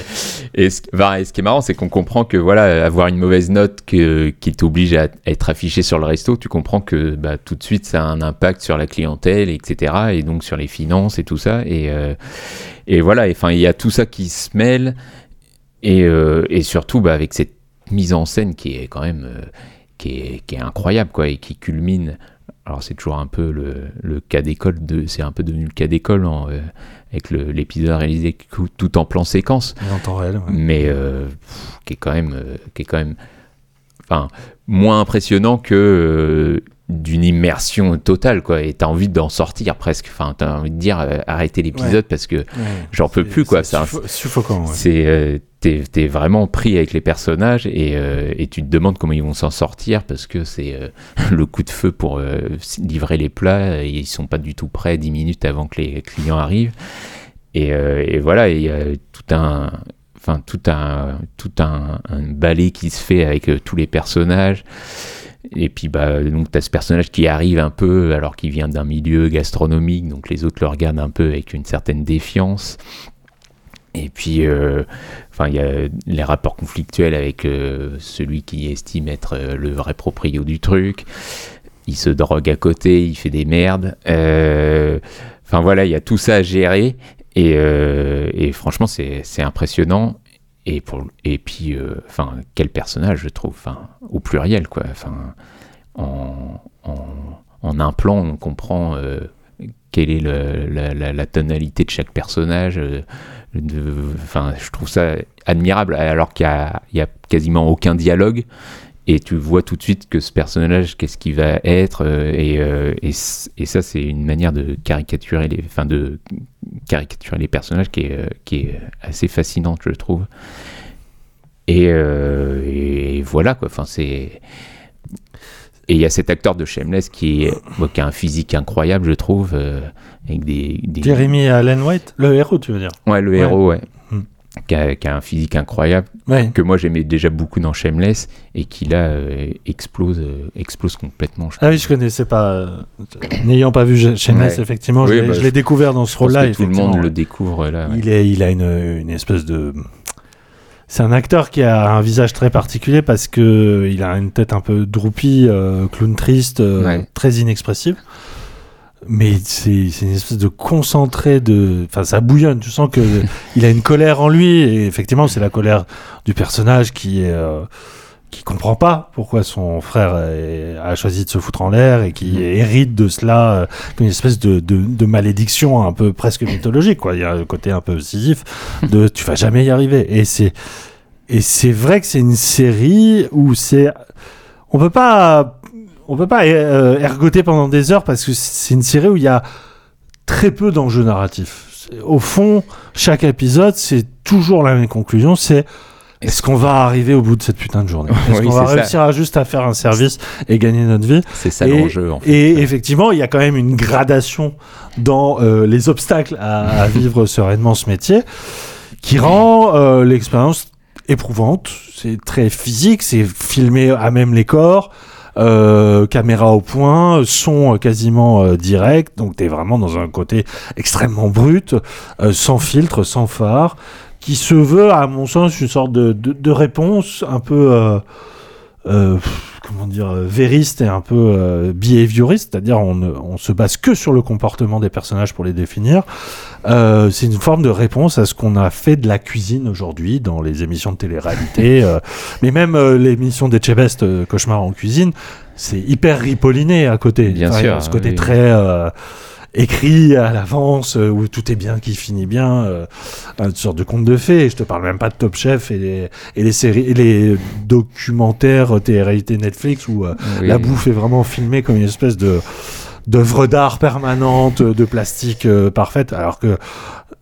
Et ce, qui est marrant, c'est qu'on comprend que voilà, avoir une mauvaise note que, qui t'oblige à être affiché sur le resto, tu comprends que bah, tout de suite ça a un impact sur la clientèle, etc. Et donc sur les finances et tout ça. Et, euh, et voilà, enfin, il y a tout ça qui se mêle. Et, euh, et surtout bah, avec cette mise en scène qui est quand même euh, qui, est, qui est incroyable quoi, et qui culmine. Alors c'est toujours un peu le, le cas d'école, de, c'est un peu devenu le cas d'école en, euh, avec l'épisode réalisé tout- en plan séquence Mais en temps réel, ouais. mais euh, pff, qui est quand même euh, qui est quand même enfin moins impressionnant que d'une immersion totale quoi et t'as envie d'en sortir presque enfin t'as envie de dire arrêtez l'épisode Ouais. parce que Ouais. j'en peux plus quoi c'est suffo- suffocant, c'est t'es t'es vraiment pris avec les personnages et, euh, et tu te demandes comment ils vont s'en sortir parce que c'est euh, le coup de feu pour euh, livrer les plats et ils sont pas du tout prêts 10 minutes avant que les clients arrivent. Et, et voilà il y a tout un enfin tout un tout un, ballet qui se fait avec tous les personnages. Et puis bah donc t'as ce personnage qui arrive un peu alors qu'il vient d'un milieu gastronomique donc les autres le regardent un peu avec une certaine défiance et puis, euh, il y a les rapports conflictuels avec euh, celui qui estime être euh, le vrai proprio du truc. Il se drogue à côté, il fait des merdes. Enfin voilà, il y a tout ça à gérer. Et, franchement, c'est impressionnant. Et, puis, enfin, quel personnage, je trouve, enfin, au pluriel, quoi. Enfin, en, un plan, on comprend quelle est la, tonalité de chaque personnage. euh, Enfin, je trouve ça admirable, alors qu'il y a, quasiment aucun dialogue. Et tu vois tout de suite que ce personnage, qu'est-ce qu'il va être, euh, et, euh, et, ça, c'est une manière de caricaturer les, enfin de caricaturer les personnages qui est, assez fascinante, je trouve. Et, et voilà quoi. Enfin, c'est et il y a cet acteur de Shameless qui, est, bon, qui a un physique incroyable, je trouve, euh, avec des, des- Jeremy Allen White, le héros, tu veux dire? Ouais, le Ouais. héros, ouais. Hmm. Qui, a, qui a un physique incroyable, Ouais. que moi j'aimais déjà beaucoup dans Shameless, et qui là euh, explose, euh, explose complètement. Ah oui, je connaissais pas. euh, N'ayant pas vu Sh- Shameless, Ouais. effectivement, Oui, je l'ai- bah, je l'ai découvert dans ce rôle-là. tout le monde le découvre là. Il, est, il a une, une espèce de. C'est un acteur qui a un visage très particulier parce que il a une tête un peu droupie, euh, clown triste, euh, Ouais. très inexpressive. Mais c'est c'est une espèce de concentré de. Enfin, ça bouillonne. Tu sens que il a une colère en lui. Et effectivement, c'est la colère du personnage qui est. euh, qui comprend pas pourquoi son frère a choisi de se foutre en l'air et qui hérite de cela euh, comme une espèce de, de, de malédiction un peu presque mythologique quoi. Il y a un côté un peu Sisyphe de tu vas jamais y arriver. Et c'est et c'est vrai que c'est une série où c'est on peut pas on peut pas euh, ergoter pendant des heures parce que c'est une série où il y a très peu d'enjeux narratifs. Au fond chaque épisode c'est toujours la même conclusion c'est est-ce qu'on va arriver au bout de cette putain de journée Est-ce Oui, qu'on va ça. réussir à juste à faire un service et gagner notre vie C'est ça l'enjeu, en fait. Et effectivement, il y a quand même une gradation dans euh, les obstacles à, à vivre sereinement ce métier qui rend euh, l'expérience éprouvante. C'est très physique, c'est filmé à même les corps. euh, caméra au point, son quasiment euh, direct, donc tu es vraiment dans un côté extrêmement brut, euh, sans filtre, sans phare. Qui se veut, à mon sens, une sorte de, de, de réponse un peu. euh, euh, comment dire, vériste et un peu euh, behavioriste, c'est-à-dire on, on se base que sur le comportement des personnages pour les définir. Euh, c'est une forme de réponse à ce qu'on a fait de la cuisine aujourd'hui dans les émissions de télé-réalité, euh, mais même euh, l'émission d'Etchebest, euh, Cauchemar en cuisine, c'est hyper ripolliné à côté. Bien Enfin, il y a sûr, Ce côté oui. très euh, écrit à l'avance, euh, où tout est bien qui finit bien, euh, une sorte de conte de fées. Je te parle même pas de Top Chef et les, et les séries, et les documentaires euh, télé-réalité Netflix où euh, Oui. la bouffe est vraiment filmée comme une espèce de d'œuvre d'art permanente, de plastique euh, parfaite, alors que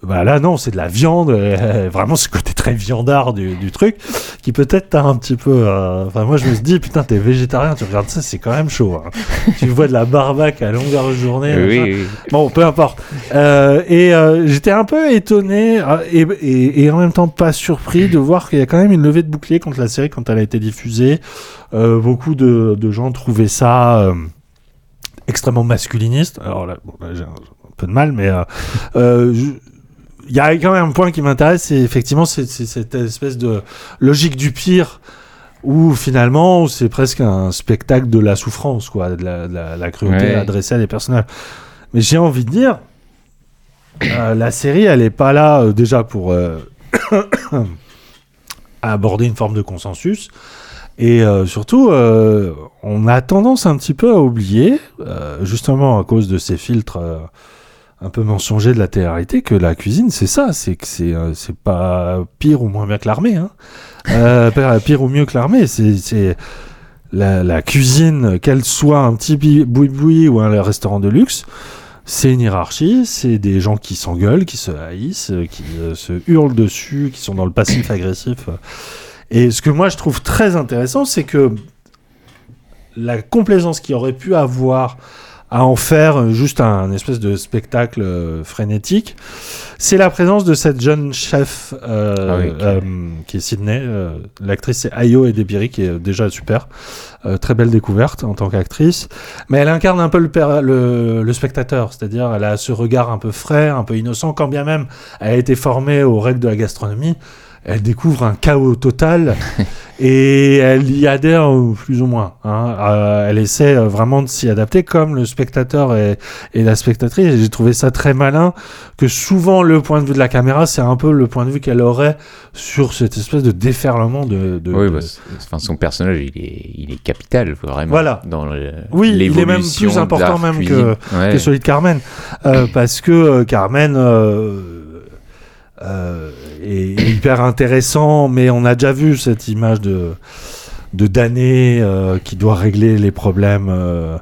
bah là non, c'est de la viande, euh, vraiment ce côté très viandard du, du truc, qui peut-être t'a un petit peu... euh, Enfin moi je me suis dit, putain t'es végétarien, tu regardes ça, c'est quand même chaud. hein. tu vois de la barbaque à longueur de journée. Oui, oui. Bon, peu importe. Euh, et euh, j'étais un peu étonné et, et, et en même temps pas surpris de voir qu'il y a quand même une levée de bouclier contre la série quand elle a été diffusée. Euh, beaucoup de, de gens trouvaient ça euh, extrêmement masculiniste. Alors là, bon, là, j'ai un, un peu de mal, mais euh, euh, je- il y a quand même un point qui m'intéresse, c'est effectivement c'est cette espèce de logique du pire où finalement c'est presque un spectacle de la souffrance, quoi, de la, de la- la cruauté Ouais. adressée à des personnages. Mais j'ai envie de dire, euh, la série, elle est pas là euh, déjà pour euh, aborder une forme de consensus. Et euh, surtout, euh, on a tendance un petit peu à oublier, euh, justement à cause de ces filtres un peu mensongers de la télé-réalité, que la cuisine, c'est ça, c'est que c'est c'est pas pire ou moins bien que l'armée. Hein. Pire- ou mieux que l'armée, c'est c'est la, la cuisine, qu'elle soit un petit boui-boui ou un restaurant de luxe, c'est une hiérarchie, c'est des gens qui s'engueulent, qui se haïssent, qui euh, se hurlent dessus, qui sont dans le passif agressif. Et ce que moi je trouve très intéressant, c'est que la complaisance qu'il aurait pu avoir à en faire euh, juste un espèce de spectacle euh, frénétique, c'est la présence de cette jeune chef euh, Ah oui, euh, qui est Sydney. L'actrice c'est Ayo Edebiri qui est déjà super. Très belle découverte en tant qu'actrice. Mais elle incarne un peu le, le spectateur, c'est-à-dire elle a ce regard un peu frais, un peu innocent, quand bien même elle a été formée aux règles de la gastronomie. Elle découvre un chaos total et elle y adhère plus ou moins. hein. Euh, elle essaie euh, vraiment de s'y adapter comme le spectateur et, et la spectatrice. J'ai trouvé ça très malin que souvent le point de vue de la caméra, c'est un peu le point de vue qu'elle aurait sur cette espèce de déferlement de. de- Oui, bah, enfin, son personnage, il est, il est capital, vraiment. Voilà. Dans le- Oui, il est même plus important même que, cuisine. Ouais. que celui de Carmen. Euh, parce que Carmen euh, euh, est hyper intéressant, mais on a déjà vu cette image de, de damné euh, qui doit régler les problèmes euh,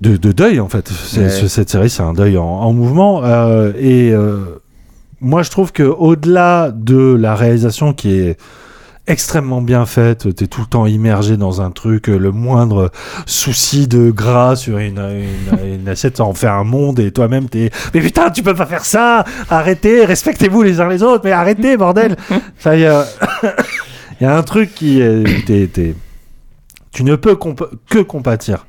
de, de deuil, en fait. Ouais. Cette série, c'est un deuil en, en mouvement. euh, et euh, moi, je trouve que au-delà de la réalisation qui est extrêmement bien faite, t'es tout le temps immergé dans un truc, euh, le moindre souci de gras sur une, une, une assiette, ça en fait un monde. Et toi-même t'es mais putain tu peux pas faire ça, arrêtez, respectez-vous les uns les autres, mais arrêtez bordel. Ça y a, il y a un truc qui est, tu ne peux comp- que compatir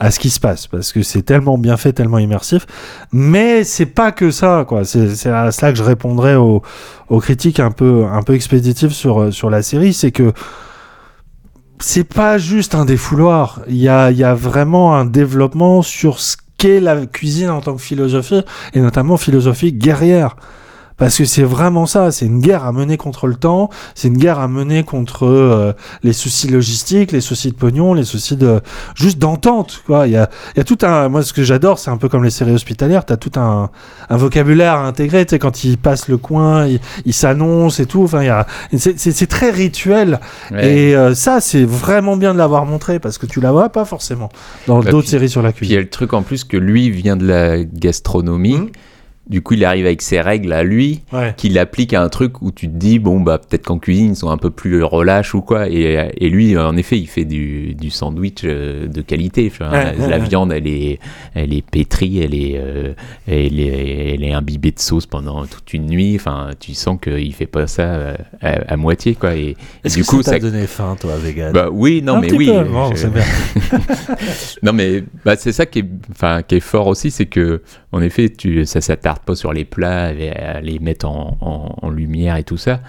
à ce qui se passe parce que c'est tellement bien fait, tellement immersif. Mais c'est pas que ça, quoi. C'est à cela que je répondrais aux, critiques un peu, un peu expéditives sur, sur la série, c'est que c'est pas juste un défouloir. Il y a, y a vraiment un développement sur ce qu'est la cuisine en tant que philosophie, et notamment philosophie guerrière. Parce que c'est vraiment ça, c'est une guerre à mener contre le temps, c'est une guerre à mener contre euh, les soucis logistiques, les soucis de pognon, les soucis de juste d'entente. Quoi, il y a, il y a tout un, moi ce que j'adore, c'est un peu comme les séries hospitalières, t'as tout un, un vocabulaire à intégrer. Tu sais, quand ils passent le coin, ils il s'annoncent et tout. Enfin, il y a, c'est, très rituel. Ouais. Et euh, ça, c'est vraiment bien de l'avoir montré parce que tu la vois pas forcément dans Bah, d'autres séries sur la Puis il y cuisine. a le truc en plus que lui vient de la gastronomie. Mmh. Du coup, il arrive avec ses règles à lui, Ouais. qu'il applique à un truc où tu te dis, bon, bah, peut-être qu'en cuisine, ils sont un peu plus relâches ou quoi. Et, et lui, en effet, il fait du, du sandwich euh, de qualité. Enfin, Ouais, la ouais, viande, elle est, elle est pétrie, elle est, euh, elle est, elle est imbibée de sauce pendant toute une nuit. Enfin, tu sens qu'il fait pas ça euh, à, à moitié, quoi. Et, du que coup, ça t'a donné faim, toi, vegan? Bah oui, non Un mais oui. peu. Je- non mais bah, c'est ça qui est, enfin, qui est fort aussi, c'est que en effet, tu, ça s'attarde pas sur les plats, à les mettre en, en- en lumière et tout ça.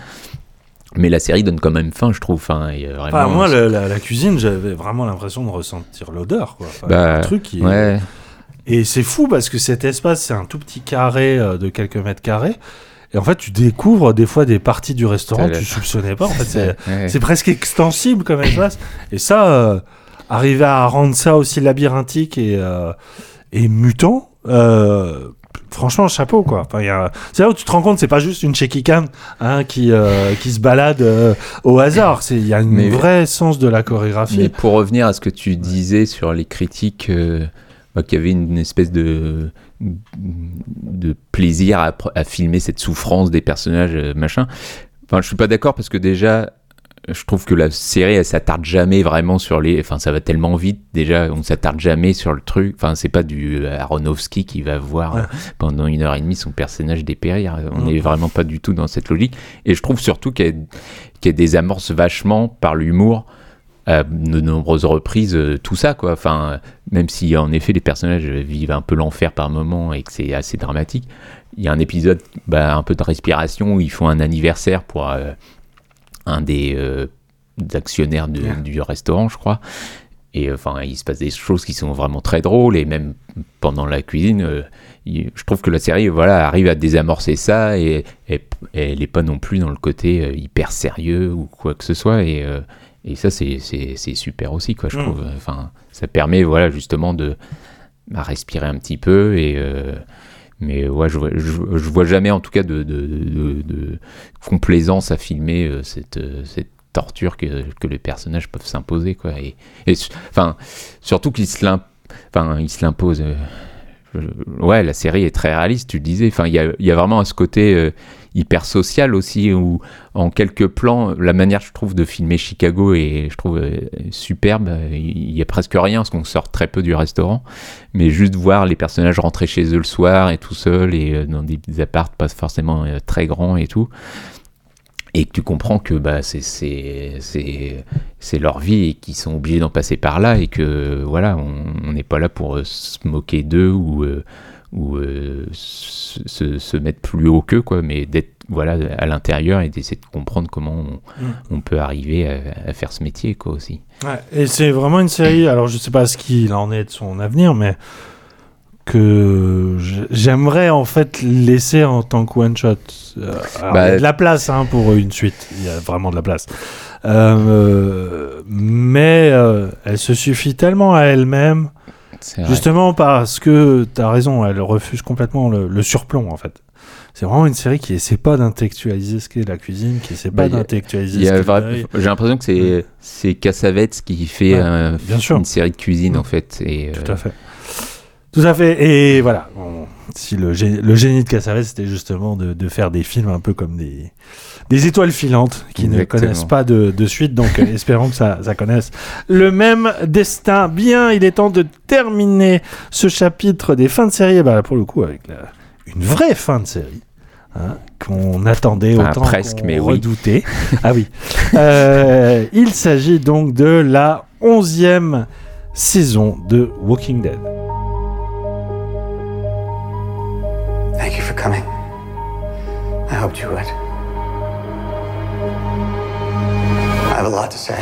Mais la série donne quand même faim, je trouve. Vraiment- Enfin, moi, la, la cuisine, j'avais vraiment l'impression de ressentir l'odeur. quoi. Enfin, Bah, un truc qui ouais. Et c'est fou parce que cet espace, c'est un tout petit carré euh, de quelques mètres carrés. Et en fait, tu découvres des fois des parties du restaurant que tu la- soupçonnais pas. En fait, c'est Ouais. c'est presque extensible comme espace. Et ça, euh, arriver à rendre ça aussi labyrinthique et, euh, et mutant, euh, franchement, chapeau quoi. Enfin, a- c'est là où tu te rends compte, c'est pas juste une shaky cam hein, qui, euh, qui se balade euh, au hasard. C'est- Il y a un vrai sens de la chorégraphie. Mais pour revenir à ce que tu disais sur les critiques, euh, bah, qu'il y avait une espèce de, de plaisir à, à filmer cette souffrance des personnages, machin. Enfin, je suis pas d'accord parce que déjà, je trouve que la série, elle s'attarde jamais vraiment sur les. Enfin, ça va tellement vite. Déjà, on s'attarde jamais sur le truc. Enfin, c'est pas du Aronofsky qui va voir Ouais. euh, pendant une heure et demie son personnage dépérir. On Mhm. n'est vraiment pas du tout dans cette logique. Et je trouve surtout qu'il a des amorces vachement par l'humour à de nombreuses reprises euh, tout ça quoi enfin euh, même si en effet les personnages vivent un peu l'enfer par moment et que c'est assez dramatique il y a un épisode bah, un peu de respiration où ils font un anniversaire pour euh, un des euh, actionnaires de- Yeah. du restaurant je crois et euh, enfin il se passe des choses qui sont vraiment très drôles et même pendant la cuisine euh, je trouve que la série voilà arrive à désamorcer ça et, et- et elle n'est pas non plus dans le côté euh, hyper sérieux ou quoi que ce soit et, euh, et ça c'est super aussi quoi je Mm. trouve enfin ça permet voilà justement de respirer un petit peu et mais ouais je, je, vois jamais en tout cas de, de, complaisance à filmer euh, cette, euh, cette torture que, que les personnages peuvent s'imposer quoi. Et, et enfin surtout qu'ils se l'im- enfin l'imposent euh, ouais la série est très réaliste tu le disais. Enfin il y a, y a vraiment ce côté hyper social aussi où en quelques plans la manière je trouve de filmer Chicago est je trouve euh, superbe. Il y a presque rien parce qu'on sort très peu du restaurant. Mais juste voir les personnages rentrer chez eux le soir et tout seul et euh, dans des petits apparts pas forcément euh, très grands et tout. Et que tu comprends que bah, c'est, leur vie et qu'ils sont obligés d'en passer par là et que voilà, on n'est pas là pour se moquer d'eux ou, ou euh, se, mettre plus haut qu'eux, quoi, mais d'être voilà, à l'intérieur et d'essayer de comprendre comment on, Mm. on peut arriver à, à faire ce métier quoi, aussi. Ouais, et c'est vraiment une série, alors je sais pas ce qu'il en est de son avenir, mais que j'aimerais en fait laisser en tant que one shot. Euh, alors, Bah, il y a de la place hein, pour une suite, il y a vraiment de la place. Euh, mais euh, elle se suffit tellement à elle-même. Justement parce que tu as raison, elle refuse complètement le, le surplomb en fait. C'est vraiment une série qui essaie pas d'intellectualiser ce qu'est la cuisine, qui essaie Bah, pas d'intellectualiser ce qu'est. J'ai l'impression que c'est c'est Cassavetes qui fait Ouais, un- bien sûr. une série de cuisine en fait. Et, Tout euh, à fait. Tout à fait. Et voilà. si le, gé- le génie de Cassavetes, c'était justement de, de faire des films un peu comme des, des étoiles filantes qui ne connaissent pas de, de suite. Donc, euh, espérons que ça, ça connaisse le même destin. Bien, il est temps de terminer ce chapitre des fins de série. Et bah, pour le coup, avec la- une vraie fin de série. hein, qu'on attendait Enfin, autant presque, qu'on mais oui. redoutait. ah oui. Euh, il s'agit donc de la onzième saison de Walking Dead. Thank you for coming. I hoped you would. I have a lot to say.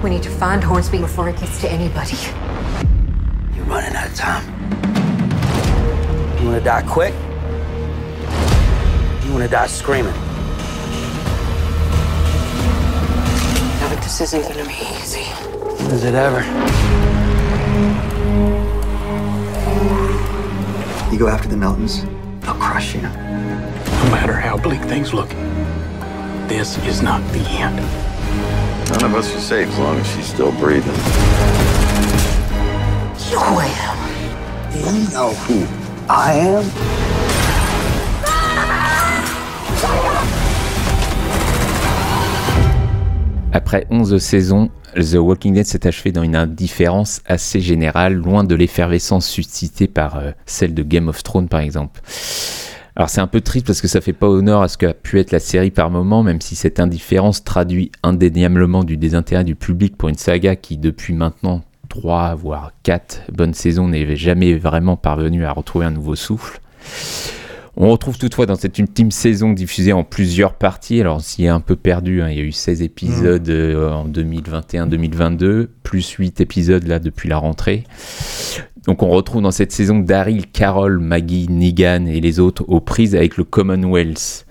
We need to find Hornsby before it gets to anybody. You're running out of time. You wanna die quick? You wanna die screaming? Now but this isn't gonna be easy. Is it ever? You go after the Meltons, they'll crush you. No matter how bleak things look, this is not the end. None of us are safe as long as she's still breathing. You know who I am. You know who I am? Après 11 saisons, The Walking Dead s'est achevé dans une indifférence assez générale, loin de l'effervescence suscitée par euh, celle de Game of Thrones par exemple. Alors c'est un peu triste parce que ça fait pas honneur à ce qu'a pu être la série par moment, même si cette indifférence traduit indéniablement du désintérêt du public pour une saga qui depuis maintenant 3 voire 4 bonnes saisons n'est jamais vraiment parvenu à retrouver un nouveau souffle. On retrouve toutefois dans cette ultime saison diffusée en plusieurs parties, alors s'il est un peu perdu, hein, il y a eu 16 épisodes euh, en 2021-2022, plus 8 épisodes là depuis la rentrée. Donc on retrouve dans cette saison Daryl, Carol, Maggie, Negan et les autres aux prises avec le Commonwealth.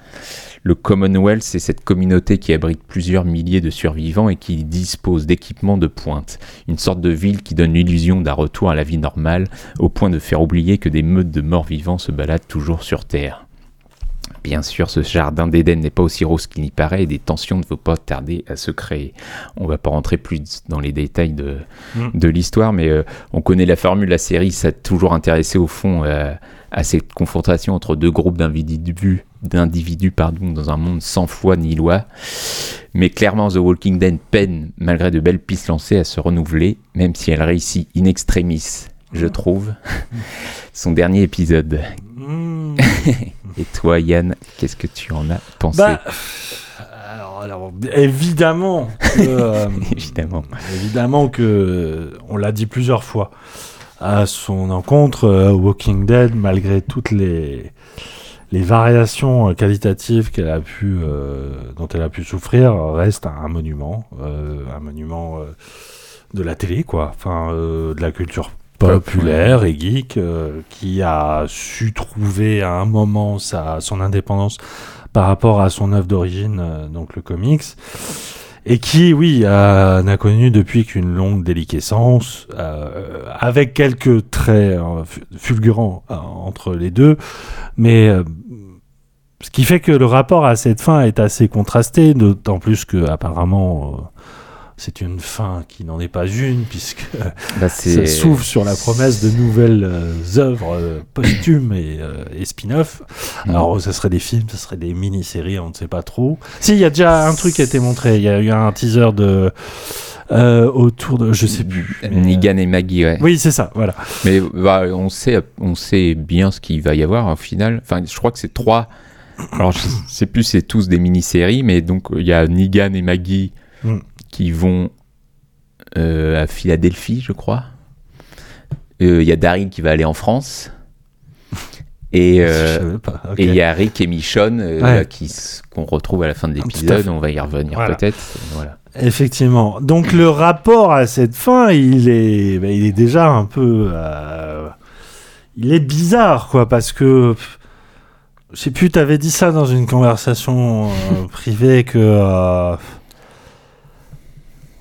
Le Commonwealth, c'est cette communauté qui abrite plusieurs milliers de survivants et qui dispose d'équipements de pointe. Une sorte de ville qui donne l'illusion d'un retour à la vie normale, au point de faire oublier que des meutes de morts vivants se baladent toujours sur Terre. Bien sûr, ce jardin d'Éden n'est pas aussi rose qu'il n'y paraît et des tensions ne vont pas tarder à se créer. On va pas rentrer plus dans les détails de, Mm. de l'histoire, mais euh, on connaît la formule, la série s'est toujours intéressé au fond euh, à cette confrontation entre deux groupes d'individus, d'individus pardon, dans un monde sans foi ni loi. Mais clairement, The Walking Dead peine, malgré de belles pistes lancées, à se renouveler, même si elle réussit in extremis, je trouve, son dernier épisode. Mm. Et toi, Yann, qu'est-ce que tu en as pensé Bah, alors, alors, évidemment, que, euh, Évidemment. évidemment que on l'a dit plusieurs fois à son encontre, euh, Walking Dead, malgré toutes les les variations euh, qualitatives qu'elle a pu, euh, dont elle a pu souffrir, reste un, monument, un monument de la télé, quoi. Enfin, euh, de la culture populaire et geek, euh, qui a su trouver à un moment sa, son indépendance par rapport à son œuvre d'origine, euh, donc le comics, et qui, oui, n'a connu depuis qu'une longue déliquescence, euh, avec quelques traits fu- fulgurants entre les deux, mais ce qui fait que le rapport à cette fin est assez contrasté, d'autant plus que apparemment c'est une fin qui n'en est pas une, puisque Bah, ça s'ouvre sur la promesse de nouvelles euh, œuvres euh, posthumes et, euh, et spin-off. Mm. Alors, ce serait des films, ce serait des mini-séries, on ne sait pas trop. Si, il y a déjà un truc qui a été montré. Il y a eu un teaser de euh, autour de, je sais plus. mais, euh, Negan et Maggie, ouais. Oui, c'est ça, voilà. Mais bah, on, sait, on sait bien ce qu'il va y avoir au final. Enfin, je crois que c'est trois. Alors, je sais plus, c'est tous des mini-séries, mais donc il y a Negan et Maggie Mm. Qui vont euh, à Philadelphie, je crois. Euh, Il y a Daryl qui va aller en France. Et euh, il y a Rick et Michonne euh, Ouais. qui s- qu'on retrouve à la fin de l'épisode. On va y revenir Voilà. peut-être. Voilà. Effectivement. Donc le rapport à cette fin, il est, ben, il est déjà un peu, euh, il est bizarre, quoi, parce que je sais plus, t'avais dit ça dans une conversation euh, privée que euh,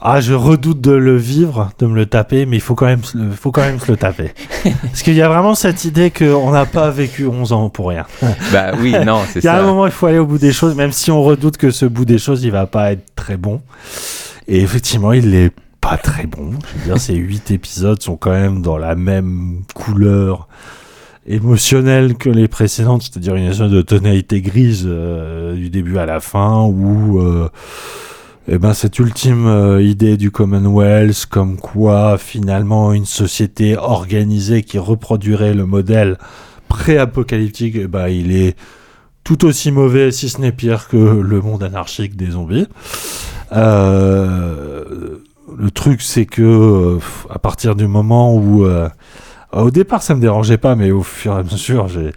ah, je redoute de le vivre, de me le taper, mais il faut quand même, se le- faut quand même se le taper, parce qu'il y a vraiment cette idée qu'on n'a pas vécu 11 ans pour rien. Bah oui, non, c'est Il y a ça. un moment, il faut aller au bout des choses, même si on redoute que ce bout des choses, il va pas être très bon. Et effectivement, il est pas très bon. Je veux dire, ces huit épisodes sont quand même dans la même couleur émotionnelle que les précédentes, c'est-à-dire une espèce de tonalité grise euh, du début à la fin, où euh, eh ben, cette ultime euh, idée du Commonwealth, comme quoi finalement une société organisée qui reproduirait le modèle pré-apocalyptique, eh ben, il est tout aussi mauvais, si ce n'est pire que le monde anarchique des zombies. Euh, le truc, c'est que euh, à partir du moment où, au départ, ça me dérangeait pas, mais au fur et à mesure, j'ai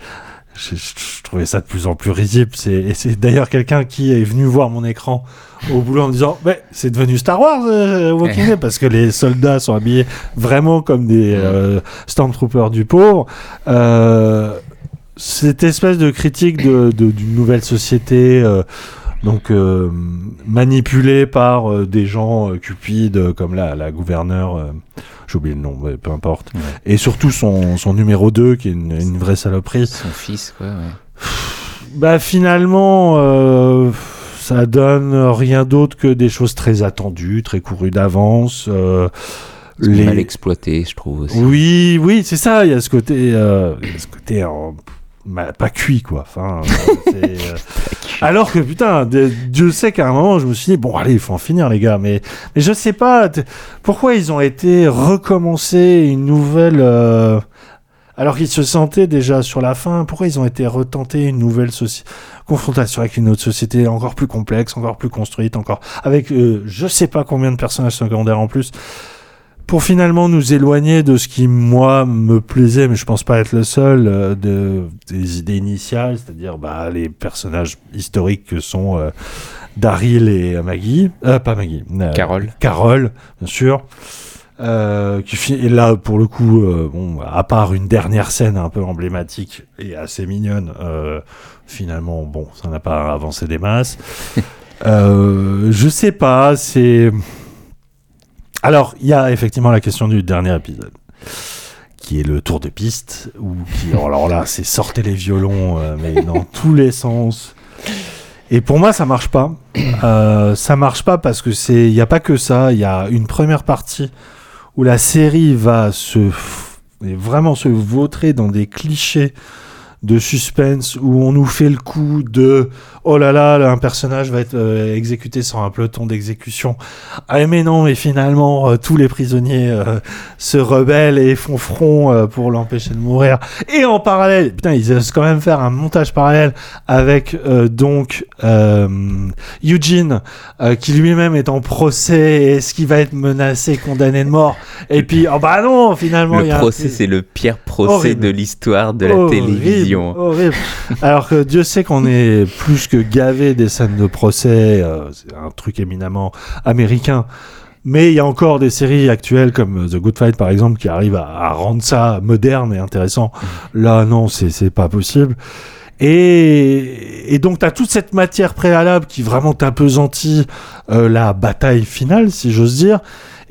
je trouvais ça de plus en plus risible. C'est d'ailleurs quelqu'un qui est venu voir mon écran au boulot en me disant mais c'est devenu Star Wars euh, Walking Dead parce que les soldats sont habillés vraiment comme des euh, stormtroopers du pauvre. Euh, cette espèce de critique de- de- d'une nouvelle société euh, donc euh, manipulée par euh, des gens euh, cupides comme la, la gouverneure j'ai oublié le nom mais peu importe et surtout son, son numéro 2 qui est une, une vraie saloperie Son fils, quoi. Ouais. bah finalement, ça donne rien d'autre que des choses très attendues, très courues d'avance. C'est Mal exploité, je trouve aussi. Oui, oui, c'est ça. Il y a ce côté, il y a ce côté ma- pas cuit quoi. Enfin, euh, euh, alors que putain, Dieu sait qu'à un moment, je me suis dit bon, allez, il faut en finir les gars. Mais, mais je sais pas pourquoi ils ont été recommencer une nouvelle. euh, alors qu'ils se sentaient déjà sur la fin, pourquoi ils ont été retentés une nouvelle confrontation avec une autre société encore plus complexe, encore plus construite, encore avec euh, je sais pas combien de personnages secondaires en plus. Pour finalement nous éloigner de ce qui moi me plaisait, mais je pense pas être le seul, euh, de, des idées initiales, c'est-à-dire bah, les personnages historiques que sont euh, Daryl et euh, Maggie, euh, pas Maggie, Carole. Carole, bien sûr. Euh, qui et là pour le coup bon à part une dernière scène un peu emblématique et assez mignonne euh, finalement bon ça n'a pas avancé des masses euh, je sais pas c'est alors il y a effectivement la question du dernier épisode qui est le tour de piste ou qui alors là c'est sortez les violons euh, mais dans tous les sens. Et pour moi ça marche pas. Euh, ça marche pas parce que c'est il y a pas que ça. Il y a une première partie où la série va se vraiment se vautrer dans des clichés de suspense où on nous fait le coup de oh là là un personnage va être euh, exécuté sans un peloton d'exécution ah mais non mais finalement euh, tous les prisonniers euh, se rebellent et font front pour l'empêcher de mourir et en parallèle putain ils osent quand même faire un montage parallèle avec donc Eugene qui lui-même est en procès est-ce qu'il va être menacé condamné de mort et puis oh bah non finalement il y Le un- procès, c'est le pire procès Horrible. de l'histoire de la Horrible, télévision. Horrible. Alors que Dieu sait qu'on est plus que gavé des scènes de procès, euh, c'est un truc éminemment américain. Mais il y a encore des séries actuelles comme The Good Fight par exemple qui arrivent à, à rendre ça moderne et intéressant. Là non, c'est c'est pas possible. Et, et donc tu as toute cette matière préalable qui vraiment t'apesantit euh, la bataille finale, si j'ose dire.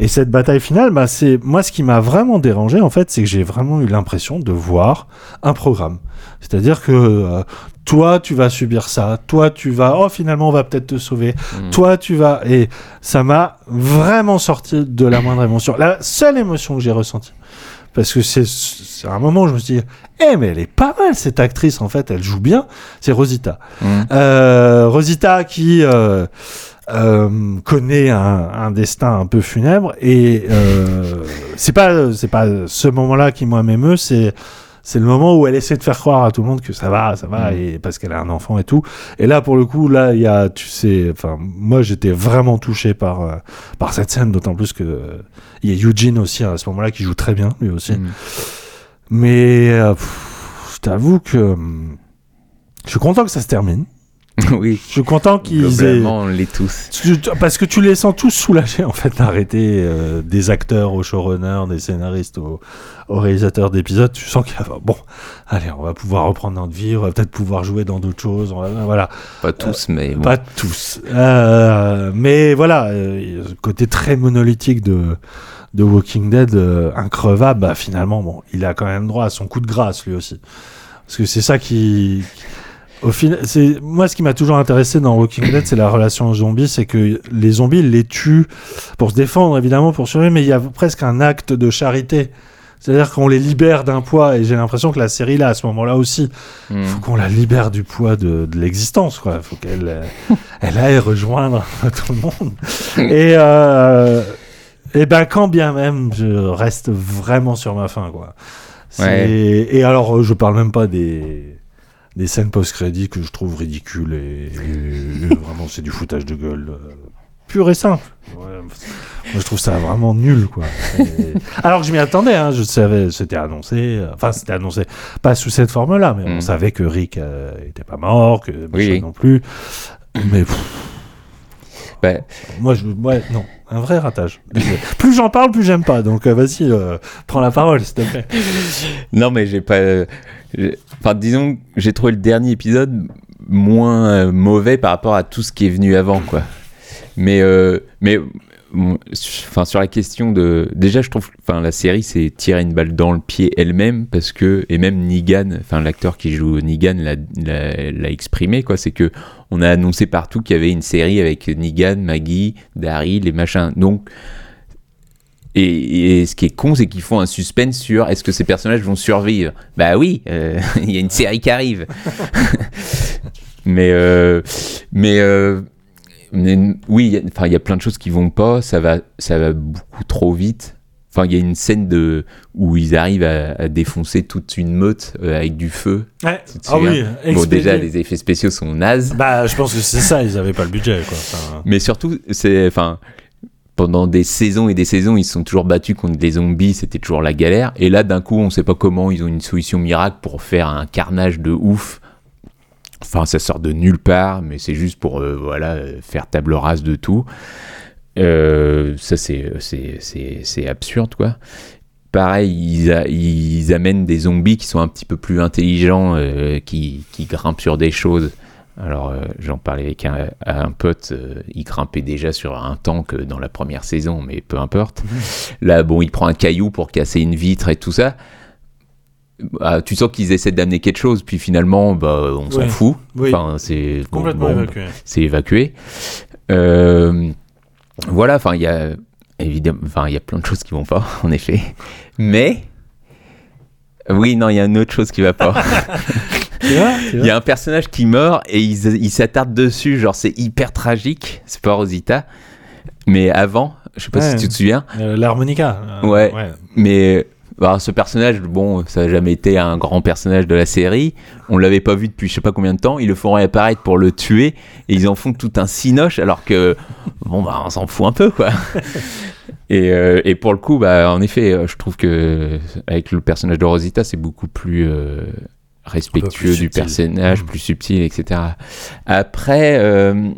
Et cette bataille finale, bah, c'est moi ce qui m'a vraiment dérangé en fait, c'est que j'ai vraiment eu l'impression de voir un programme. C'est-à-dire que euh, toi tu vas subir ça, toi tu vas oh finalement on va peut-être te sauver, toi tu vas et ça m'a vraiment sorti de la moindre émotion. La seule émotion que j'ai ressentie parce que c'est un moment où je me suis dit eh mais elle est pas mal cette actrice en fait, elle joue bien, c'est Rosita. Euh, Rosita qui euh, euh, connaît un, un destin un peu funèbre et euh, c'est pas c'est pas ce moment-là qui moi m'émeut, c'est c'est le moment où elle essaie de faire croire à tout le monde que ça va, ça va, et parce qu'elle a un enfant et tout. Et là, pour le coup, là, il y a, tu sais, enfin, moi, j'étais vraiment touché par euh, par cette scène, d'autant plus que euh, il y a Eugene aussi à ce moment-là qui joue très bien, lui aussi. Mais euh, je t'avoue que je suis content que ça se termine. oui. Je suis content qu'ils aient. On l'est tous. Parce que tu les sens tous soulagés en fait d'arrêter euh, des acteurs aux showrunners, des scénaristes aux, aux réalisateurs d'épisodes. Tu sens qu'il y a bon, allez, on va pouvoir reprendre notre vie, on va peut-être pouvoir jouer dans d'autres choses. on va- voilà. Pas tous, mais bon. Pas tous. Euh, mais voilà, euh, côté très monolithique de de Walking Dead, euh, increvable. Bah, finalement, bon, il a quand même droit à son coup de grâce lui aussi, parce que c'est ça qui au final, c'est moi ce qui m'a toujours intéressé dans Walking Dead, c'est la relation aux zombies, c'est que les zombies ils les tuent pour se défendre évidemment, pour survivre, mais il y a presque un acte de charité. C'est-à-dire qu'on les libère d'un poids, et j'ai l'impression que la série là, à ce moment-là aussi, Hmm. faut qu'on la libère du poids de, de l'existence, quoi. Faut qu'elle euh, elle aille rejoindre tout le monde. Et euh, et ben quand bien même, je reste vraiment sur ma faim, quoi. Ouais. Et alors, je parle même pas des des scènes post-crédit que je trouve ridicules et, et- et vraiment c'est du foutage de gueule euh, pur et simple. Ouais, moi je trouve ça vraiment nul quoi. Et- alors que je m'y attendais, hein, je savais, c'était annoncé, euh, enfin c'était annoncé, pas sous cette forme-là, mais on Mm. savait que Rick euh, était pas mort, que Michel Oui. non plus. Mais pff, Bah, moi je, ouais, non, un vrai ratage. Plus j'en parle, plus j'aime pas. Donc euh, vas-y, euh, prends la parole s'il te plaît. non, mais j'ai pas. Enfin, disons, que j'ai trouvé le dernier épisode moins euh, mauvais par rapport à tout ce qui est venu avant, quoi. Mais, euh, mais, enfin, sur la question de, déjà, je trouve, enfin, la série s'est tiré une balle dans le pied elle-même parce que, et même Negan, enfin, l'acteur qui joue Negan l'a, exprimé, quoi. C'est que on a annoncé partout qu'il y avait une série avec Negan, Maggie, Daryl et machin. Donc et, et ce qui est con, c'est qu'ils font un suspense sur est-ce que ces personnages vont survivre Bah oui, euh, il y a une série qui arrive. mais euh, mais, euh, mais oui, il y a- enfin il y a plein de choses qui vont pas. Ça va ça va beaucoup trop vite. Enfin, il y a une scène de où ils arrivent à, à défoncer toute une meute avec du feu. Ouais. Ah oui, bon, déjà les effets spéciaux sont nazes. Bah, je pense que c'est ça, ils avaient pas le budget quoi. Enfin, Mais surtout, c'est enfin pendant des saisons et des saisons, ils se sont toujours battus contre des zombies, c'était toujours la galère. Et là, d'un coup, on sait pas comment, ils ont une solution miracle pour faire un carnage de ouf. Enfin, ça sort de nulle part, mais c'est juste pour euh, voilà euh, faire table rase de tout. Euh, ça, c'est absurde, quoi. Pareil, ils, amènent des zombies qui sont un petit peu plus intelligents, qui grimpent sur des choses. Alors, euh, j'en parlais avec un, un pote, euh, il grimpait déjà sur un tank euh, dans la première saison, mais peu importe. Là, bon, il prend un caillou pour casser une vitre et tout ça. Ah, tu sens qu'ils essaient d'amener quelque chose, puis finalement, bah, on s'en Ouais. fout. Oui. Enfin, c'est Complètement évacué. C'est évacué. Euh, voilà, enfin, il y a évidemment, enfin, il y a plein de choses qui vont pas, en effet. Mais oui, non, il y a une autre chose qui va pas. Tu vois, tu Il y a un personnage qui meurt et ils ils s'attardent dessus, genre c'est hyper tragique. C'est pas Rosita, mais avant, je sais pas Ouais. si tu te souviens. Euh, L'harmonica. euh, Ouais. ouais. Mais bah, ce personnage, bon, ça n'a jamais été un grand personnage de la série. On l'avait pas vu depuis je sais pas combien de temps. Ils le font réapparaître pour le tuer et ils en font tout un cinoche alors que bon bah on s'en fout un peu quoi. Et, euh, et pour le coup, bah, en effet, je trouve que avec le personnage de Rosita, c'est beaucoup plus respectueux du personnage, plus subtil, etc. Après, euh,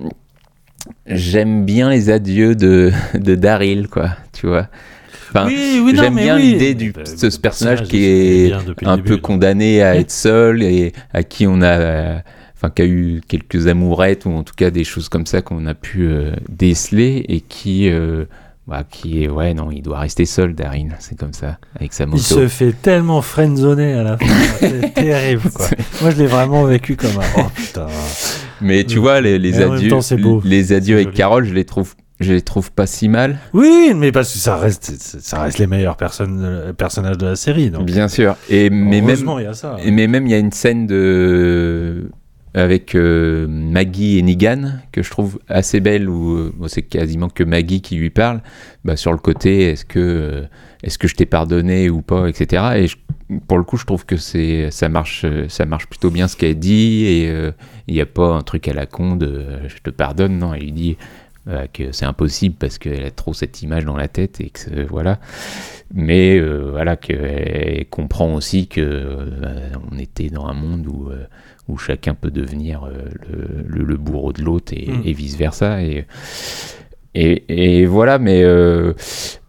j'aime bien les adieux de, de Daryl, quoi, tu vois. Enfin, Oui, oui, j'aime bien oui. l'idée de bah, ce personnage personnage, qui est un début, peu donc. condamné à être seul et à qui on a, enfin, qui a eu quelques amourettes ou en tout cas des choses comme ça qu'on a pu euh, déceler et qui, euh, bah, qui est, ouais, non, il doit rester seul, Daryl, c'est comme ça, avec sa moto. Il se fait tellement friendzoner à la fin. C'est terrible, quoi. Moi, je l'ai vraiment vécu comme un. Oh putain. Mais tu vois, les, adieux, temps, c'est beau. les adieux avec joli. Carole, je les trouve, je les trouve pas si mal. Oui, mais parce que ça reste, ça reste les meilleurs personnes, personnages de la série. Donc. Bien sûr. Et mais même, Heureusement, il y a ça. et mais même il y a une scène de avec euh, Maggie et Negan que je trouve assez belle où euh, c'est quasiment que Maggie qui lui parle. Bah, sur le côté est-ce que euh, est-ce que je t'ai pardonné ou pas etc et pour le coup je trouve que ça marche euh, ça marche plutôt bien ce qu'elle dit et euh, il n'y a pas un truc à la con de euh, je te pardonne. Non elle lui dit euh, que c'est impossible parce qu'elle a trop cette image dans la tête et que voilà. Mais euh, voilà qu'elle comprend aussi que euh, on était dans un monde où euh, où chacun peut devenir euh, le, le- le bourreau de l'autre et, Mm. vice versa et et, et voilà, mais euh,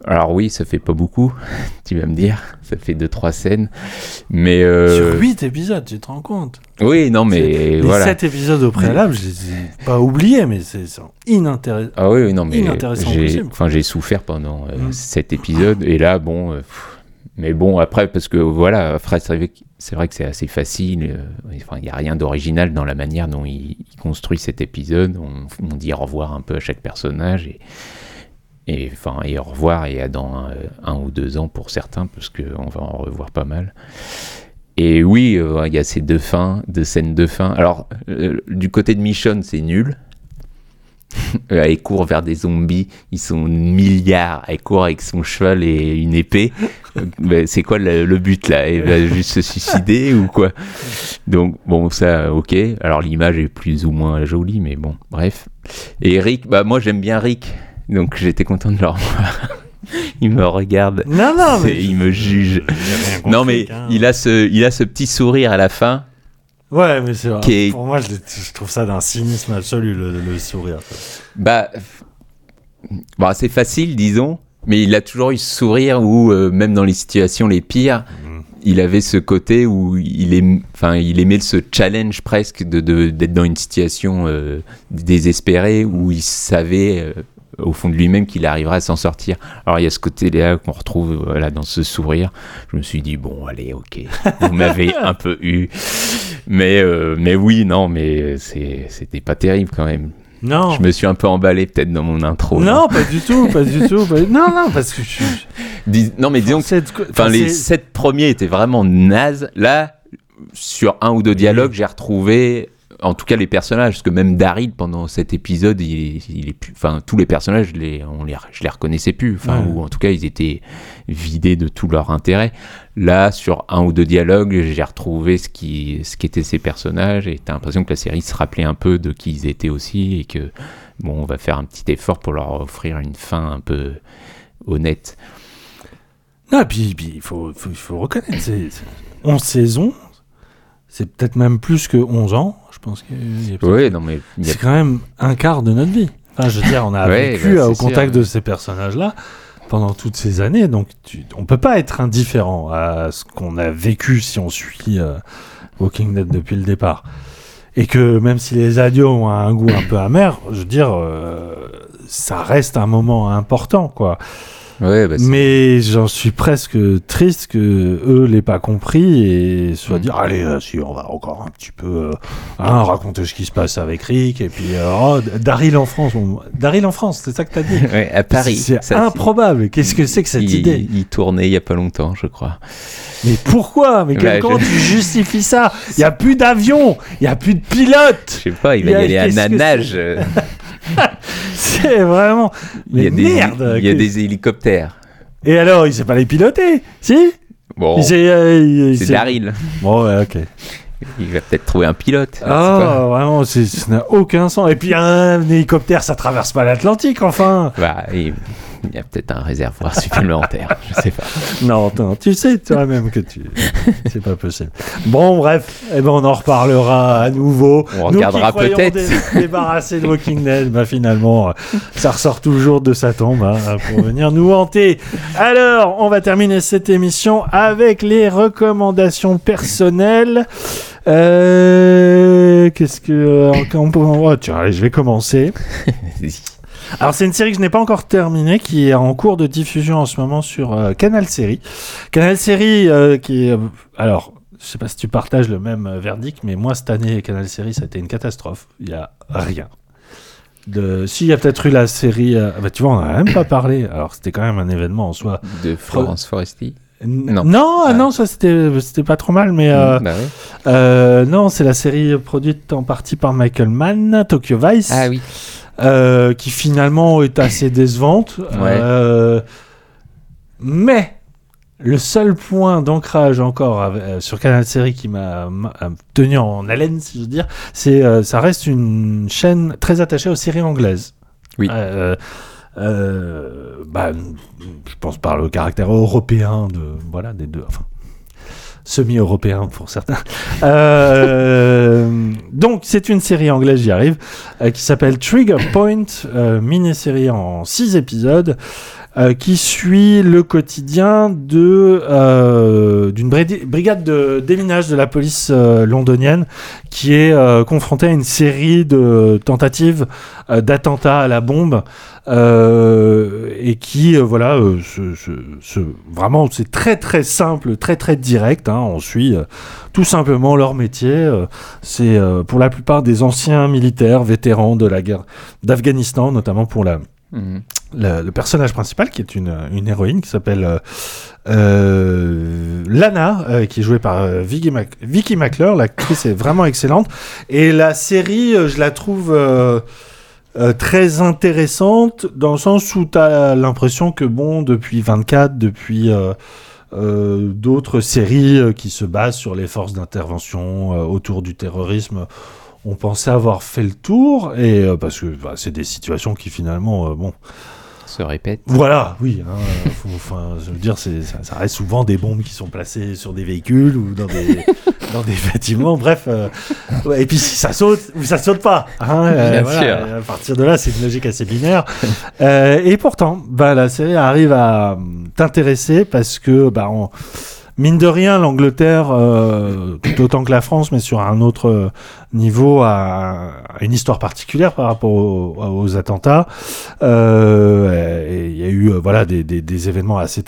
alors oui, ça fait pas beaucoup, tu vas me dire, ça fait deux trois scènes, mais euh, Sur 8 épisodes, tu te rends compte oui, non, mais Les voilà. 7 épisodes au préalable, je les ai pas oubliés, mais c'est inintéressant. Ah oui, oui, non, mais j'ai, j'ai souffert pendant euh, Mm. cet épisode, et là, bon, pff, mais bon, après, parce que voilà, après, c'est c'est vrai que c'est assez facile, euh, il n'y a rien d'original dans la manière dont il, construit cet épisode, on, dit au revoir un peu à chaque personnage, et, enfin, et au revoir, et à dans un, un ou deux ans pour certains, parce qu'on va en revoir pas mal. Et oui, euh, il y a ces deux fins, deux scènes de fin. Alors, euh, du côté de Michonne, c'est nul. Euh, elle court vers des zombies, ils sont milliards, elle court avec son cheval et une épée. Euh, mais c'est quoi le, le but là? Elle va juste se suicider ou quoi? Donc bon ça ok, alors l'image est plus ou moins jolie mais bon bref. Et Rick, bah moi j'aime bien Rick, donc j'étais content de le revoir. il me regarde, Non, non, mais. et il me juge. Non mais hein. il a ce, il a ce petit sourire à la fin. Ouais, mais c'est vrai. Est- Pour moi, je, trouve ça d'un cynisme absolu, le, le sourire. Bah, bah c'est facile, disons, mais il a toujours eu ce sourire où, euh, même dans les situations les pires, il avait ce côté où il, aim- enfin, il aimait ce challenge presque de, de- d'être dans une situation euh, désespérée où il savait euh, au fond de lui-même qu'il arriverait à s'en sortir. Alors il y a ce côté-là qu'on retrouve voilà, dans ce sourire. Je me suis dit, bon, allez, ok, vous m'avez un peu eu. Mais, euh, mais oui, non, mais c'était pas terrible quand même. Non. Je me suis un peu emballé peut-être dans mon intro. là. Non, pas du tout, pas du tout. pas- Non, non, parce que je suis. Dis- non, mais disons que enfin, les sept premiers étaient vraiment nazes. Là, sur un ou deux dialogues, j'ai retrouvé en tout cas les personnages, parce que même Daryl pendant cet épisode, il, est enfin tous les personnages, je les, on les, je les reconnaissais plus, enfin Ouais. ou en tout cas ils étaient vidés de tout leur intérêt. Là, sur un ou deux dialogues, j'ai retrouvé ce qui, ce qu'étaient ces personnages, et t'as l'impression que la série se rappelait un peu de qui ils étaient aussi, et que bon, on va faire un petit effort pour leur offrir une fin un peu honnête. Non, et puis, il faut, faut, reconnaître, c'est 11 saisons, c'est peut-être même plus que 11 ans, je pense que Ouais, non mais a- c'est quand même un quart de notre vie. Enfin, je veux dire, on a Ouais, vécu bah, au contact sûr. de ces personnages-là pendant toutes ces années, donc tu, on peut pas être indifférent à ce qu'on a vécu si on suit euh, Walking Dead depuis le départ. Et que même si les adios ont un goût un peu amer, je veux dire, euh, ça reste un moment important, quoi. Ouais, bah, Mais j'en suis presque triste que eux l'aient pas compris et Mm. soit dire allez euh, si on va encore un petit peu euh, hein, raconter ce qui se passe avec Rick et puis euh, oh, Daryl en France on- Daryl en France c'est ça que t'as dit Ouais, à Paris. c'est improbable qu'est-ce que c'est que cette il, idée? Il tournait il y a pas longtemps, je crois. mais pourquoi? Mais Bah, comment je- tu justifies ça? Il y a plus d'avions il y a plus de pilotes Je sais pas, il va y aller à que nanage. c'est euh, vraiment Il y a des, merde il y a des hélicoptères. et alors il sait pas les piloter si? Bon, euh, c'est Daryl. bon ouais ok Il va peut-être trouver un pilote. Ah, vraiment, ça n'a aucun sens. Et puis un hélicoptère, ça traverse pas l'Atlantique, enfin. Bah, il il y a peut-être un réservoir supplémentaire, je sais pas. Non, attends, tu sais toi-même que tu, c'est pas possible. Bon, bref, eh ben on en reparlera à nouveau. On Nous regardera peut-être. dé- débarrasser de Walking Dead, bah finalement, ça ressort toujours de sa tombe hein, pour venir nous hanter. Alors, on va terminer cette émission avec les recommandations personnelles. Euh, Qu'est-ce que euh, on peut- oh, tiens, allez, je vais commencer. Alors c'est une série que je n'ai pas encore terminée, qui est en cours de diffusion en ce moment sur euh, Canal Série. Canal Série euh, qui est... euh, alors, je sais pas si tu partages le même verdict, mais moi cette année, Canal Série, ça a été une catastrophe. Il y a rien. De... Si, il y a peut-être eu la série... euh, bah, tu vois, on n'en a même pas parlé. Alors c'était quand même un événement en soi. De Florence Foresti. Non, non, ah non, ça c'était c'était pas trop mal, mais euh, Bah ouais. euh, non, c'est la série produite en partie par Michael Mann, Tokyo Vice. Ah oui. Euh, qui finalement est assez décevante. Euh, mais le seul point d'ancrage encore euh, sur Canal Série qui m'a tenu en haleine, si je veux dire, c'est euh, ça reste une chaîne très attachée aux séries anglaises. Oui. Bah, je pense par le caractère européen de voilà des deux. Enfin, semi-européen pour certains. Euh, donc, c'est une série anglaise, j'y arrive, euh, qui s'appelle Trigger Point, euh, mini-série en six épisodes, euh, qui suit le quotidien de euh, d'une brigade de déminage de la police euh, londonienne qui est euh, confrontée à une série de tentatives d'attentats à la bombe et qui voilà se- se- se- vraiment c'est très très simple très très direct hein, on suit tout simplement leur métier c'est pour la plupart des anciens militaires vétérans de la guerre d'Afghanistan notamment pour la Mhm. Le, personnage principal, qui est une, une héroïne qui s'appelle euh, euh, Lana, euh, qui est jouée par Vicky, Mac- Vicky McClure. L'actrice est vraiment excellente. Et la série, je la trouve très intéressante dans le sens où tu as l'impression que, bon, depuis 24, depuis. d'autres séries qui se basent sur les forces d'intervention autour du terrorisme on pensait avoir fait le tour et parce que bah, c'est des situations qui finalement bon Se répète. voilà oui hein, euh, faut- enfin je veux dire ça, ça reste souvent des bombes qui sont placées sur des véhicules ou dans des dans des bâtiments bref euh, ouais, et puis si ça saute ou ça saute pas hein, euh, voilà, sûr. à partir de là c'est une logique assez binaire Euh, et pourtant bah la série arrive à hum, t'intéresser parce que bah on- Mine de rien, l'Angleterre, euh, tout autant que la France, mais sur un autre euh, niveau, a, une histoire particulière par rapport aux, aux attentats. Euh, il y a eu euh, voilà des, événements assez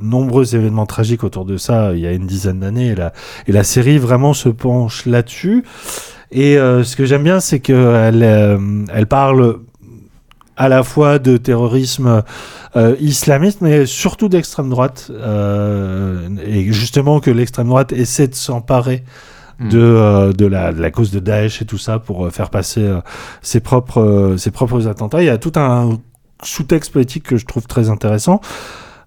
nombreux événements tragiques autour de ça il y a une dizaine d'années et la, série vraiment se penche là-dessus. Et ce que j'aime bien, c'est qu'elle elle parle à la fois de terrorisme euh, islamiste, mais surtout d'extrême droite, euh, et justement que l'extrême droite essaie de s'emparer de, euh, de, la, de la cause de Daesh et tout ça pour faire passer ses, propres, ses propres attentats. Il y a tout un sous-texte politique que je trouve très intéressant.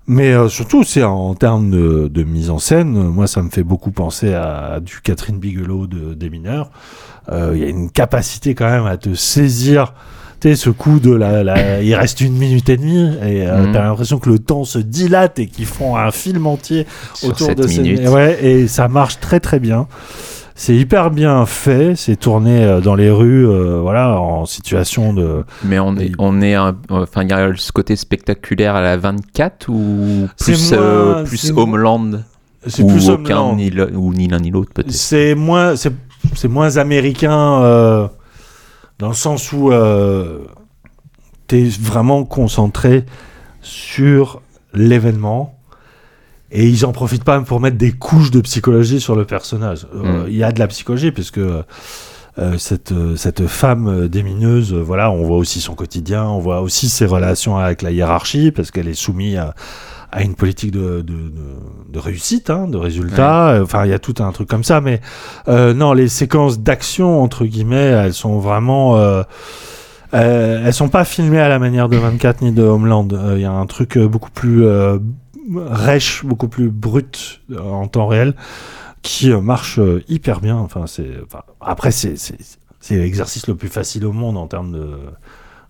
Mais euh, surtout, c'est en termes de, de mise en scène, euh, moi, ça me fait beaucoup penser à, du Catherine Bigelow de, des mineurs. Euh, Il y a une capacité quand même à te saisir. Tu sais, ce coup de la, la- il reste une minute et demie et euh, Mhm. t'as l'impression que le temps se dilate et qu'ils font un film entier Sur autour de ces minutes. ouais et ça marche très très bien. C'est hyper bien fait, c'est tourné euh, dans les rues, euh, voilà, en situation de. Mais on est, on est un- enfin, il y a ce côté spectaculaire à la 24 ou plus, moins- euh, plus Homeland C'est plus aucun ni le- ou ni l'un ni l'autre peut-être. C'est moins, c'est, moins américain dans le sens où euh, t'es vraiment concentré sur l'événement et ils en profitent pas pour mettre des couches de psychologie sur le personnage. Euh, Mm. Il y a de la psychologie puisque euh, cette, euh, cette femme démineuse, voilà, on voit aussi son quotidien, on voit aussi ses relations avec la hiérarchie parce qu'elle est soumise à, à une politique de, de, de- de réussite, hein, de résultats. Euh, Enfin, il y a tout un truc comme ça, mais euh, non, les séquences d'action entre guillemets, elles sont vraiment, euh, euh, elles sont pas filmées à la manière de 24 ni de Homeland. Euh, Il y a un truc beaucoup plus rêche, beaucoup plus brut en temps réel, qui marche hyper bien. Enfin, c'est, enfin, après, c'est l'exercice le plus facile au monde en termes de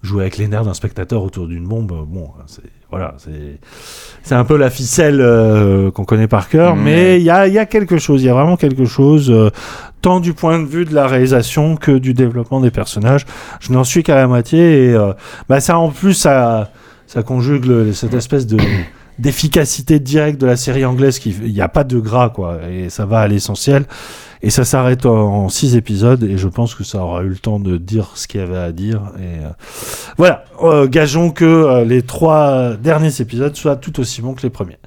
jouer avec les nerfs d'un spectateur autour d'une bombe. Bon, c'est, voilà, c'est, c'est un peu la ficelle euh, qu'on connaît par cœur, mais il y a, y a quelque chose, il y a vraiment quelque chose, euh, tant du point de vue de la réalisation que du développement des personnages. Je n'en suis qu'à la moitié et euh, bah, ça en plus, ça, ça conjugue le- cette espèce de d'efficacité directe de la série anglaise qui il n'y a pas de gras quoi et ça va à l'essentiel et ça s'arrête en, en six épisodes et je pense que ça aura eu le temps de dire ce qu'il y avait à dire et euh, voilà. Euh, gageons que euh, les trois derniers épisodes soient tout aussi bons que les premiers.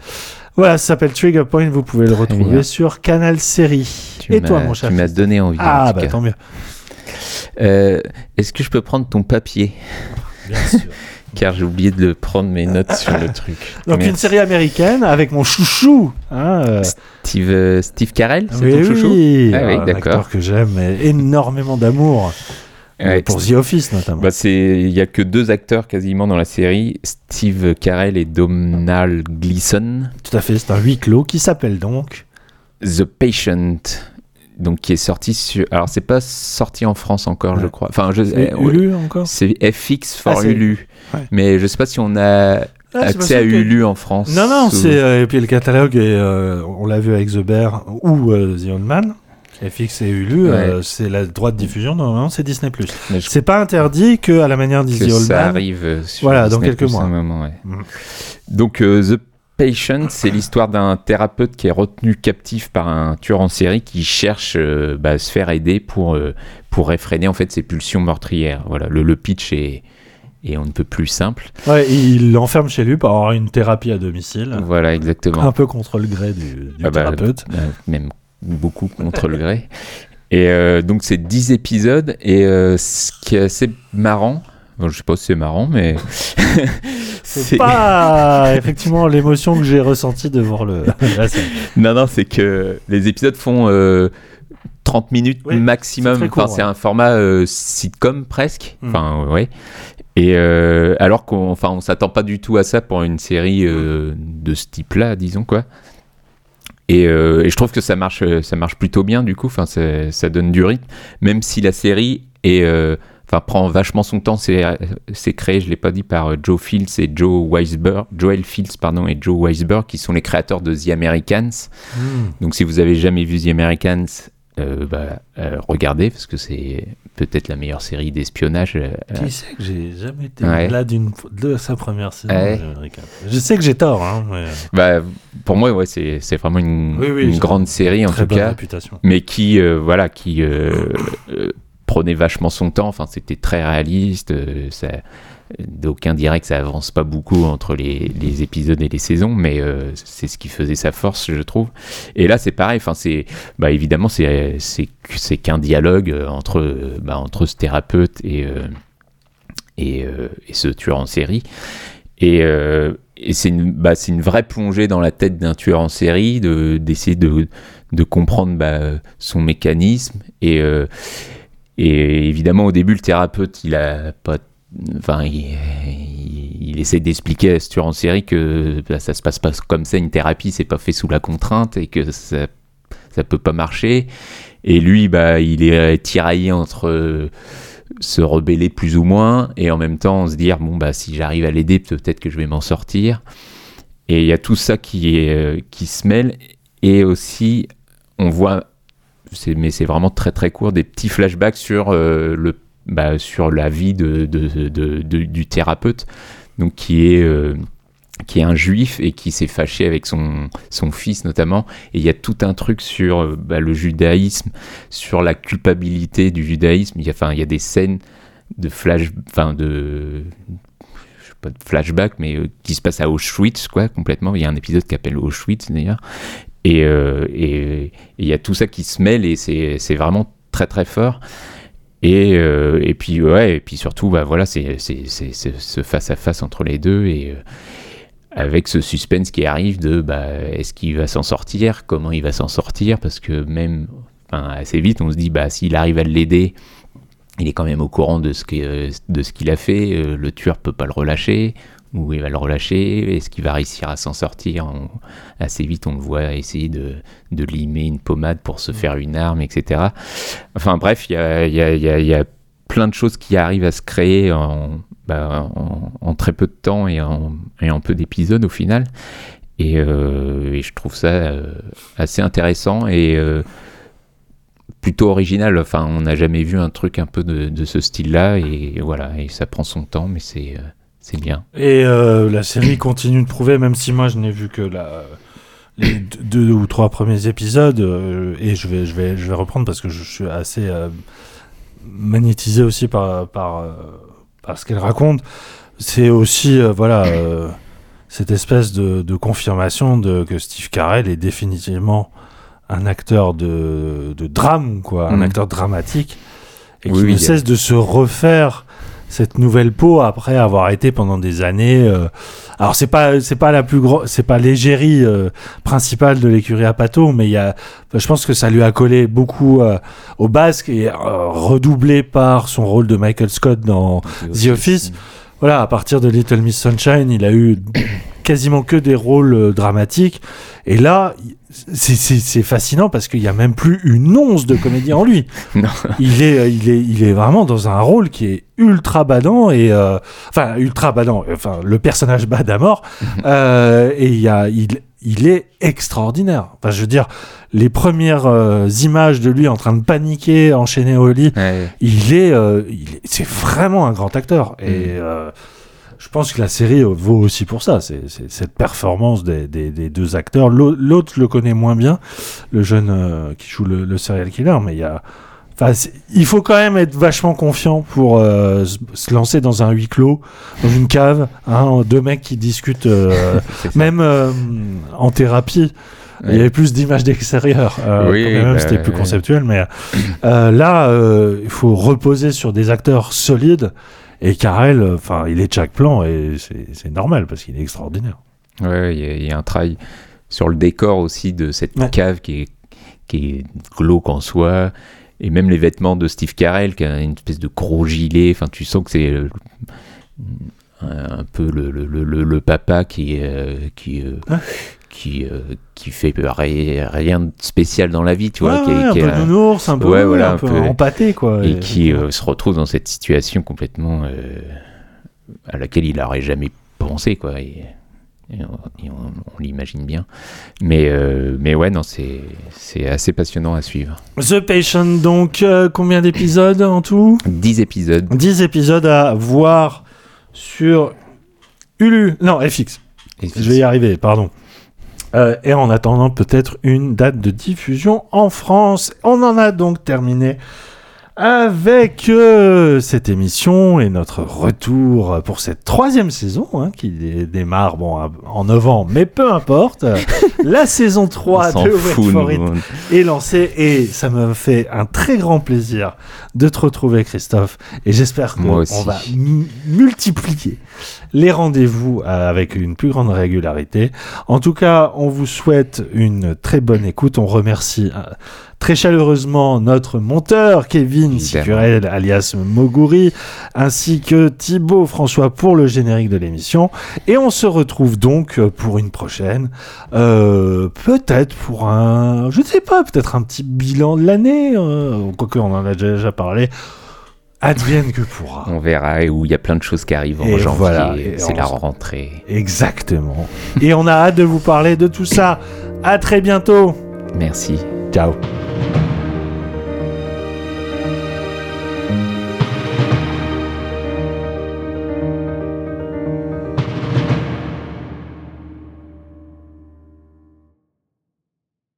Voilà ça s'appelle Trigger Point vous pouvez le retrouver bien. sur Canal Série. Tu et toi mon cher Tu m'as donné envie. en ah tout bah tant mieux. Est-ce que je peux prendre ton papier? Bien sûr Car j'ai oublié de le prendre mes notes sur le truc. donc une série américaine avec mon chouchou hein, euh, Steve, euh, Steve Carell, c'est oui, ton chouchou oui, Ah oui, un acteur que j'aime énormément d'amour Ouais, pour The Office notamment. Bah, il y a que deux acteurs quasiment dans la série, Steve Carell et Domhnall Gleeson. Tout à fait, c'est un huis clos qui s'appelle donc The Patient, donc qui est sorti sur. Alors c'est pas sorti en France encore, je Ouais. crois. Enfin, je. C'est ouais. Hulu encore C'est FX for Ah, c'est- Hulu, Ouais. mais je sais pas si on a Ah, accès à que- Hulu en France. Non, non, ou- c'est. euh, et puis le catalogue, est, euh, on l'a vu avec The Bear ou euh, The Old Man. FX et Hulu, euh, c'est la droite diffusion, normalement c'est Disney+. C'est pas interdit que à la manière d'Easy Old ça Man. arrive euh, sur Voilà, dans quelques mois. moment, ouais. Mhm. Donc euh, The Patient, c'est l'histoire d'un thérapeute qui est retenu captif par un tueur en série qui cherche euh, bah, à se faire aider pour, euh, pour réfréner en fait ses pulsions meurtrières. Voilà, le, le pitch est, est on ne peut plus simple. Ouais, il l'enferme chez lui pour avoir une thérapie à domicile. Voilà, exactement. Un peu contre le gré du, du Ah bah, thérapeute. euh, même beaucoup contre le gré. Et euh, donc c'est 10 épisodes et euh, ce qui est assez marrant, je sais pas si c'est marrant mais C'est pas effectivement l'émotion que j'ai ressentie de voir le. la scène. non non c'est que les épisodes font euh, 30 minutes Oui, maximum. c'est enfin ouais. un format euh, sitcom presque. Mm. Enfin ouais. Et euh, alors qu'on enfin on s'attend pas du tout à ça pour une série euh, de ce type-là, disons quoi. Et, euh, et je trouve que ça marche, ça marche plutôt bien du coup. Enfin, ça, ça donne du rythme, même si la série est, euh, enfin, prend vachement son temps. C'est, c'est créé, je l'ai pas dit, par euh, Joe Fields et Joe Weisberg, Joel Fields pardon et Joe Weisberg, qui sont les créateurs de The Americans. Mm. Donc, si vous avez jamais vu The Americans, euh, bah, euh, regardez parce que c'est peut-être la meilleure série d'espionnage. euh, Qui sait que j'ai jamais été Ouais. là d'une de sa première saison Ouais. Je sais que j'ai tort, hein, mais Bah, pour moi, ouais, c'est, vraiment une, Oui, oui, une ça a grande série en tout bonne cas, réputation. mais qui, euh, voilà, qui euh, euh, prenait vachement son temps. Enfin, c'était très réaliste. euh, ça, d'aucuns diraient que ça avance pas beaucoup entre les, épisodes et les saisons, mais euh, c'est ce qui faisait sa force, je trouve. Et là, c'est pareil. Enfin, c'est, bah, évidemment, c'est, c'est, qu'un dialogue euh, entre, bah, entre ce thérapeute et, et, ce tueur en série. Et, c'est une, bah, c'est une vraie plongée dans la tête d'un tueur en série, de, d'essayer de, de comprendre bah, son mécanisme. Et, et évidemment, au début, le thérapeute, il a pas. Enfin, il, essaie d'expliquer à ce en série que bah, ça se passe pas comme ça, une thérapie, c'est pas fait sous la contrainte et que ça, ça peut pas marcher. Et lui, bah, il est tiraillé entre. euh, se rebeller plus ou moins et en même temps se dire bon bah si j'arrive à l'aider peut-être que je vais m'en sortir et il y a tout ça qui est euh, qui se mêle et aussi on voit mais c'est vraiment très très court des petits flashbacks sur euh, le bah, sur la vie du thérapeute donc qui est euh, qui est un juif et qui s'est fâché avec son, son fils notamment. Et il y a tout un truc sur euh, bah, le judaïsme, sur la culpabilité du judaïsme. Il y a, des scènes de flash, enfin de, flashback, mais qui se passent à Auschwitz, quoi, complètement. Il y a un épisode qui s'appelle Auschwitz d'ailleurs. Et euh, et- il y a tout ça qui se mêle et c'est vraiment très très fort. Et, euh, et puis ouais, et puis surtout, bah voilà, c'est ce face à face entre les deux et euh, avec ce suspense qui arrive de bah, est-ce qu'il va s'en sortir, comment il va s'en sortir, parce que même assez vite on se dit bah s'il arrive à l'aider, il est quand même au courant de ce que- de qu'il a fait, le tueur peut pas le relâcher, ou il va le relâcher, est-ce qu'il va réussir à s'en sortir On- Assez vite on le voit essayer de, de limer une pommade pour se faire une arme, etc. Enfin bref, il y a, y a- y a- y a plein de choses qui arrivent à se créer en, bah, en, en très peu de temps et en, et en peu d'épisodes au final. Et, euh, et je trouve ça euh, assez intéressant et euh, plutôt original. Enfin, on n'a jamais vu un truc un peu de, de ce style-là et voilà, et ça prend son temps, mais c'est c'est bien. Et euh, la série continue de prouver, même si moi je n'ai vu que la, les deux, ou trois premiers épisodes, euh, et je vais, je, vais, je vais reprendre parce que je suis assez euh, magnétisé aussi par, par, par ce qu'elle raconte. C'est aussi, voilà, cette espèce de, de confirmation de, que Steve Carell est définitivement un acteur de, de drame, quoi, un Mhm. acteur dramatique, et qui Oui, ne oui, a- cesse de se refaire cette nouvelle peau après avoir été pendant des années. euh, alors c'est pas c'est pas la plus grosse, c'est pas l'égérie euh, principale de l'écurie à Pato, mais il y a, je pense que ça lui a collé beaucoup euh, au basque et redoublé par son rôle de Michael Scott dans The Office. Voilà, à partir de Little Miss Sunshine, il a eu quasiment que des rôles euh, dramatiques. Et là, c'est- fascinant parce qu'il n'y a même plus une once de comédie en lui. Non. Il est, euh, il, est, il est vraiment dans un rôle qui est ultra badant et euh, enfin ultra badant. Enfin, le personnage bad à mort. Euh, et il y a, il, il est extraordinaire. Enfin, je veux dire, les premières euh, images de lui en train de paniquer, enchaîné au lit, il est, il est- c'est vraiment un grand acteur. Et euh, je pense que la série vaut aussi pour ça. C'est cette performance des, des- des deux acteurs. L'au- L'autre le connais moins bien, le jeune euh, qui joue le, le serial killer, mais il y a. Enfin, il faut quand même être vachement confiant pour euh, se- lancer dans un huis clos, dans une cave, hein, deux mecs qui discutent, euh, même euh, en thérapie. Il y avait plus d'images d'extérieur. euh, Oui, quand même, bah, c'était plus conceptuel, mais euh, là, euh, il faut reposer sur des acteurs solides. Et euh, enfin, il est de chaque plan et c'est normal parce qu'il est extraordinaire. Ouais, il y, a- il y a un travail sur le décor aussi de cette cave qui est, qui est glauque en soi. Et même les vêtements de Steve Carell, qui a une espèce de gros gilet. Enfin, tu sens que c'est un peu le, le, le, le- le papa qui, euh, qui, euh, qui, euh, qui fait ri- rien de spécial dans la vie, tu vois. Ouais, qui est- un qui peu est nounours, un peu- ouais, voilà, un peu empâté, quoi. Et Et- qui euh, se retrouve dans cette situation complètement euh, à laquelle il n'aurait jamais pensé, quoi. Et, et on, et on- on l'imagine bien. Mais, euh, mais ouais, non, c'est c'est assez passionnant à suivre. The Patient, donc, combien d'épisodes en tout? 10 épisodes. 10 épisodes à voir sur Hulu. Non, FX. Je vais y arriver, pardon. Euh, et en attendant peut-être une date de diffusion en France. On en a donc terminé avec euh, cette émission et notre retour pour cette troisième saison hein, qui dé- démarre bon, en novembre, mais peu importe. La saison 3 On s'en de Wait for. It est lancée et ça me fait un très grand plaisir de te retrouver Christophe et j'espère qu'on va multiplier les rendez-vous euh, avec une plus grande régularité. En tout cas, on vous souhaite une très bonne écoute. On remercie euh, très chaleureusement notre monteur Kevin Sicurel alias Moguri ainsi que Thibaut François pour le générique de l'émission. Et on se retrouve donc pour une prochaine euh, peut-être pour un je ne sais pas peut-être un petit bilan de l'année euh, quoique on en a déjà parlé. Advienne que pourra. On verra où il y a plein de choses qui arrivent en Et janvier. voilà, et c'est on la rentrée. exactement. Et on a hâte de vous parler de tout ça. À très bientôt. Merci. ciao